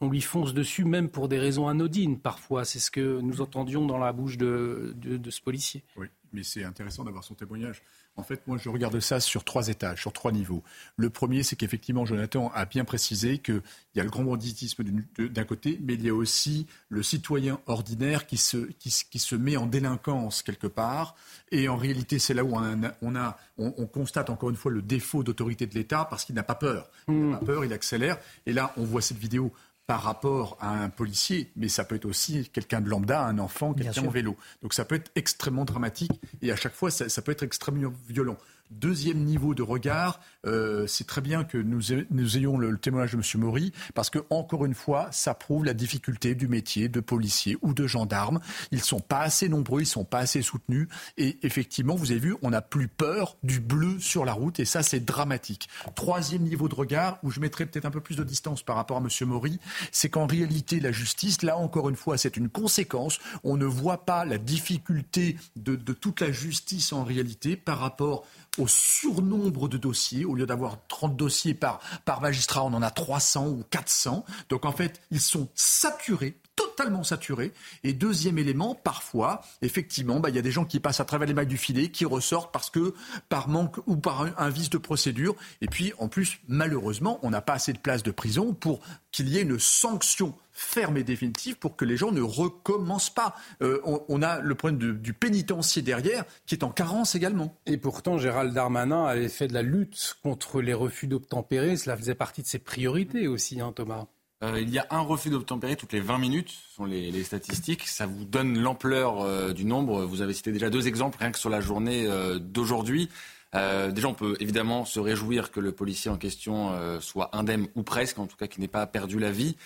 [SPEAKER 1] on lui fonce dessus, même pour des raisons anodines parfois. C'est ce que nous entendions dans la bouche de, de ce policier.
[SPEAKER 12] Oui, mais c'est intéressant d'avoir son témoignage. En fait, moi, je regarde ça sur trois étages, sur trois niveaux. Le premier, c'est qu'effectivement, Jonathan a bien précisé qu'il y a le grand banditisme d'un côté, mais il y a aussi le citoyen ordinaire qui se, qui, se met en délinquance quelque part. Et en réalité, c'est là où on, a, on, constate encore une fois le défaut d'autorité de l'État parce qu'il n'a pas peur. Il n'a pas peur, il accélère. Et là, on voit cette vidéo par rapport à un policier, mais ça peut être aussi quelqu'un de lambda, un enfant, quelqu'un en vélo. Donc ça peut être extrêmement dramatique et à chaque fois ça peut être extrêmement violent. Deuxième niveau de regard, euh, c'est très bien que nous, ayons le, témoignage de M. Maury, parce que, encore une fois, ça prouve la difficulté du métier de policier ou de gendarme. Ils ne sont pas assez nombreux, ils ne sont pas assez soutenus. Et effectivement, vous avez vu, on n'a plus peur du bleu sur la route, et ça, c'est dramatique. Troisième niveau de regard, où je mettrai peut-être un peu plus de distance par rapport à M. Maury, c'est qu'en réalité, la justice, là encore une fois, c'est une conséquence. On ne voit pas la difficulté de, de toute la justice en réalité par rapport au surnombre de dossiers. Au lieu d'avoir 30 dossiers par, par magistrat, on en a 300 ou 400. Donc en fait, ils sont saturés totalement saturés. Et deuxième élément, parfois, effectivement, bah, il y a des gens qui passent à travers les mailles du filet, qui ressortent parce que par manque ou par un, vice de procédure. Et puis, en plus, malheureusement, on n'a pas assez de places de prison pour qu'il y ait une sanction ferme et définitive pour que les gens ne recommencent pas. Euh, on, a le problème du pénitencier derrière qui est en carence également.
[SPEAKER 1] Et pourtant, Gérald Darmanin avait fait de la lutte contre les refus d'obtempérer. Cela faisait partie de ses priorités aussi, hein, Thomas.
[SPEAKER 7] Euh, il y a un refus d'obtempérer toutes les 20 minutes, ce sont les, statistiques. Ça vous donne l'ampleur euh, du nombre. Vous avez cité déjà deux exemples, rien que sur la journée d'aujourd'hui. déjà, on peut évidemment se réjouir que le policier en question soit indemne ou presque, en tout cas qu'il n'ait pas perdu la vie.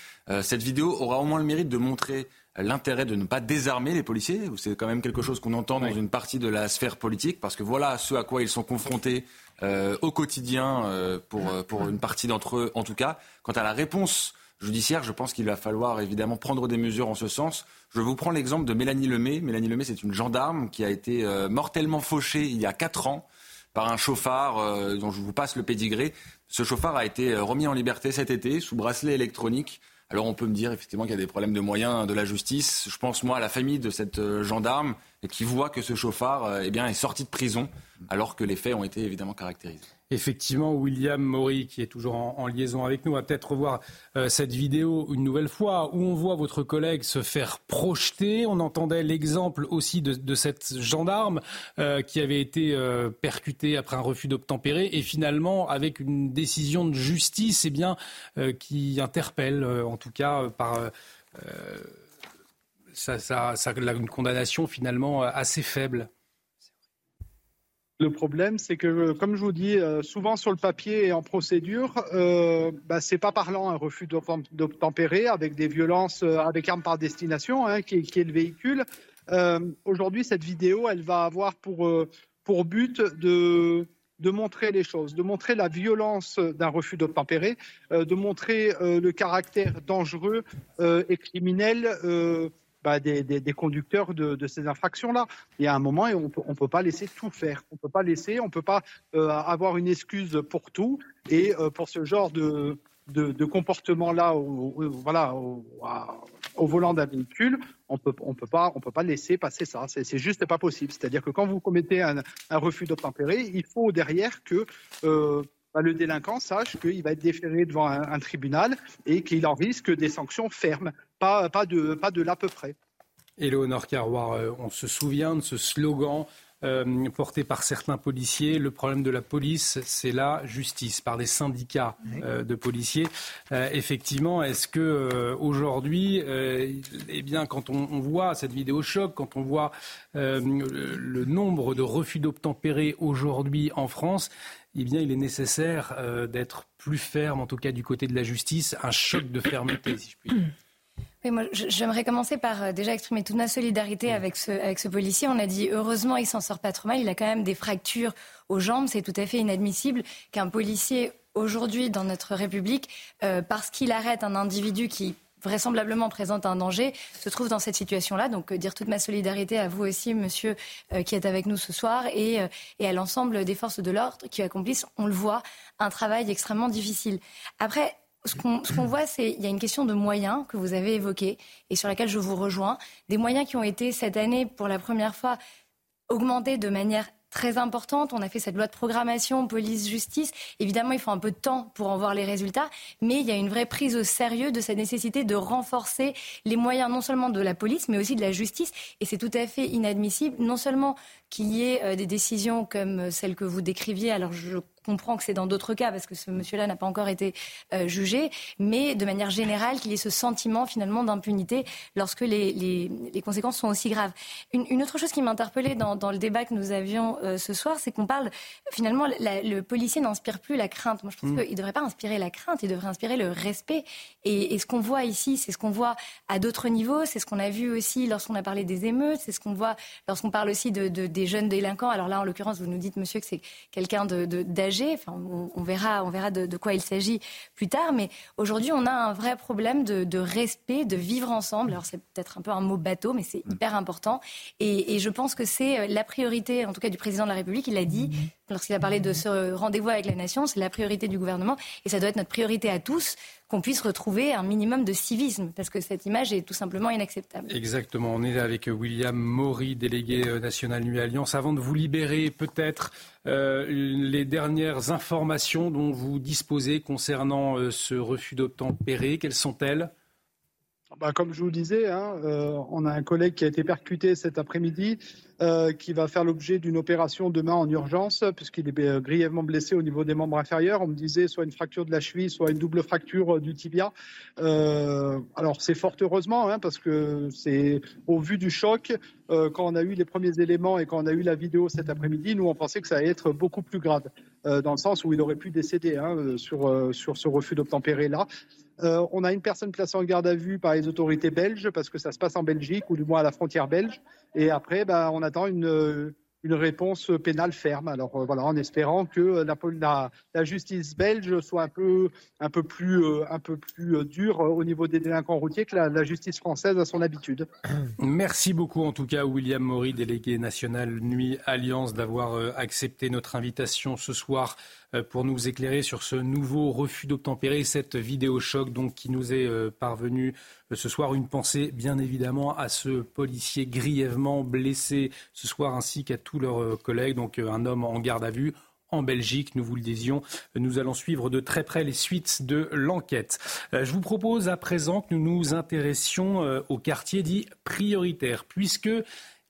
[SPEAKER 7] cette vidéo aura au moins le mérite de montrer l'intérêt de ne pas désarmer les policiers. C'est quand même quelque chose qu'on entend dans une partie de la sphère politique, parce que voilà ce à quoi ils sont confrontés euh, au quotidien euh, pour, euh, pour une partie d'entre eux, en tout cas. Quant à la réponse judiciaire, je pense qu'il va falloir évidemment prendre des mesures en ce sens. Je vous prends l'exemple de Mélanie Lemay. Mélanie Lemay, c'est une gendarme qui a été mortellement fauchée il y a quatre ans par un chauffard dont je vous passe le pédigré. Ce chauffard a été remis en liberté cet été sous bracelet électronique. Alors on peut me dire effectivement qu'il y a des problèmes de moyens de la justice. Je pense moi à la famille de cette euh, gendarme qui voit que ce chauffard euh, eh bien, est sorti de prison alors que les faits ont été évidemment caractérisés.
[SPEAKER 1] Effectivement, William Maury, qui est toujours en, liaison avec nous, va peut-être revoir euh, cette vidéo une nouvelle fois où on voit votre collègue se faire projeter. On entendait l'exemple aussi de, cette gendarme euh, qui avait été euh, percutée après un refus d'obtempérer et finalement avec une décision de justice eh bien, qui interpelle, en tout cas par ça, une condamnation finalement assez faible.
[SPEAKER 22] Le problème, c'est que, comme je vous dis, euh, souvent sur le papier et en procédure, euh, bah, c'est pas parlant un refus d'obtempérer avec des violences, euh, avec armes par destination, hein, qui, est le véhicule. Euh, aujourd'hui, cette vidéo, elle va avoir pour, pour but de, de montrer les choses, de montrer la violence d'un refus d'obtempérer, de montrer le caractère dangereux et criminel des, conducteurs de, ces infractions-là. Il y a un moment, on ne peut pas laisser tout faire. On ne peut pas laisser, on peut pas euh, avoir une excuse pour tout. Et euh, pour ce genre de, de, comportement-là, voilà, au, volant d'un véhicule, on peut, on peut pas, on peut pas laisser passer ça. C'est juste pas possible. C'est-à-dire que quand vous commettez un, refus d'obtempérer, il faut derrière que euh, bah, le délinquant sache qu'il va être déféré devant un, tribunal et qu'il en risque des sanctions fermes, pas, pas, de, pas de l'à peu près.
[SPEAKER 1] Éléonore Carroir, euh, on se souvient de ce slogan euh, porté par certains policiers. Le problème de la police, c'est la justice, par des syndicats euh, de policiers. effectivement, est-ce que aujourd'hui, eh bien, quand on, on, voit cette vidéo choc, quand on voit le nombre de refus d'obtempérer aujourd'hui en France, eh bien, il est nécessaire euh, d'être plus ferme, en tout cas du côté de la justice, un choc de fermeté, si je puis dire. <clears throat>
[SPEAKER 8] Oui, moi, j'aimerais commencer par euh, déjà exprimer toute ma solidarité avec ce, avec ce policier. On a dit, heureusement, il s'en sort pas trop mal. Il a quand même des fractures aux jambes. C'est tout à fait inadmissible qu'un policier, aujourd'hui, dans notre République, euh, parce qu'il arrête un individu qui vraisemblablement présente un danger, se trouve dans cette situation-là. Donc, euh, dire toute ma solidarité à vous aussi, monsieur, euh, qui êtes avec nous ce soir, et, euh, et à l'ensemble des forces de l'ordre qui accomplissent, on le voit, un travail extrêmement difficile. Après, ce qu'on voit, c'est qu'il y a une question de moyens que vous avez évoquée et sur laquelle je vous rejoins. Des moyens qui ont été cette année, pour la première fois, augmentés de manière très importante. On a fait cette loi de programmation police-justice. Évidemment, il faut un peu de temps pour en voir les résultats, mais il y a une vraie prise au sérieux de cette nécessité de renforcer les moyens non seulement de la police, mais aussi de la justice. Et c'est tout à fait inadmissible, non seulement qu'il y ait euh, des décisions comme celles que vous décriviez. Alors, je comprends que c'est dans d'autres cas, parce que ce monsieur-là n'a pas encore été euh, jugé, mais de manière générale, qu'il y ait ce sentiment finalement d'impunité lorsque les, les, les, conséquences sont aussi graves. Une, une autre chose qui m'a interpellée dans, dans, le débat que nous avions euh, ce soir, c'est qu'on parle finalement, le policier n'inspire plus la crainte. Moi, je pense mmh. qu'il ne devrait pas inspirer la crainte, il devrait inspirer le respect. Et, et ce qu'on voit ici, c'est ce qu'on voit à d'autres niveaux, c'est ce qu'on a vu aussi lorsqu'on a parlé des émeutes, c'est ce qu'on voit lorsqu'on parle aussi de, de, des jeunes délinquants. Alors là, en l'occurrence, vous nous dites, monsieur, que c'est quelqu'un d'âgé Enfin, on, verra, on verra de, quoi il s'agit plus tard. Mais aujourd'hui, on a un vrai problème de, respect, de vivre ensemble. Alors c'est peut-être un peu un mot bateau, mais c'est mm. hyper important. Et, je pense que c'est euh, la priorité, en tout cas du président de la République. Il a dit lorsqu'il a parlé de ce rendez-vous avec la nation, c'est la priorité du gouvernement et ça doit être notre priorité à tous qu'on puisse retrouver un minimum de civisme, parce que cette image est tout simplement inacceptable.
[SPEAKER 1] Exactement. On est avec William Maury, délégué euh, national Nuit Alliance. Avant de vous libérer, peut-être euh, les dernières informations dont vous disposez concernant euh, ce refus d'obtempérer, quelles sont-elles?
[SPEAKER 22] Bah, comme je vous le disais, hein, euh, on a un collègue qui a été percuté cet après-midi, euh, qui va faire l'objet d'une opération demain en urgence, puisqu'il est euh, grièvement blessé au niveau des membres inférieurs. On me disait soit une fracture de la cheville, soit une double fracture du tibia. alors c'est fort heureusement, hein, parce que c'est au vu du choc, quand on a eu les premiers éléments et quand on a eu la vidéo cet après-midi, nous on pensait que ça allait être beaucoup plus grave, dans le sens où il aurait pu décéder hein, sur, sur ce refus d'obtempérer là. Euh, on a une personne placée en garde à vue par les autorités belges parce que ça se passe en Belgique ou du moins à la frontière belge. Et après, bah, on attend une, une réponse pénale ferme. Alors euh, voilà, en espérant que la, la, justice belge soit un peu, plus, euh, euh, dure au niveau des délinquants routiers que la, justice française a son habitude. <clears throat>
[SPEAKER 1] Merci beaucoup en tout cas William Maury, délégué national Nuit Alliance, d'avoir accepté notre invitation ce soir pour nous éclairer sur ce nouveau refus d'obtempérer, cette vidéo choc donc qui nous est parvenue ce soir. Une pensée bien évidemment à ce policier grièvement blessé ce soir ainsi qu'à tous leurs euh, collègues. Donc euh, un homme en garde à vue en Belgique. Nous vous le disions, nous allons suivre de très près les suites de l'enquête. Euh, je vous propose à présent que nous nous intéressions au quartier dit prioritaire, puisque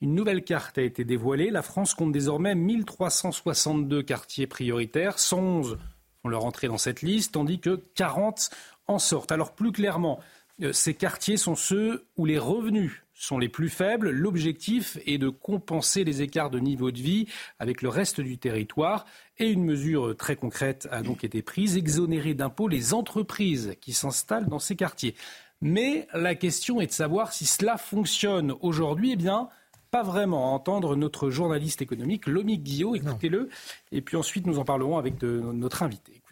[SPEAKER 1] une nouvelle carte a été dévoilée. La France compte désormais 1362 quartiers prioritaires, 111 font leur entrée dans cette liste, tandis que 40 en sortent. Alors plus clairement, euh, ces quartiers sont ceux où les revenus sont les plus faibles. L'objectif est de compenser les écarts de niveau de vie avec le reste du territoire. Et une mesure très concrète a donc été prise, exonérer d'impôts les entreprises qui s'installent dans ces quartiers. Mais la question est de savoir si cela fonctionne aujourd'hui. Eh bien, pas vraiment. entendre notre journaliste économique, Lomi Guillot, écoutez-le. Et puis ensuite, nous en parlerons avec notre invité.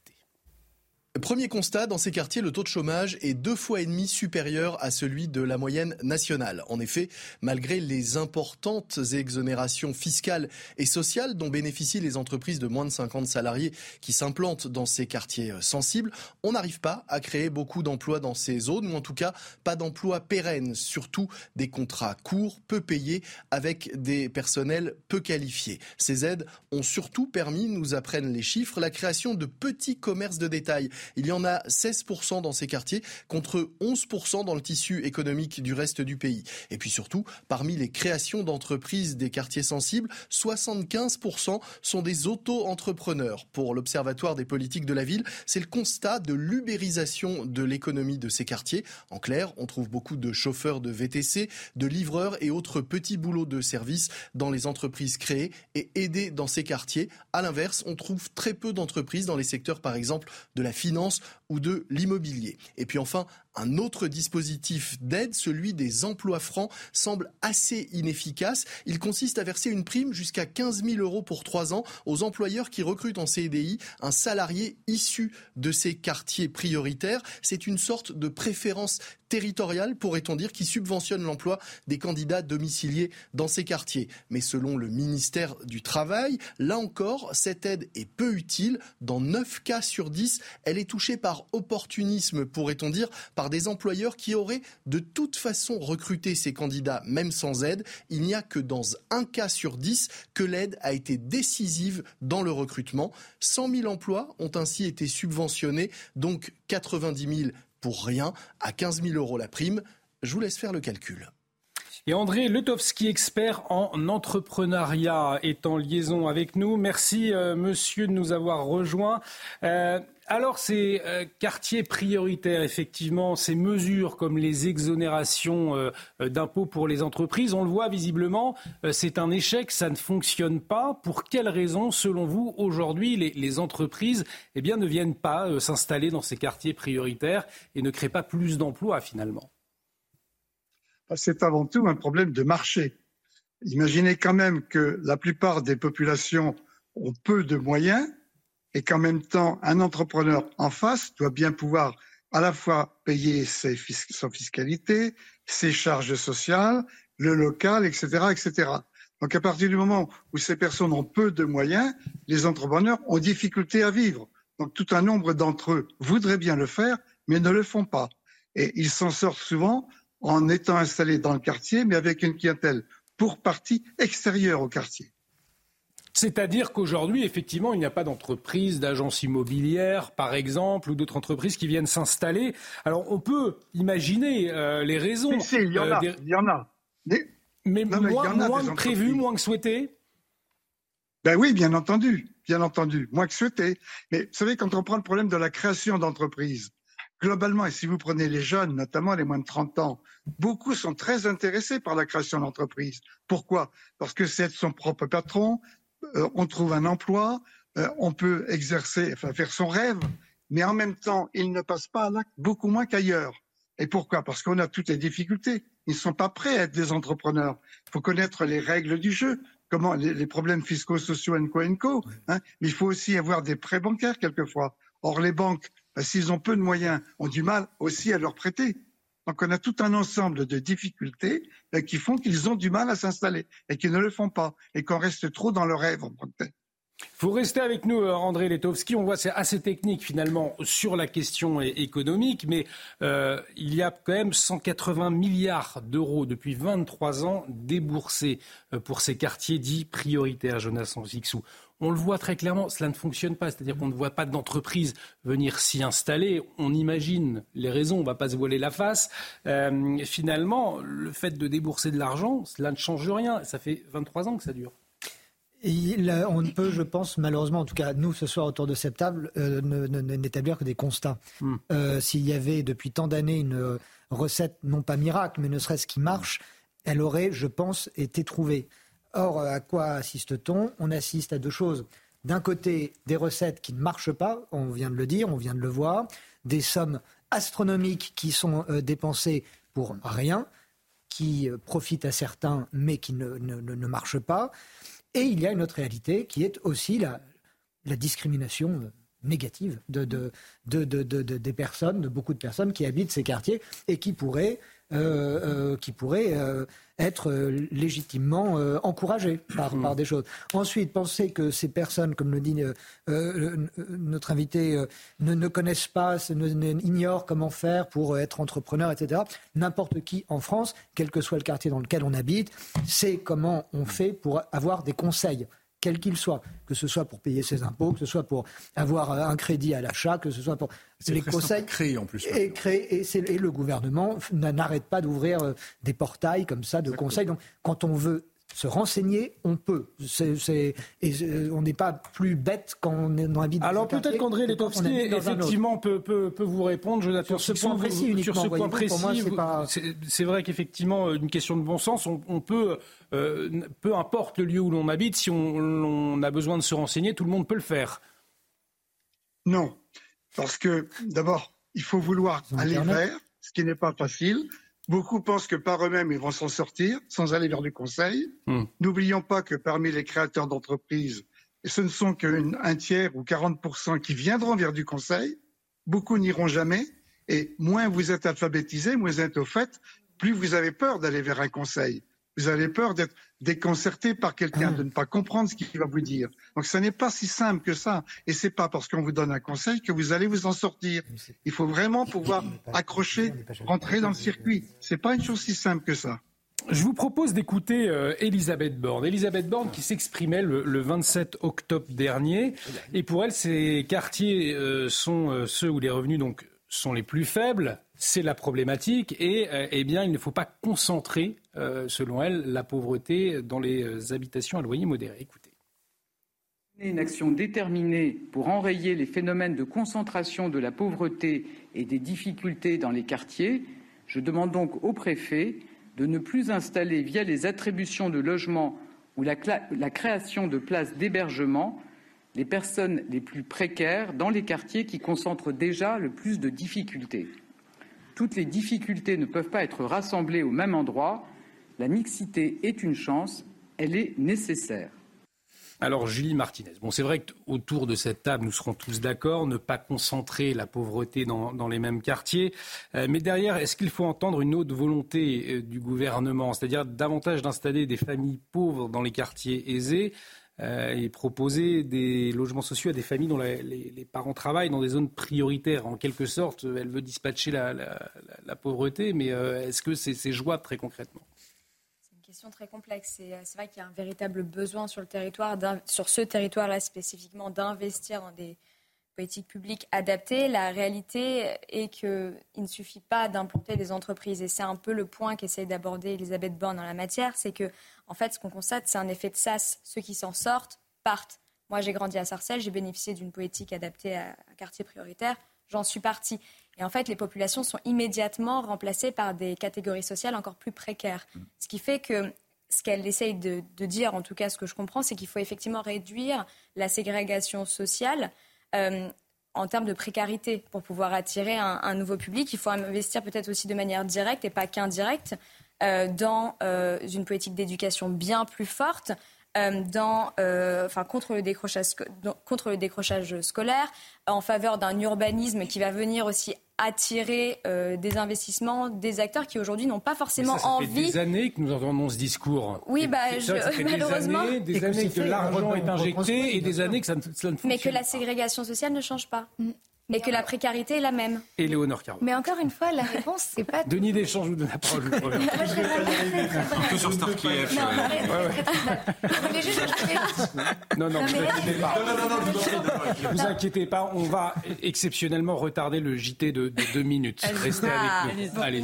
[SPEAKER 23] Premier constat, dans ces quartiers, le taux de chômage est deux fois et demi supérieur à celui de la moyenne nationale. En effet, malgré les importantes exonérations fiscales et sociales dont bénéficient les entreprises de moins de 50 salariés qui s'implantent dans ces quartiers euh, sensibles, on n'arrive pas à créer beaucoup d'emplois dans ces zones, ou en tout cas pas d'emplois pérennes, surtout des contrats courts, peu payés, avec des personnels peu qualifiés. Ces aides ont surtout permis, nous apprennent les chiffres, la création de petits commerces de détail il y en a 16% dans ces quartiers contre 11% dans le tissu économique du reste du pays. Et puis surtout, parmi les créations d'entreprises des quartiers sensibles, 75% sont des auto-entrepreneurs. Pour l'Observatoire des politiques de la ville, c'est le constat de l'ubérisation de l'économie de ces quartiers. En clair, on trouve beaucoup de chauffeurs de VTC, de livreurs et autres petits boulots de service dans les entreprises créées et aidées dans ces quartiers. À l'inverse, on trouve très peu d'entreprises dans les secteurs, par exemple, de la finance finances de l'immobilier. Et puis enfin, un autre dispositif d'aide, celui des emplois francs, semble assez inefficace. Il consiste à verser une prime jusqu'à 15 000 euros pour trois ans aux employeurs qui recrutent en CDI un salarié issu de ces quartiers prioritaires. C'est une sorte de préférence territoriale, pourrait-on dire, qui subventionne l'emploi des candidats domiciliés dans ces quartiers. Mais selon le ministère du Travail, là encore, cette aide est peu utile. Dans 9 cas sur 10, elle est touchée par opportunisme, pourrait-on dire, par des employeurs qui auraient de toute façon recruté ces candidats, même sans aide. Il n'y a que dans un cas sur 10 que l'aide a été décisive dans le recrutement. 100 000 emplois ont ainsi été subventionnés, donc 90 000 pour rien, à 15 000 euros la prime. Je vous laisse faire le calcul.
[SPEAKER 1] Et André Letowski, expert en entrepreneuriat, est en liaison avec nous. Merci, euh, monsieur, de nous avoir rejoints. Euh, alors, ces euh, quartiers prioritaires, effectivement, ces mesures comme les exonérations euh, euh, d'impôts pour les entreprises, on le voit visiblement, c'est un échec, ça ne fonctionne pas. Pour quelles raisons, selon vous, aujourd'hui, les, entreprises eh ne viennent pas s'installer dans ces quartiers prioritaires et ne créent pas plus d'emplois finalement?
[SPEAKER 24] C'est avant tout un problème de marché. Imaginez quand même que la plupart des populations ont peu de moyens et qu'en même temps, un entrepreneur en face doit bien pouvoir à la fois payer ses, fiscalité, ses charges sociales, le local, etc., etc. Donc à partir du moment où ces personnes ont peu de moyens, les entrepreneurs ont difficulté à vivre. Donc tout un nombre d'entre eux voudraient bien le faire, mais ne le font pas. Et ils s'en sortent souvent en étant installés dans le quartier, mais avec une clientèle pour partie extérieure au quartier.
[SPEAKER 1] C'est-à-dire qu'aujourd'hui, effectivement, il n'y a pas d'entreprise, d'agence immobilière, par exemple, ou d'autres entreprises qui viennent s'installer. Alors, on peut imaginer euh, les raisons.
[SPEAKER 24] Si, si, il y en a.
[SPEAKER 1] euh,
[SPEAKER 24] Il y en a. Des-
[SPEAKER 1] Mais
[SPEAKER 24] Non, mais il y
[SPEAKER 1] moins,
[SPEAKER 24] en a
[SPEAKER 1] moins
[SPEAKER 24] des
[SPEAKER 1] que prévu, moins que souhaité
[SPEAKER 24] Ben oui, bien entendu, bien entendu, moins que souhaité. Mais vous savez, quand on prend le problème de la création d'entreprises, globalement, et si vous prenez les jeunes, notamment les moins de 30 ans, beaucoup sont très intéressés par la création d'entreprises. Pourquoi? Parce que c'est être son propre patron, euh, on trouve un emploi, euh, on peut exercer, faire son rêve, mais en même temps, il ne passe pas à beaucoup moins qu'ailleurs. Et pourquoi? Parce qu'on a toutes les difficultés. Ils ne sont pas prêts à être des entrepreneurs. Il faut connaître les règles du jeu, les, problèmes fiscaux, sociaux, and co, hein. Mais il faut aussi avoir des prêts bancaires quelquefois. Or, les banques, ben, s'ils ont peu de moyens, ont du mal aussi à leur prêter. Donc, on a tout un ensemble de difficultés ben, qui font qu'ils ont du mal à s'installer et qu'ils ne le font pas et qu'on reste trop dans le rêve en tant que tel.
[SPEAKER 1] Vous restez avec nous, euh, André Letowski. On voit c'est assez technique finalement sur la question économique, mais euh, il y a quand même 180 milliards d'euros depuis 23 ans déboursés euh, pour ces quartiers dits prioritaires, Jonas Sansixou. On le voit très clairement, cela ne fonctionne pas. C'est-à-dire qu'on ne voit pas d'entreprise venir s'y installer. On imagine les raisons, on ne va pas se voiler la face. Finalement, le fait de débourser de l'argent, cela ne change rien. Ça fait 23 ans que ça dure.
[SPEAKER 3] Il, on ne peut, je pense, malheureusement, en tout cas nous ce soir autour de cette table, euh, n'établir que des constats.
[SPEAKER 1] Hmm.
[SPEAKER 3] Euh, S'il y avait depuis tant d'années une euh, recette, non pas miracle, mais ne serait-ce qui marche, elle aurait, je pense, été trouvée. Or, à quoi assiste-t-on? On assiste à deux choses. D'un côté, des recettes qui ne marchent pas, on vient de le dire, on vient de le voir, des sommes astronomiques qui sont euh, dépensées pour rien, qui profitent à certains, mais qui ne- ne marchent pas. Et il y a une autre réalité qui est aussi la, discrimination euh, négative de, de- de- de- de- de- des personnes, de beaucoup de personnes qui habitent ces quartiers et qui pourraient, qui pourraient euh, être euh, légitimement euh, encouragées par, par des choses. Ensuite, penser que ces personnes, comme le dit euh, euh, notre invité, euh, ne, ne connaissent pas, ne- ignorent comment faire pour être entrepreneur, etc. N'importe qui en France, quel que soit le quartier dans lequel on habite, sait comment on fait pour avoir des conseils quels qu'ils soient, que ce soit pour payer ses impôts, que ce soit pour avoir euh, un crédit à l'achat, que ce soit pour les conseils.
[SPEAKER 12] créer, en plus,
[SPEAKER 3] Et, créer, et, le gouvernement n'arrête pas d'ouvrir euh, des portails comme ça de conseils. Donc, quand on veut se renseigner, on peut. Et euh, on n'est pas plus bête quand on, habite dans
[SPEAKER 1] Alors peut-être qu'André Letowski, effectivement, peut, peut, peut vous répondre. Jonathan
[SPEAKER 3] Sur ce
[SPEAKER 1] Sixon,
[SPEAKER 3] point précis
[SPEAKER 1] vous- Sur ce point précis,
[SPEAKER 3] c'est pas-
[SPEAKER 1] vrai qu'effectivement, une question de bon sens, on, on peut, euh, peu importe le lieu où l'on habite, si on, on a besoin de se renseigner, tout le monde peut le faire.
[SPEAKER 24] Non, parce que d'abord, il faut vouloir aller vers, ce qui n'est pas facile. Beaucoup pensent que par eux-mêmes, ils vont s'en sortir sans aller vers du conseil.
[SPEAKER 1] Hmm.
[SPEAKER 24] N'oublions pas que parmi les créateurs d'entreprises, ce ne sont qu'un tiers ou 40% qui viendront vers du conseil. Beaucoup n'iront jamais. Et moins vous êtes alphabétisé, moins vous êtes au fait, plus vous avez peur d'aller vers un conseil. Vous avez peur d'être déconcerté par quelqu'un, de ne pas comprendre ce qu'il va vous dire. Donc, ce n'est pas si simple que ça. Et c'est pas parce qu'on vous donne un conseil que vous allez vous en sortir. Il faut vraiment pouvoir accrocher, rentrer dans le circuit. C'est pas une chose si simple que ça.
[SPEAKER 1] Je vous propose d'écouter euh, Elisabeth Borne. Elisabeth Borne qui s'exprimait le, le 27 octobre dernier. Et pour elle, ces quartiers euh, sont euh, ceux où les revenus donc, sont les plus faibles. C'est la problématique. Et euh, eh bien, il ne faut pas concentrer, euh, selon elle, la pauvreté dans les euh, habitations à loyer modéré. Écoutez.
[SPEAKER 25] Une action déterminée pour enrayer les phénomènes de concentration de la pauvreté et des difficultés dans les quartiers, je demande donc au préfet de ne plus installer via les attributions de logements ou la, création de places d'hébergement les personnes les plus précaires dans les quartiers qui concentrent déjà le plus de difficultés. Toutes les difficultés ne peuvent pas être rassemblées au même endroit. La mixité est une chance, elle est nécessaire.
[SPEAKER 1] Alors Julie Martinez, bon c'est vrai qu'autour de cette table nous serons tous d'accord, ne pas concentrer la pauvreté dans, les mêmes quartiers, Euh, mais derrière est-ce qu'il faut entendre une autre volonté euh, du gouvernement, c'est-à-dire davantage d'installer des familles pauvres dans les quartiers aisés et proposer des logements sociaux à des familles dont les, parents travaillent dans des zones prioritaires. En quelque sorte, elle veut dispatcher la, pauvreté, mais euh, est-ce que c'est c'est jouable très concrètement?
[SPEAKER 9] Question très complexe. Euh, c'est vrai qu'il y a un véritable besoin sur le territoire, sur ce territoire-là spécifiquement, d'investir dans des politiques publiques adaptées. La réalité est qu'il ne suffit pas d'implanter des entreprises. Et c'est un peu le point qu'essaye d'aborder Elisabeth Borne dans la matière. C'est que, en fait, ce qu'on constate, c'est un effet de sas. Ceux qui s'en sortent partent. Moi, j'ai grandi à Sarcelles, j'ai bénéficié d'une politique adaptée à un quartier prioritaire. J'en suis partie. Et en fait, les populations sont immédiatement remplacées par des catégories sociales encore plus précaires. Mm. Ce qui fait que ce qu'elle essaye de, dire, en tout cas ce que je comprends, c'est qu'il faut effectivement réduire la ségrégation sociale en termes de précarité pour pouvoir attirer un, nouveau public. Il faut investir peut-être aussi de manière directe et pas qu'indirecte euh, dans euh, une politique d'éducation bien plus forte, euh, dans, euh, enfin, contre le décrochage scolaire, en faveur d'un urbanisme qui va venir aussi attirer euh, des investissements, des acteurs qui aujourd'hui n'ont pas forcément
[SPEAKER 1] ça,
[SPEAKER 9] envie.
[SPEAKER 1] Ça fait des années que nous entendons ce discours.
[SPEAKER 9] Oui, bah, je, <laughs> malheureusement.
[SPEAKER 1] Des années, des années que l'argent est injecté et des années que ça ne, ça ne fonctionne
[SPEAKER 9] Mais que la ségrégation sociale ne change pas. Et que la précarité est la même.
[SPEAKER 1] Léonore Caron.
[SPEAKER 8] Mais encore une fois, la réponse, c'est pas. <laughs>
[SPEAKER 1] Denis Deschamps, je vous donne la parole. <laughs>
[SPEAKER 7] que sur Star Kiev.
[SPEAKER 1] Non, non, vous inquiétez pas. Ne vous inquiétez pas, on va exceptionnellement retarder le JT de, deux minutes. Restez avec nous.
[SPEAKER 8] Allez,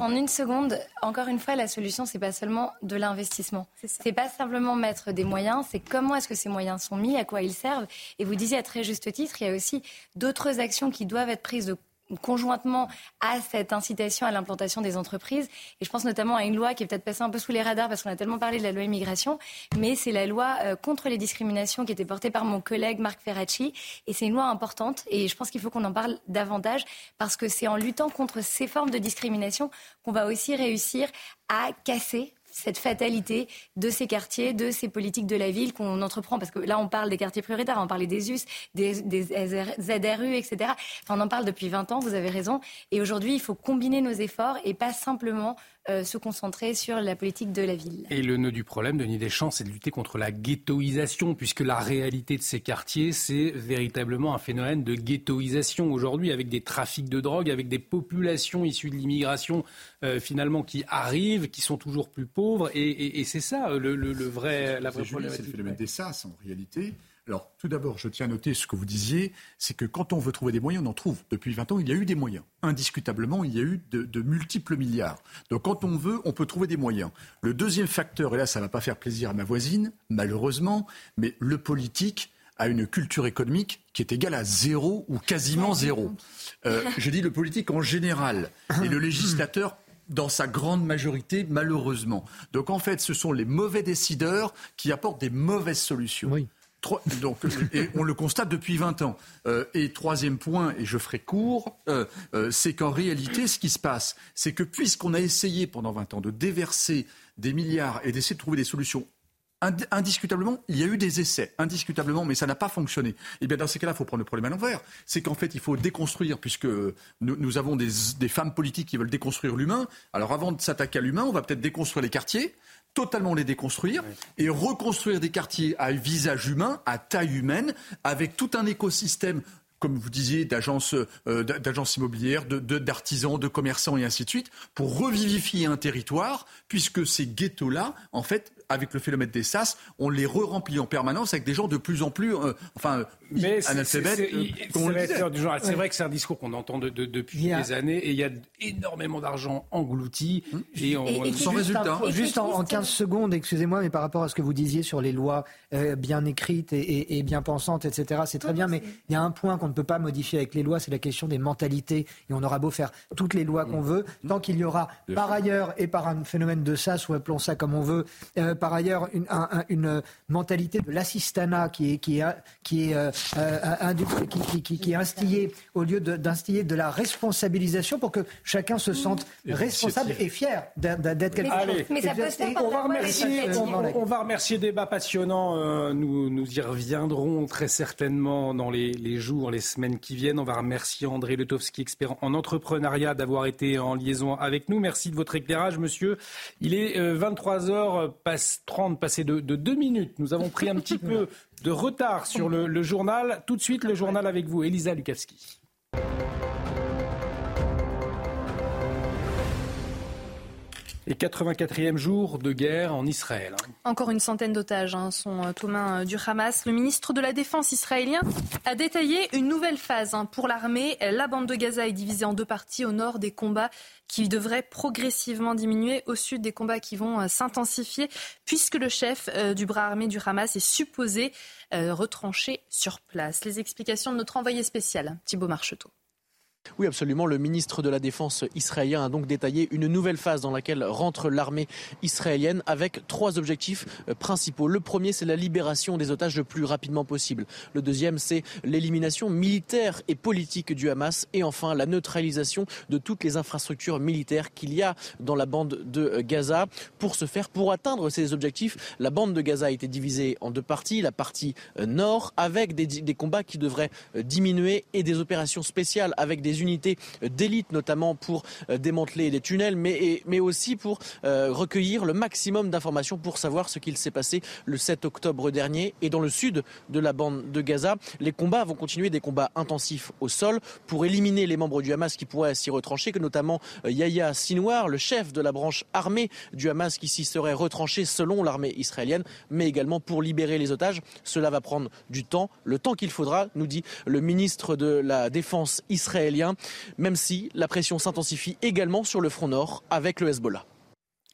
[SPEAKER 8] en, une, seconde, encore une fois, la solution, c'est pas seulement de l'investissement. C'est pas simplement mettre des moyens, c'est comment est-ce que ces moyens sont mis, à quoi ils servent. Et vous disiez à très juste titre, il y a aussi d'autres actions qui doivent être prises conjointement à cette incitation à l'implantation des entreprises. Et je pense notamment à une loi qui est peut-être passée un peu sous les radars parce qu'on a tellement parlé de la loi immigration, mais c'est la loi euh, contre les discriminations qui était portée par mon collègue Marc Ferracci. Et c'est une loi importante et je pense qu'il faut qu'on en parle davantage parce que c'est en luttant contre ces formes de discrimination qu'on va aussi réussir à casser cette fatalité de ces quartiers, de ces politiques de la ville qu'on entreprend. Parce que là, on parle des quartiers prioritaires, on parle des US, des, des ZRU, etc. on en parle depuis 20 ans, vous avez raison. Et aujourd'hui, il faut combiner nos efforts et pas simplement se concentrer sur la politique de la ville.
[SPEAKER 1] Et le nœud du problème, Denis Deschamps, c'est de lutter contre la ghettoisation, puisque la réalité de ces quartiers, c'est véritablement un phénomène de ghettoisation aujourd'hui, avec des trafics de drogue, avec des populations issues de l'immigration euh, finalement qui arrivent, qui sont toujours plus pauvres, et, c'est ça le, vrai, la vraie
[SPEAKER 12] problématique. C'est le phénomène des SAS en réalité. Alors, tout d'abord, je tiens à noter ce que vous disiez, c'est que quand on veut trouver des moyens, on en trouve. Depuis 20 ans, il y a eu des moyens. Indiscutablement, il y a eu de, multiples milliards. Donc, quand on veut, on peut trouver des moyens. Le deuxième facteur, et là, ça ne va pas faire plaisir à ma voisine, malheureusement, mais le politique a une culture économique qui est égale à zéro ou quasiment zéro. Euh, je dis le politique en général et le législateur dans sa grande majorité, malheureusement. Donc en fait, ce sont les mauvais décideurs qui apportent des mauvaises solutions. Oui. Donc, on le constate depuis 20 ans. Euh, et troisième point, et je ferai court, euh, euh, c'est qu'en réalité, ce qui se passe, c'est que puisqu'on a essayé pendant 20 ans de déverser des milliards et d'essayer de trouver des solutions indiscutablement, il y a eu des essais, indiscutablement, mais ça n'a pas fonctionné. Et eh bien dans ces cas-là, il faut prendre le problème à l'envers. C'est qu'en fait, il faut déconstruire, puisque nous, avons des, femmes politiques qui veulent déconstruire l'humain. Alors avant de s'attaquer à l'humain, on va peut-être déconstruire les quartiers, totalement les déconstruire et reconstruire des quartiers à visage humain, à taille humaine, avec tout un écosystème comme vous disiez, d'agences euh, immobilières, d'artisans, de, de, commerçants et ainsi de suite, pour revivifier un territoire, puisque ces ghettos-là, en fait, avec le phénomène des SAS, on les re-remplit en permanence avec des gens de plus en plus, euh, enfin,
[SPEAKER 1] mais c'est vrai que c'est un discours qu'on entend depuis des années et il y a énormément d'argent englouti
[SPEAKER 3] hum. et, on, sans résultat. juste en, 15 secondes, excusez-moi, mais par rapport à ce que vous disiez sur les lois euh, bien écrites et, bien pensantes, etc., c'est très bien, mais il y a un point qu'on ne peut pas modifier avec les lois, c'est la question des mentalités. Et on aura beau faire toutes les lois qu'on hum. veut, tant qu'il y aura par ailleurs et par un phénomène de SAS, ou appelons ça comme on veut, euh, par ailleurs une, une mentalité de l'assistanat qui est, qui est, qui est euh, euh, qui, qui, qui, est instillé au lieu d'instiller de, la responsabilisation pour que chacun se sente responsable et fier d'être quelque chose.
[SPEAKER 9] Mais ça peut se
[SPEAKER 1] on va remercier, on, va remercier débat passionnant. Euh, nous, nous y reviendrons très certainement dans les, les, jours, les semaines qui viennent. On va remercier André Letowski, expert en entrepreneuriat, d'avoir été en liaison avec nous. Merci de votre éclairage, monsieur. Il est 23h, passe 30, passé de, de deux minutes. Nous avons pris un petit <laughs> peu de retard sur le, journal. Tout de suite, le journal avec vous, Elisa Lukavski. Et 84e jour de guerre en Israël.
[SPEAKER 2] Encore une centaine d'otages hein, sont euh, aux mains euh, du Hamas. Le ministre de la Défense israélien a détaillé une nouvelle phase hein, pour l'armée. La bande de Gaza est divisée en deux parties. Au nord, des combats qui devraient progressivement diminuer. Au sud, des combats qui vont euh, s'intensifier puisque le chef du bras armé du Hamas est supposé retrancher sur place. Les explications de notre envoyé spécial, Thibault Marcheteau.
[SPEAKER 26] Oui, absolument. Le ministre de la Défense israélien a donc détaillé une nouvelle phase dans laquelle rentre l'armée israélienne avec trois objectifs euh, principaux. Le premier, c'est la libération des otages le plus rapidement possible. Le deuxième, c'est l'élimination militaire et politique du Hamas. Et enfin, la neutralisation de toutes les infrastructures militaires qu'il y a dans la bande de euh, Gaza. Pour ce faire, pour atteindre ces objectifs, la bande de Gaza a été divisée en deux parties. La partie euh, nord, avec des, des combats qui devraient diminuer et des opérations spéciales avec des unités d'élite, notamment pour euh, démanteler les tunnels, mais, mais aussi pour euh, recueillir le maximum d'informations pour savoir ce qu'il s'est passé le 7 octobre dernier. Et dans le sud de la bande de Gaza, les combats vont continuer, des combats intensifs au sol pour éliminer les membres du Hamas qui pourraient s'y retrancher, que notamment euh, Yahya Sinwar, le chef de la branche armée du Hamas qui s'y serait retranché selon l'armée israélienne, mais également pour libérer les otages. Cela va prendre du temps, le temps qu'il faudra, nous dit le ministre de la Défense israélien même si la pression s'intensifie également sur le front nord avec le Hezbollah.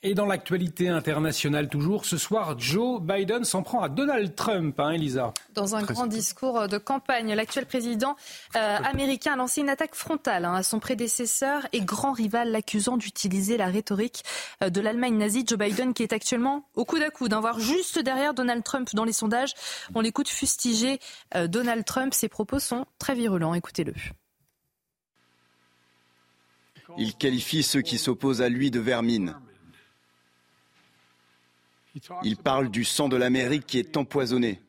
[SPEAKER 1] Et dans l'actualité internationale toujours, ce soir, Joe Biden s'en prend à Donald Trump, hein, Elisa.
[SPEAKER 2] Dans un grand discours de campagne, l'actuel président euh, américain a lancé une attaque frontale hein, à son prédécesseur et grand rival, l'accusant d'utiliser la rhétorique euh, de l'Allemagne nazie. Joe Biden, qui est actuellement au coude à coude, hein, voire juste derrière Donald Trump dans les sondages. On l'écoute fustiger euh, Donald Trump. Ses propos sont très virulents. Écoutez-le.
[SPEAKER 27] Il qualifie ceux qui s'opposent à lui de vermine. Il parle du sang de l'Amérique qui est empoisonné,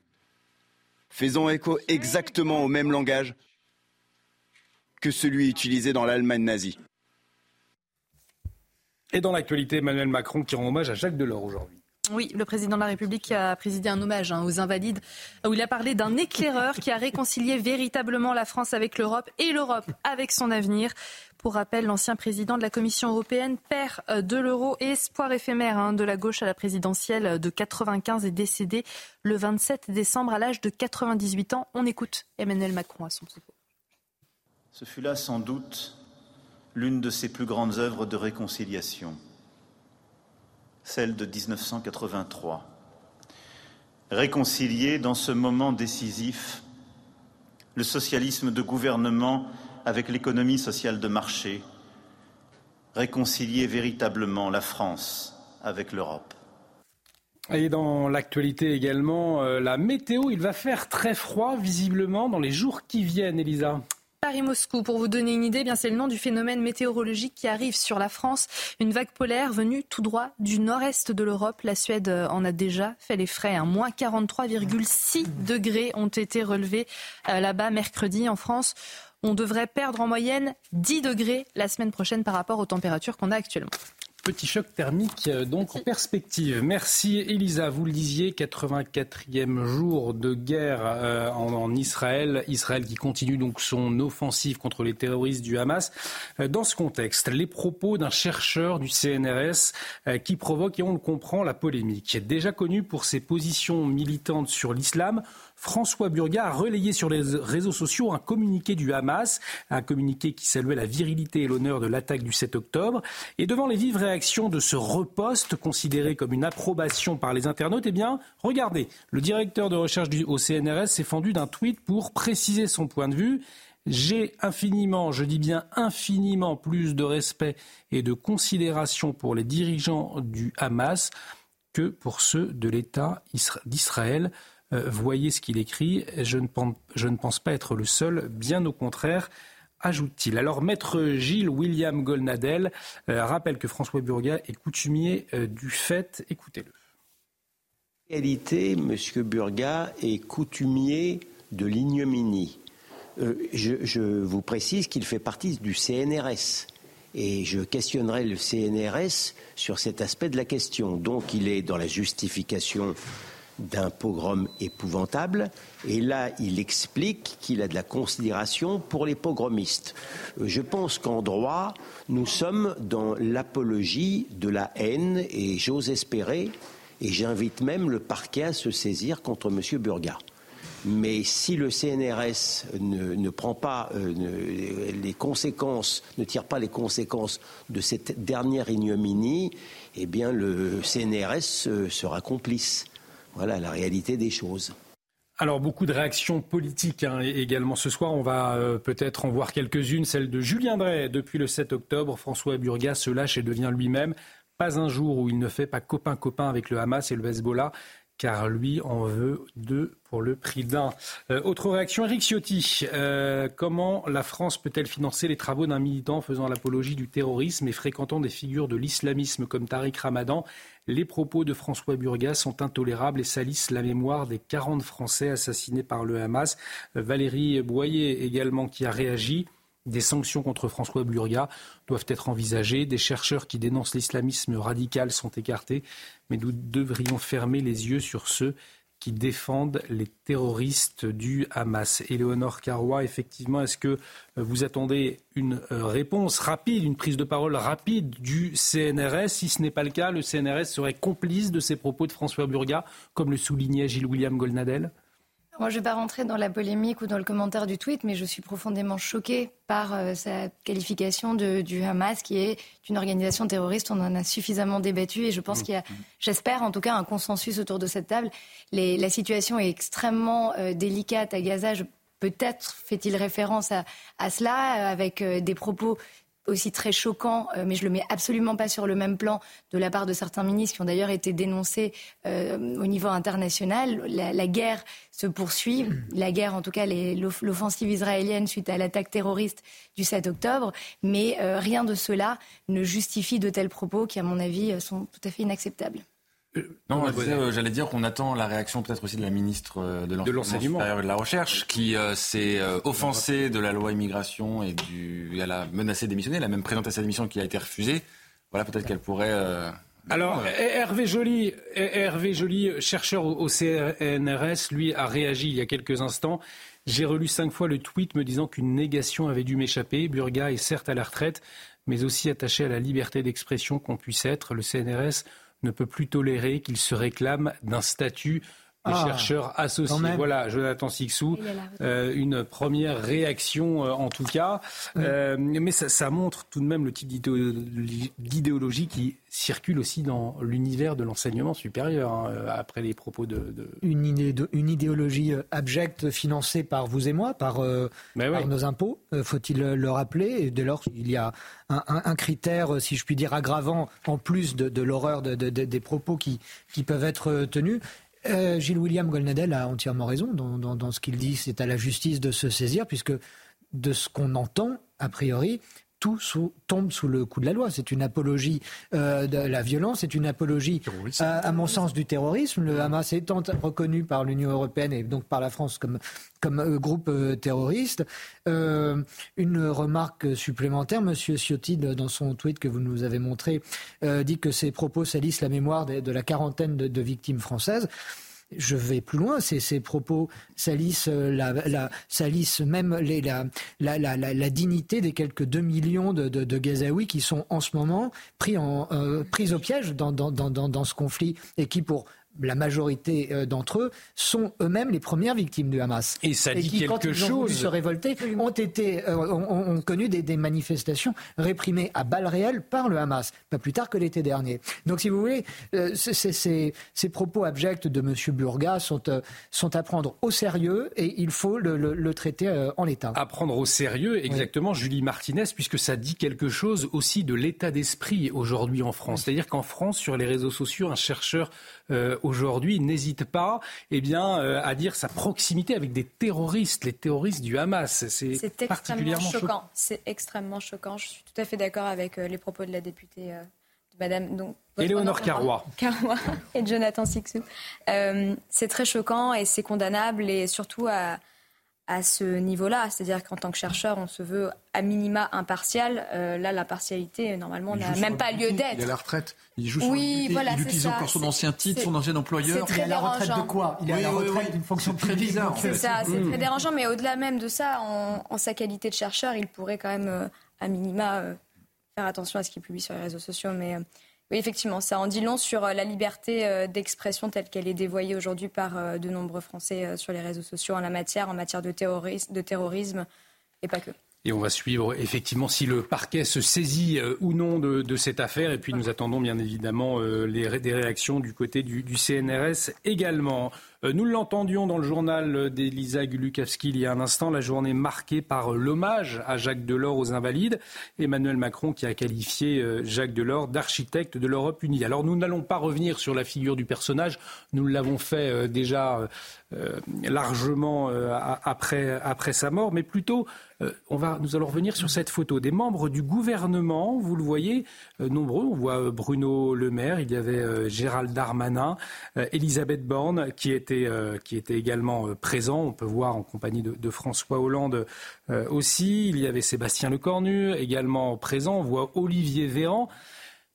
[SPEAKER 27] faisant écho exactement au même langage que celui utilisé dans l'Allemagne nazie.
[SPEAKER 1] Et dans l'actualité, Emmanuel Macron qui rend hommage à Jacques Delors aujourd'hui.
[SPEAKER 2] Oui, le président de la République a présidé un hommage hein, aux invalides où il a parlé d'un éclaireur qui a réconcilié véritablement la France avec l'Europe et l'Europe avec son avenir. Pour rappel, l'ancien président de la Commission européenne, père euh, de l'euro et espoir éphémère hein, de la gauche à la présidentielle de 95 est décédé le 27 décembre à l'âge de 98 ans. On écoute Emmanuel Macron à son propos.
[SPEAKER 28] Ce fut là sans doute l'une de ses plus grandes œuvres de réconciliation celle de 1983. Réconcilier dans ce moment décisif le socialisme de gouvernement avec l'économie sociale de marché, réconcilier véritablement la France avec l'Europe.
[SPEAKER 1] Et dans l'actualité également, euh, la météo, il va faire très froid visiblement dans les jours qui viennent, Elisa.
[SPEAKER 2] Paris-Moscou, pour vous donner une idée, eh bien c'est le nom du phénomène météorologique qui arrive sur la France. Une vague polaire venue tout droit du nord-est de l'Europe. La Suède en a déjà fait les frais. Un moins 43,6 degrés ont été relevés euh, là-bas mercredi en France. On devrait perdre en moyenne 10 degrés la semaine prochaine par rapport aux températures qu'on a actuellement.
[SPEAKER 1] Petit choc thermique euh, donc en perspective. Merci Elisa, vous le disiez, 84e jour de guerre euh, en, Israël. Israël qui continue donc son offensive contre les terroristes du Hamas. Euh, dans ce contexte, les propos d'un chercheur du CNRS qui provoque, et on le comprend, la polémique. Déjà connu pour ses positions militantes sur l'islam, François Burga a relayé sur les réseaux sociaux un communiqué du Hamas, un communiqué qui saluait la virilité et l'honneur de l'attaque du 7 octobre. Et devant les vives réactions de ce reposte, considéré comme une approbation par les internautes, eh bien, regardez, le directeur de recherche au CNRS s'est fendu d'un tweet pour préciser son point de vue. J'ai infiniment, je dis bien infiniment plus de respect et de considération pour les dirigeants du Hamas que pour ceux de l'État d'Israël. Euh, voyez ce qu'il écrit. Je ne, pense, pas être le seul, bien au contraire ajoute-t-il. Alors, maître Gilles William Golnadel euh, rappelle que François Burga est coutumier euh, du fait. Écoutez-le.
[SPEAKER 29] En réalité, M. Burga est coutumier de l'ignominie. je, je, vous précise qu'il fait partie du CNRS. Et je questionnerai le CNRS sur cet aspect de la question. Donc, il est dans la justification d'un pogrom épouvantable. Et là, il explique qu'il a de la considération pour les pogromistes. Euh, je pense qu'en droit, nous sommes dans l'apologie de la haine et j'ose espérer, et j'invite même le parquet à se saisir contre M. Burga. Mais si le CNRS ne, prend pas euh, les conséquences, ne tire pas les conséquences de cette dernière ignominie, eh bien le CNRS euh, sera complice. Voilà la réalité des choses.
[SPEAKER 1] Alors beaucoup de réactions politiques hein, également ce soir. On va euh, peut-être en voir quelques-unes. Celle de Julien Drey. Depuis le 7 octobre, François Burgas se lâche et devient lui-même. Pas un jour où il ne fait pas copain-copain avec le Hamas et le Hezbollah car lui en veut deux pour le prix d'un. Euh, autre réaction, Eric Ciotti. Euh, comment la France peut-elle financer les travaux d'un militant faisant l'apologie du terrorisme et fréquentant des figures de l'islamisme comme Tariq Ramadan? Les propos de François Burgas sont intolérables et salissent la mémoire des 40 Français assassinés par le Hamas. Euh, Valérie Boyer également qui a réagi. Des sanctions contre François Burga doivent être envisagées. Des chercheurs qui dénoncent l'islamisme radical sont écartés. Mais nous devrions fermer les yeux sur ceux qui défendent les terroristes du Hamas. Éléonore Carrois, effectivement, est-ce que vous attendez une euh, réponse rapide, une prise de parole rapide du CNRS Si ce n'est pas le cas, le CNRS serait complice de ces propos de François Burga, comme le soulignait Gilles-William Golnadel?
[SPEAKER 8] Moi, je ne vais pas rentrer dans la polémique ou dans le commentaire du tweet, mais je suis profondément choquée par euh, sa qualification de, du Hamas, qui est une organisation terroriste. On en a suffisamment débattu et je pense mmh. qu'il y a, j'espère en tout cas, un consensus autour de cette table. Les, la situation est extrêmement euh, délicate à Gaza. Peut-être fait-il référence à, à cela, avec euh, des propos aussi très choquant, euh, mais je le mets absolument pas sur le même plan de la part de certains ministres qui ont d'ailleurs été dénoncés euh, au niveau international. La, guerre se poursuit, la guerre, en tout cas l'offensive israélienne suite à l'attaque terroriste du 7 octobre, mais euh, rien de cela ne justifie de tels propos qui, à mon avis, sont tout à fait inacceptables.
[SPEAKER 7] Non, euh, j'allais dire qu'on attend la réaction peut-être aussi de la ministre euh, de l'enseignement supérieur et de la recherche, qui euh, s'est offensée de la loi immigration et du, elle a menacé de démissionner, elle a même présenté sa démission qui a été refusée. Voilà, peut-être qu'elle pourrait.
[SPEAKER 1] Alors, Hervé Joly, Hervé Joly, chercheur au CNRS, lui a réagi il y a quelques instants. J'ai relu cinq fois le tweet me disant qu'une négation avait dû m'échapper. Burga est certes à la retraite, mais aussi attaché à la liberté d'expression qu'on puisse être. Le CNRS ne peut plus tolérer qu'il se réclame d'un statut des ah, chercheurs associés. Voilà, Jonathan Sixou, euh, une première réaction euh, en tout cas. Euh, mais ça, ça, montre tout de même le type d'idéologie qui circule aussi dans l'univers de l'enseignement supérieur, hein, après les propos de... de...
[SPEAKER 3] Une, une, idéologie abjecte financée par vous et moi, par, par nos impôts, faut-il le rappeler? Et dès lors, il y a un, un, critère, si je puis dire, aggravant, en plus de, de l'horreur de, des propos qui, qui peuvent être tenus. Euh, Gilles William Golnadel a entièrement raison dans, ce qu'il dit. C'est à la justice de se saisir, puisque de ce qu'on entend, a priori, tout tombe sous le coup de la loi. C'est une apologie euh, de la violence, c'est une apologie, à, mon sens, du terrorisme. Le Hamas étant reconnu par l'Union européenne et donc par la France comme, comme euh, groupe terroriste. une remarque supplémentaire, Monsieur Ciotti, dans son tweet que vous nous avez montré, dit que ses propos salissent la mémoire de, la quarantaine de victimes françaises je vais plus loin, ces, propos salissent, euh, même la, dignité des quelques 2 millions de, de, Gazaouis qui sont en ce moment pris, euh, au piège dans ce conflit et qui, pour la majorité euh, d'entre eux sont eux-mêmes les premières victimes du Hamas.
[SPEAKER 1] Et ça dit
[SPEAKER 3] qui,
[SPEAKER 1] quelque
[SPEAKER 3] quand ils
[SPEAKER 1] chose.
[SPEAKER 3] Ont se révolter, ont été, euh, ont, connu des, manifestations réprimées à balles réelles par le Hamas, pas plus tard que l'été dernier. Donc, si vous voulez, euh, ces propos abjects de M. Burga sont, sont à prendre au sérieux et il faut le, traiter en l'état.
[SPEAKER 1] À prendre au sérieux, exactement, Julie Martinez, puisque ça dit quelque chose aussi de l'état d'esprit aujourd'hui en France. C'est-à-dire qu'en France, sur les réseaux sociaux, un chercheur euh, aujourd'hui n'hésite pas eh bien, euh, à dire sa proximité avec des terroristes, les terroristes du Hamas. C'est particulièrement choquant.
[SPEAKER 9] C'est extrêmement choquant. Je suis tout à fait d'accord avec euh, les propos de la députée. Madame donc,
[SPEAKER 1] Éléonore Carrois.
[SPEAKER 9] Carrois <laughs> et Jonathan Sixou. c'est très choquant et c'est condamnable et surtout à, à ce niveau-là. C'est-à-dire qu'en tant que chercheur, on se veut à minima impartial. Euh, là, l'impartialité, normalement, n'a même pas lieu d'être.
[SPEAKER 12] Il a la retraite. Il joue
[SPEAKER 9] oui,
[SPEAKER 12] sur
[SPEAKER 9] voilà,
[SPEAKER 12] il utilise encore son ancien titre, son ancien employeur.
[SPEAKER 9] Il est
[SPEAKER 3] à la retraite de quoi? Il est à la retraite d'une fonction
[SPEAKER 12] très bizarre.
[SPEAKER 9] C'est ça, c'est très dérangeant. Mais au-delà même de ça, en, sa qualité de chercheur, il pourrait quand même, euh, à minima, euh, faire attention à ce qu'il publie sur les réseaux sociaux. Mais oui, effectivement, ça en dit long sur euh, la liberté euh, d'expression telle qu'elle est dévoyée aujourd'hui par euh, de nombreux Français sur les réseaux sociaux en la matière, en matière de terrorisme, et pas que.
[SPEAKER 1] Et on va suivre effectivement si le parquet se saisit ou non de, cette affaire. Et puis nous attendons bien évidemment des réactions du côté du CNRS également. Euh, nous l'entendions dans le journal d'Elisa Gulukowski il y a un instant, la journée marquée par l'hommage à Jacques Delors aux Invalides. Emmanuel Macron qui a qualifié euh, Jacques Delors d'architecte de l'Europe unie. Alors nous n'allons pas revenir sur la figure du personnage, nous l'avons fait euh, déjà largement après, après sa mort, mais plutôt on va, nous allons revenir sur cette photo des membres du gouvernement. Vous le voyez, nombreux. On voit Bruno Le Maire, il y avait Gérald Darmanin, Elisabeth Borne, qui était euh, également euh, présent. On peut voir en compagnie de, François Hollande euh, aussi. Il y avait Sébastien Lecornu également présent. On voit Olivier Véran.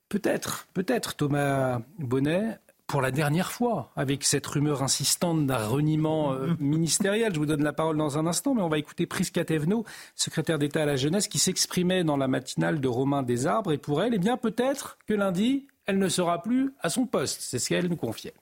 [SPEAKER 1] Peut-être, peut-être Thomas Bonnet, pour la dernière fois, avec cette rumeur insistante d'un reniement ministériel. Je vous donne la parole dans un instant, mais on va écouter Prisca Thévenot, secrétaire d'État à la jeunesse, qui s'exprimait dans la matinale de Romain Desarbres. Et pour elle, eh bien, peut-être que lundi, elle ne sera plus à son poste. C'est ce qu'elle nous confiait.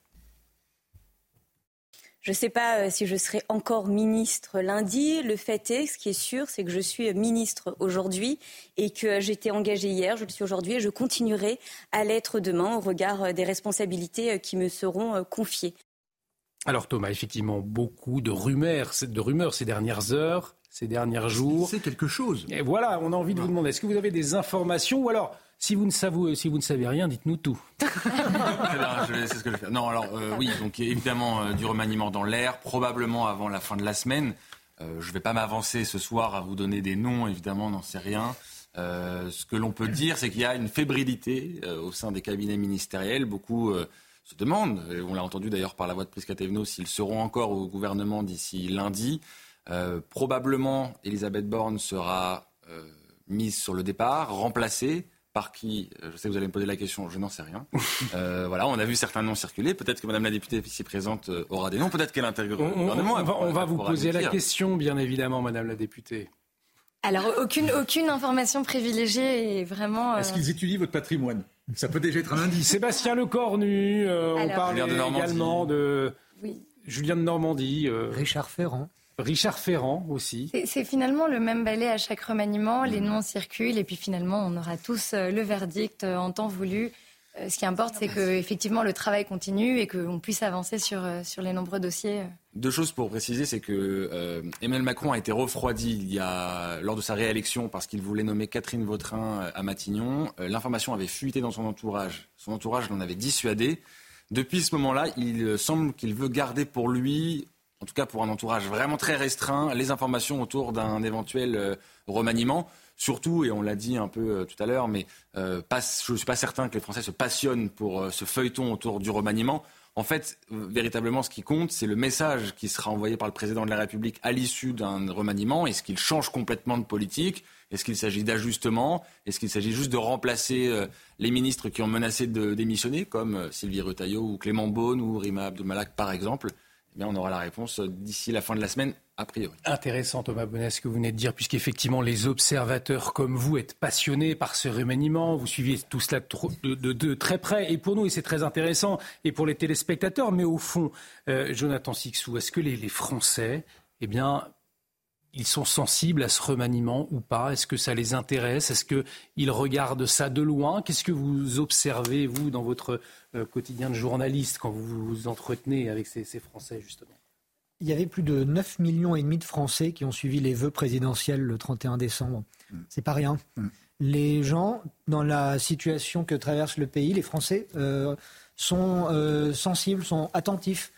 [SPEAKER 30] Je ne sais pas euh, si je serai encore ministre lundi. Le fait est, ce qui est sûr, c'est que je suis ministre aujourd'hui et que j'étais engagée hier, je le suis aujourd'hui et je continuerai à l'être demain au regard euh, des responsabilités euh, qui me seront confiées.
[SPEAKER 1] Alors Thomas, effectivement, beaucoup de rumeurs, de rumeurs ces dernières heures, ces derniers jours.
[SPEAKER 12] C'est quelque chose?
[SPEAKER 1] Et voilà, on a envie de vous demander, est-ce que vous avez des informations ou alors si vous ne savez, rien, dites-nous tout. <laughs>
[SPEAKER 7] c'est ce que je fais. Non, alors euh, oui, donc évidemment euh, du remaniement dans l'air, probablement avant la fin de la semaine. Euh, je ne vais pas m'avancer ce soir à vous donner des noms, évidemment, n'en sait rien. ce que l'on peut dire, c'est qu'il y a une fébrilité au sein des cabinets ministériels. Beaucoup se demandent, et on l'a entendu d'ailleurs par la voix de Prisca s'ils seront encore au gouvernement d'ici lundi. probablement, Elisabeth Borne sera mise sur le départ, remplacée par qui euh, Je sais que vous allez me poser la question, je n'en sais rien. <laughs> Euh, voilà, on a vu certains noms circuler. Peut-être que Madame la députée ici présente euh, aura des noms. Peut-être qu'elle intègre
[SPEAKER 1] le gouvernement. On va, vous poser la question, bien évidemment, Madame la députée.
[SPEAKER 9] Alors, aucune, aucune information privilégiée et vraiment.
[SPEAKER 12] Est-ce qu'ils étudient votre patrimoine? Ça peut déjà être un indice.
[SPEAKER 1] Sébastien Lecornu, on parle également de Julien de Normandie.
[SPEAKER 3] Richard Ferrand.
[SPEAKER 1] Richard Ferrand aussi.
[SPEAKER 9] C'est finalement le même balai à chaque remaniement, les mm. noms circulent et puis finalement on aura tous euh, le verdict euh, en temps voulu. Euh, ce qui importe, c'est que effectivement le travail continue et qu'on puisse avancer sur, sur les nombreux dossiers.
[SPEAKER 7] Deux choses pour préciser, c'est que Emmanuel Macron a été refroidi il y a, lors de sa réélection parce qu'il voulait nommer Catherine Vautrin à Matignon. L'information avait fuité dans son entourage. Son entourage l'en avait dissuadé. Depuis ce moment-là, il semble qu'il veut garder pour lui en tout cas pour un entourage vraiment très restreint, les informations autour d'un éventuel euh, remaniement. Surtout, et on l'a dit un peu euh, tout à l'heure, mais euh, je ne suis pas certain que les Français se passionnent pour ce feuilleton autour du remaniement. En fait, véritablement, ce qui compte, c'est le message qui sera envoyé par le président de la République à l'issue d'un remaniement. Est-ce qu'il change complètement de politique? Est-ce qu'il s'agit d'ajustement Est-ce qu'il s'agit juste de remplacer les ministres qui ont menacé de démissionner, comme Sylvie Retailleau ou Clément Beaune ou Rima Abdulmalak, par exemple? Eh on aura la réponse d'ici la fin de la semaine, a priori.
[SPEAKER 1] Intéressant, Thomas Bonnet, ce que vous venez de dire, puisqu'effectivement, les observateurs comme vous êtes passionnés par ce remaniement, vous suivez tout cela de, très près, et pour nous, et c'est très intéressant, et pour les téléspectateurs, mais au fond, euh, Jonathan Sixou, est-ce que les, les Français, eh bien, ils sont sensibles à ce remaniement ou pas? Est-ce que ça les intéresse? Est-ce qu'ils regardent ça de loin? Qu'est-ce que vous observez, vous, dans votre euh, quotidien de journaliste, quand vous vous entretenez avec ces, Français, justement?
[SPEAKER 3] Il y avait plus de 9 millions et demi de Français qui ont suivi les vœux présidentiels le 31 décembre. Mm. C'est pas rien. Mm. Les gens, dans la situation que traverse le pays, les Français euh, sont euh, sensibles, sont attentifs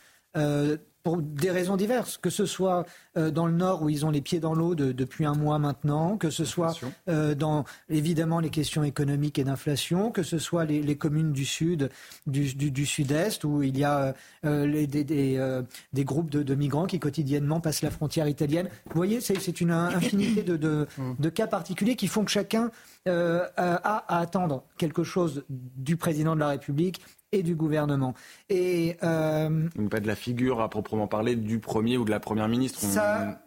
[SPEAKER 3] pour des raisons diverses, que ce soit euh, dans le nord où ils ont les pieds dans l'eau depuis un mois maintenant, que ce soit euh, dans évidemment les questions économiques et d'inflation, que ce soit les, communes du sud, du, sud-est où il y a euh, des, des, groupes de, migrants qui quotidiennement passent la frontière italienne. Vous voyez, c'est une infinité de, de, cas particuliers qui font que chacun a à attendre quelque chose du président de la République et du gouvernement. Et
[SPEAKER 7] euh, pas de la figure à proprement parler du premier ou de la première ministre.
[SPEAKER 3] Ça,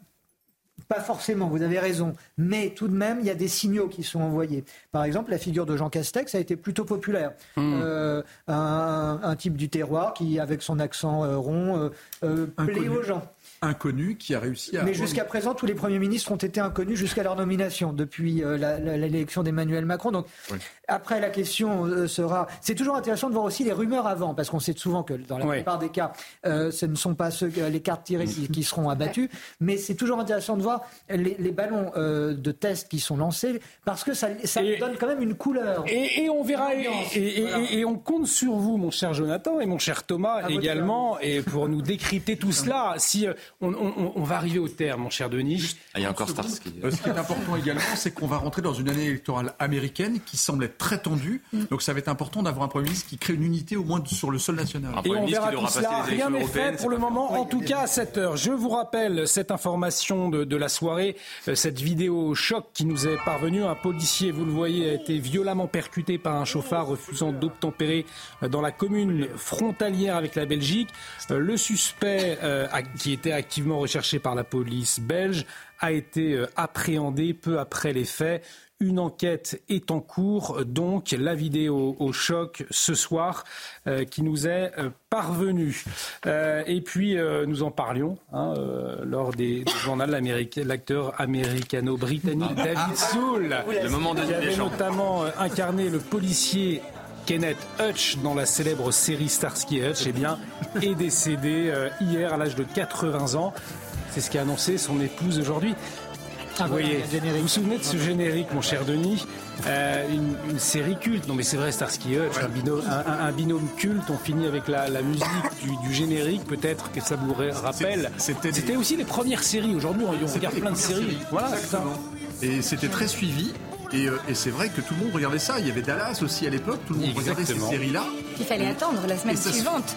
[SPEAKER 3] pas forcément, vous avez raison. Mais tout de même, il y a des signaux qui sont envoyés. Par exemple, la figure de Jean Castex a été plutôt populaire. Hmm. Euh, un, type du terroir qui, avec son accent euh, rond, plaît aux gens
[SPEAKER 12] inconnu qui a réussi à.
[SPEAKER 3] Mais jusqu'à présent, tous les premiers ministres ont été inconnus jusqu'à leur nomination depuis l'élection d'Emmanuel Macron. Donc, après, la question euh, sera. C'est toujours intéressant de voir aussi les rumeurs avant, parce qu'on sait souvent que dans la plupart des cas, euh, ce ne sont pas ceux, les cartes tirées qui, seront abattues, mais c'est toujours intéressant de voir les, ballons euh, de test qui sont lancés, parce que ça, ça donne quand même une couleur.
[SPEAKER 1] Et, on verra, et, on compte sur vous, mon cher Jonathan et mon cher Thomas également, et pour nous décrypter tout <laughs> cela. Si on, va arriver au terme, mon cher Denis.
[SPEAKER 7] Ah, il y a encore Starsky.
[SPEAKER 12] Ce qui est important également, c'est qu'on va rentrer dans une année électorale américaine qui semble être très tendu. Mm. Donc ça va être important d'avoir un Premier ministre qui crée une unité au moins sur le sol national.
[SPEAKER 1] Et on verra tout cela. Rien n'est fait pour le moment, en tout cas à 7 heures. Je vous rappelle cette information de, de la soirée, euh, cette vidéo choc qui nous est parvenue. Un policier, vous le voyez, a été violemment percuté par un chauffard refusant d'obtempérer euh, dans la commune frontalière avec la Belgique. Euh, le suspect, qui était activement recherché par la police belge, a été appréhendé peu après les faits. Une enquête est en cours, donc la vidéo au choc ce soir euh, qui nous est euh, parvenue. Euh, et puis nous en parlions hein, lors des, des journaux l'acteur américano-britannique ah. David Soul, le moment de qui avait notamment incarné le policier Kenneth Hutch dans la célèbre série Starsky Hutch, eh bien, est décédé hier à l'âge de 80 ans. C'est ce qu'a annoncé son épouse aujourd'hui. Ah, vous voyez, vous vous souvenez de ce générique, mon cher Denis? Euh, une, série culte. Non, mais c'est vrai, Starsky Hutch, un, binôme, culte. On finit avec la, musique du, générique. Peut-être que ça vous rappelle. C'était aussi les premières séries. Aujourd'hui, on, regarde plein de séries. Voilà,
[SPEAKER 12] Et c'était très suivi. Euh, et, c'est vrai que tout le monde regardait ça. Il y avait Dallas aussi à l'époque. Tout le monde regardait ces séries-là.
[SPEAKER 8] Il fallait attendre la semaine suivante.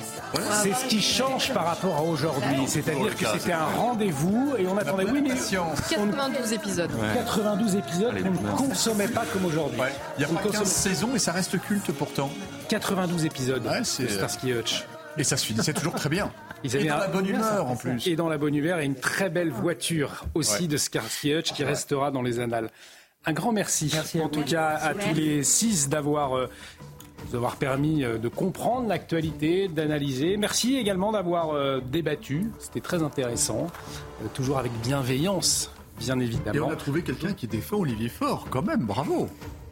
[SPEAKER 1] C'est ce qui change par rapport à aujourd'hui. C'est-à-dire que c'était un rendez-vous et on attendait. Oui, mais
[SPEAKER 2] 92 épisodes.
[SPEAKER 1] 92 épisodes qu'on ne consommait pas comme aujourd'hui.
[SPEAKER 12] Il y a pas 15 saisons et ça reste culte pourtant.
[SPEAKER 1] 92 épisodes de Starsky Hutch.
[SPEAKER 12] Et ça se finissait toujours très bien. Ils avaient et dans la bonne humeur en plus.
[SPEAKER 1] Et dans la bonne humeur et une très belle voiture aussi de Starsky Hutch qui restera dans les annales. Un grand merci, en tout cas à tous les six d'avoir euh, d'avoir permis euh, de comprendre l'actualité, d'analyser. Merci également d'avoir euh, débattu, c'était très intéressant, toujours avec bienveillance, bien évidemment. Et
[SPEAKER 12] on a trouvé quelqu'un qui défend Olivier Faure, quand même, bravo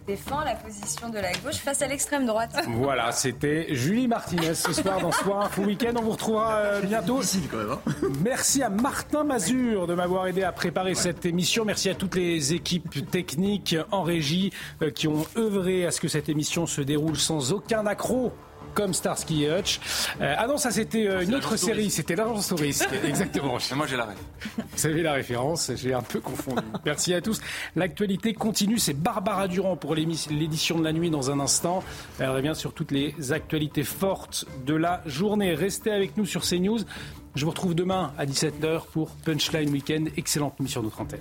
[SPEAKER 9] défend la position de la gauche face à l'extrême droite. <laughs>
[SPEAKER 1] Voilà, c'était Julie Martinez ce soir dans Soir Info Week-end. On vous retrouvera euh, bientôt.
[SPEAKER 12] quand même, hein.
[SPEAKER 1] Merci à Martin Mazur de m'avoir aidé à préparer cette émission. Merci à toutes les équipes techniques en régie euh, qui ont œuvré à ce que cette émission se déroule sans aucun accroc comme Starsky et Hutch. Euh, ah non, ça c'était euh, une autre série, c'était l'agence au risque. <laughs> Exactement.
[SPEAKER 7] Moi j'ai la ref.
[SPEAKER 1] Vous savez la référence, j'ai un peu confondu. <laughs> Merci à tous. L'actualité continue, c'est Barbara Durand pour l'édition de la nuit dans un instant. Elle revient sur toutes les actualités fortes de la journée. Restez avec nous sur CNews. Je vous retrouve demain à 17h pour Punchline Weekend. Excellente nuit sur notre antenne.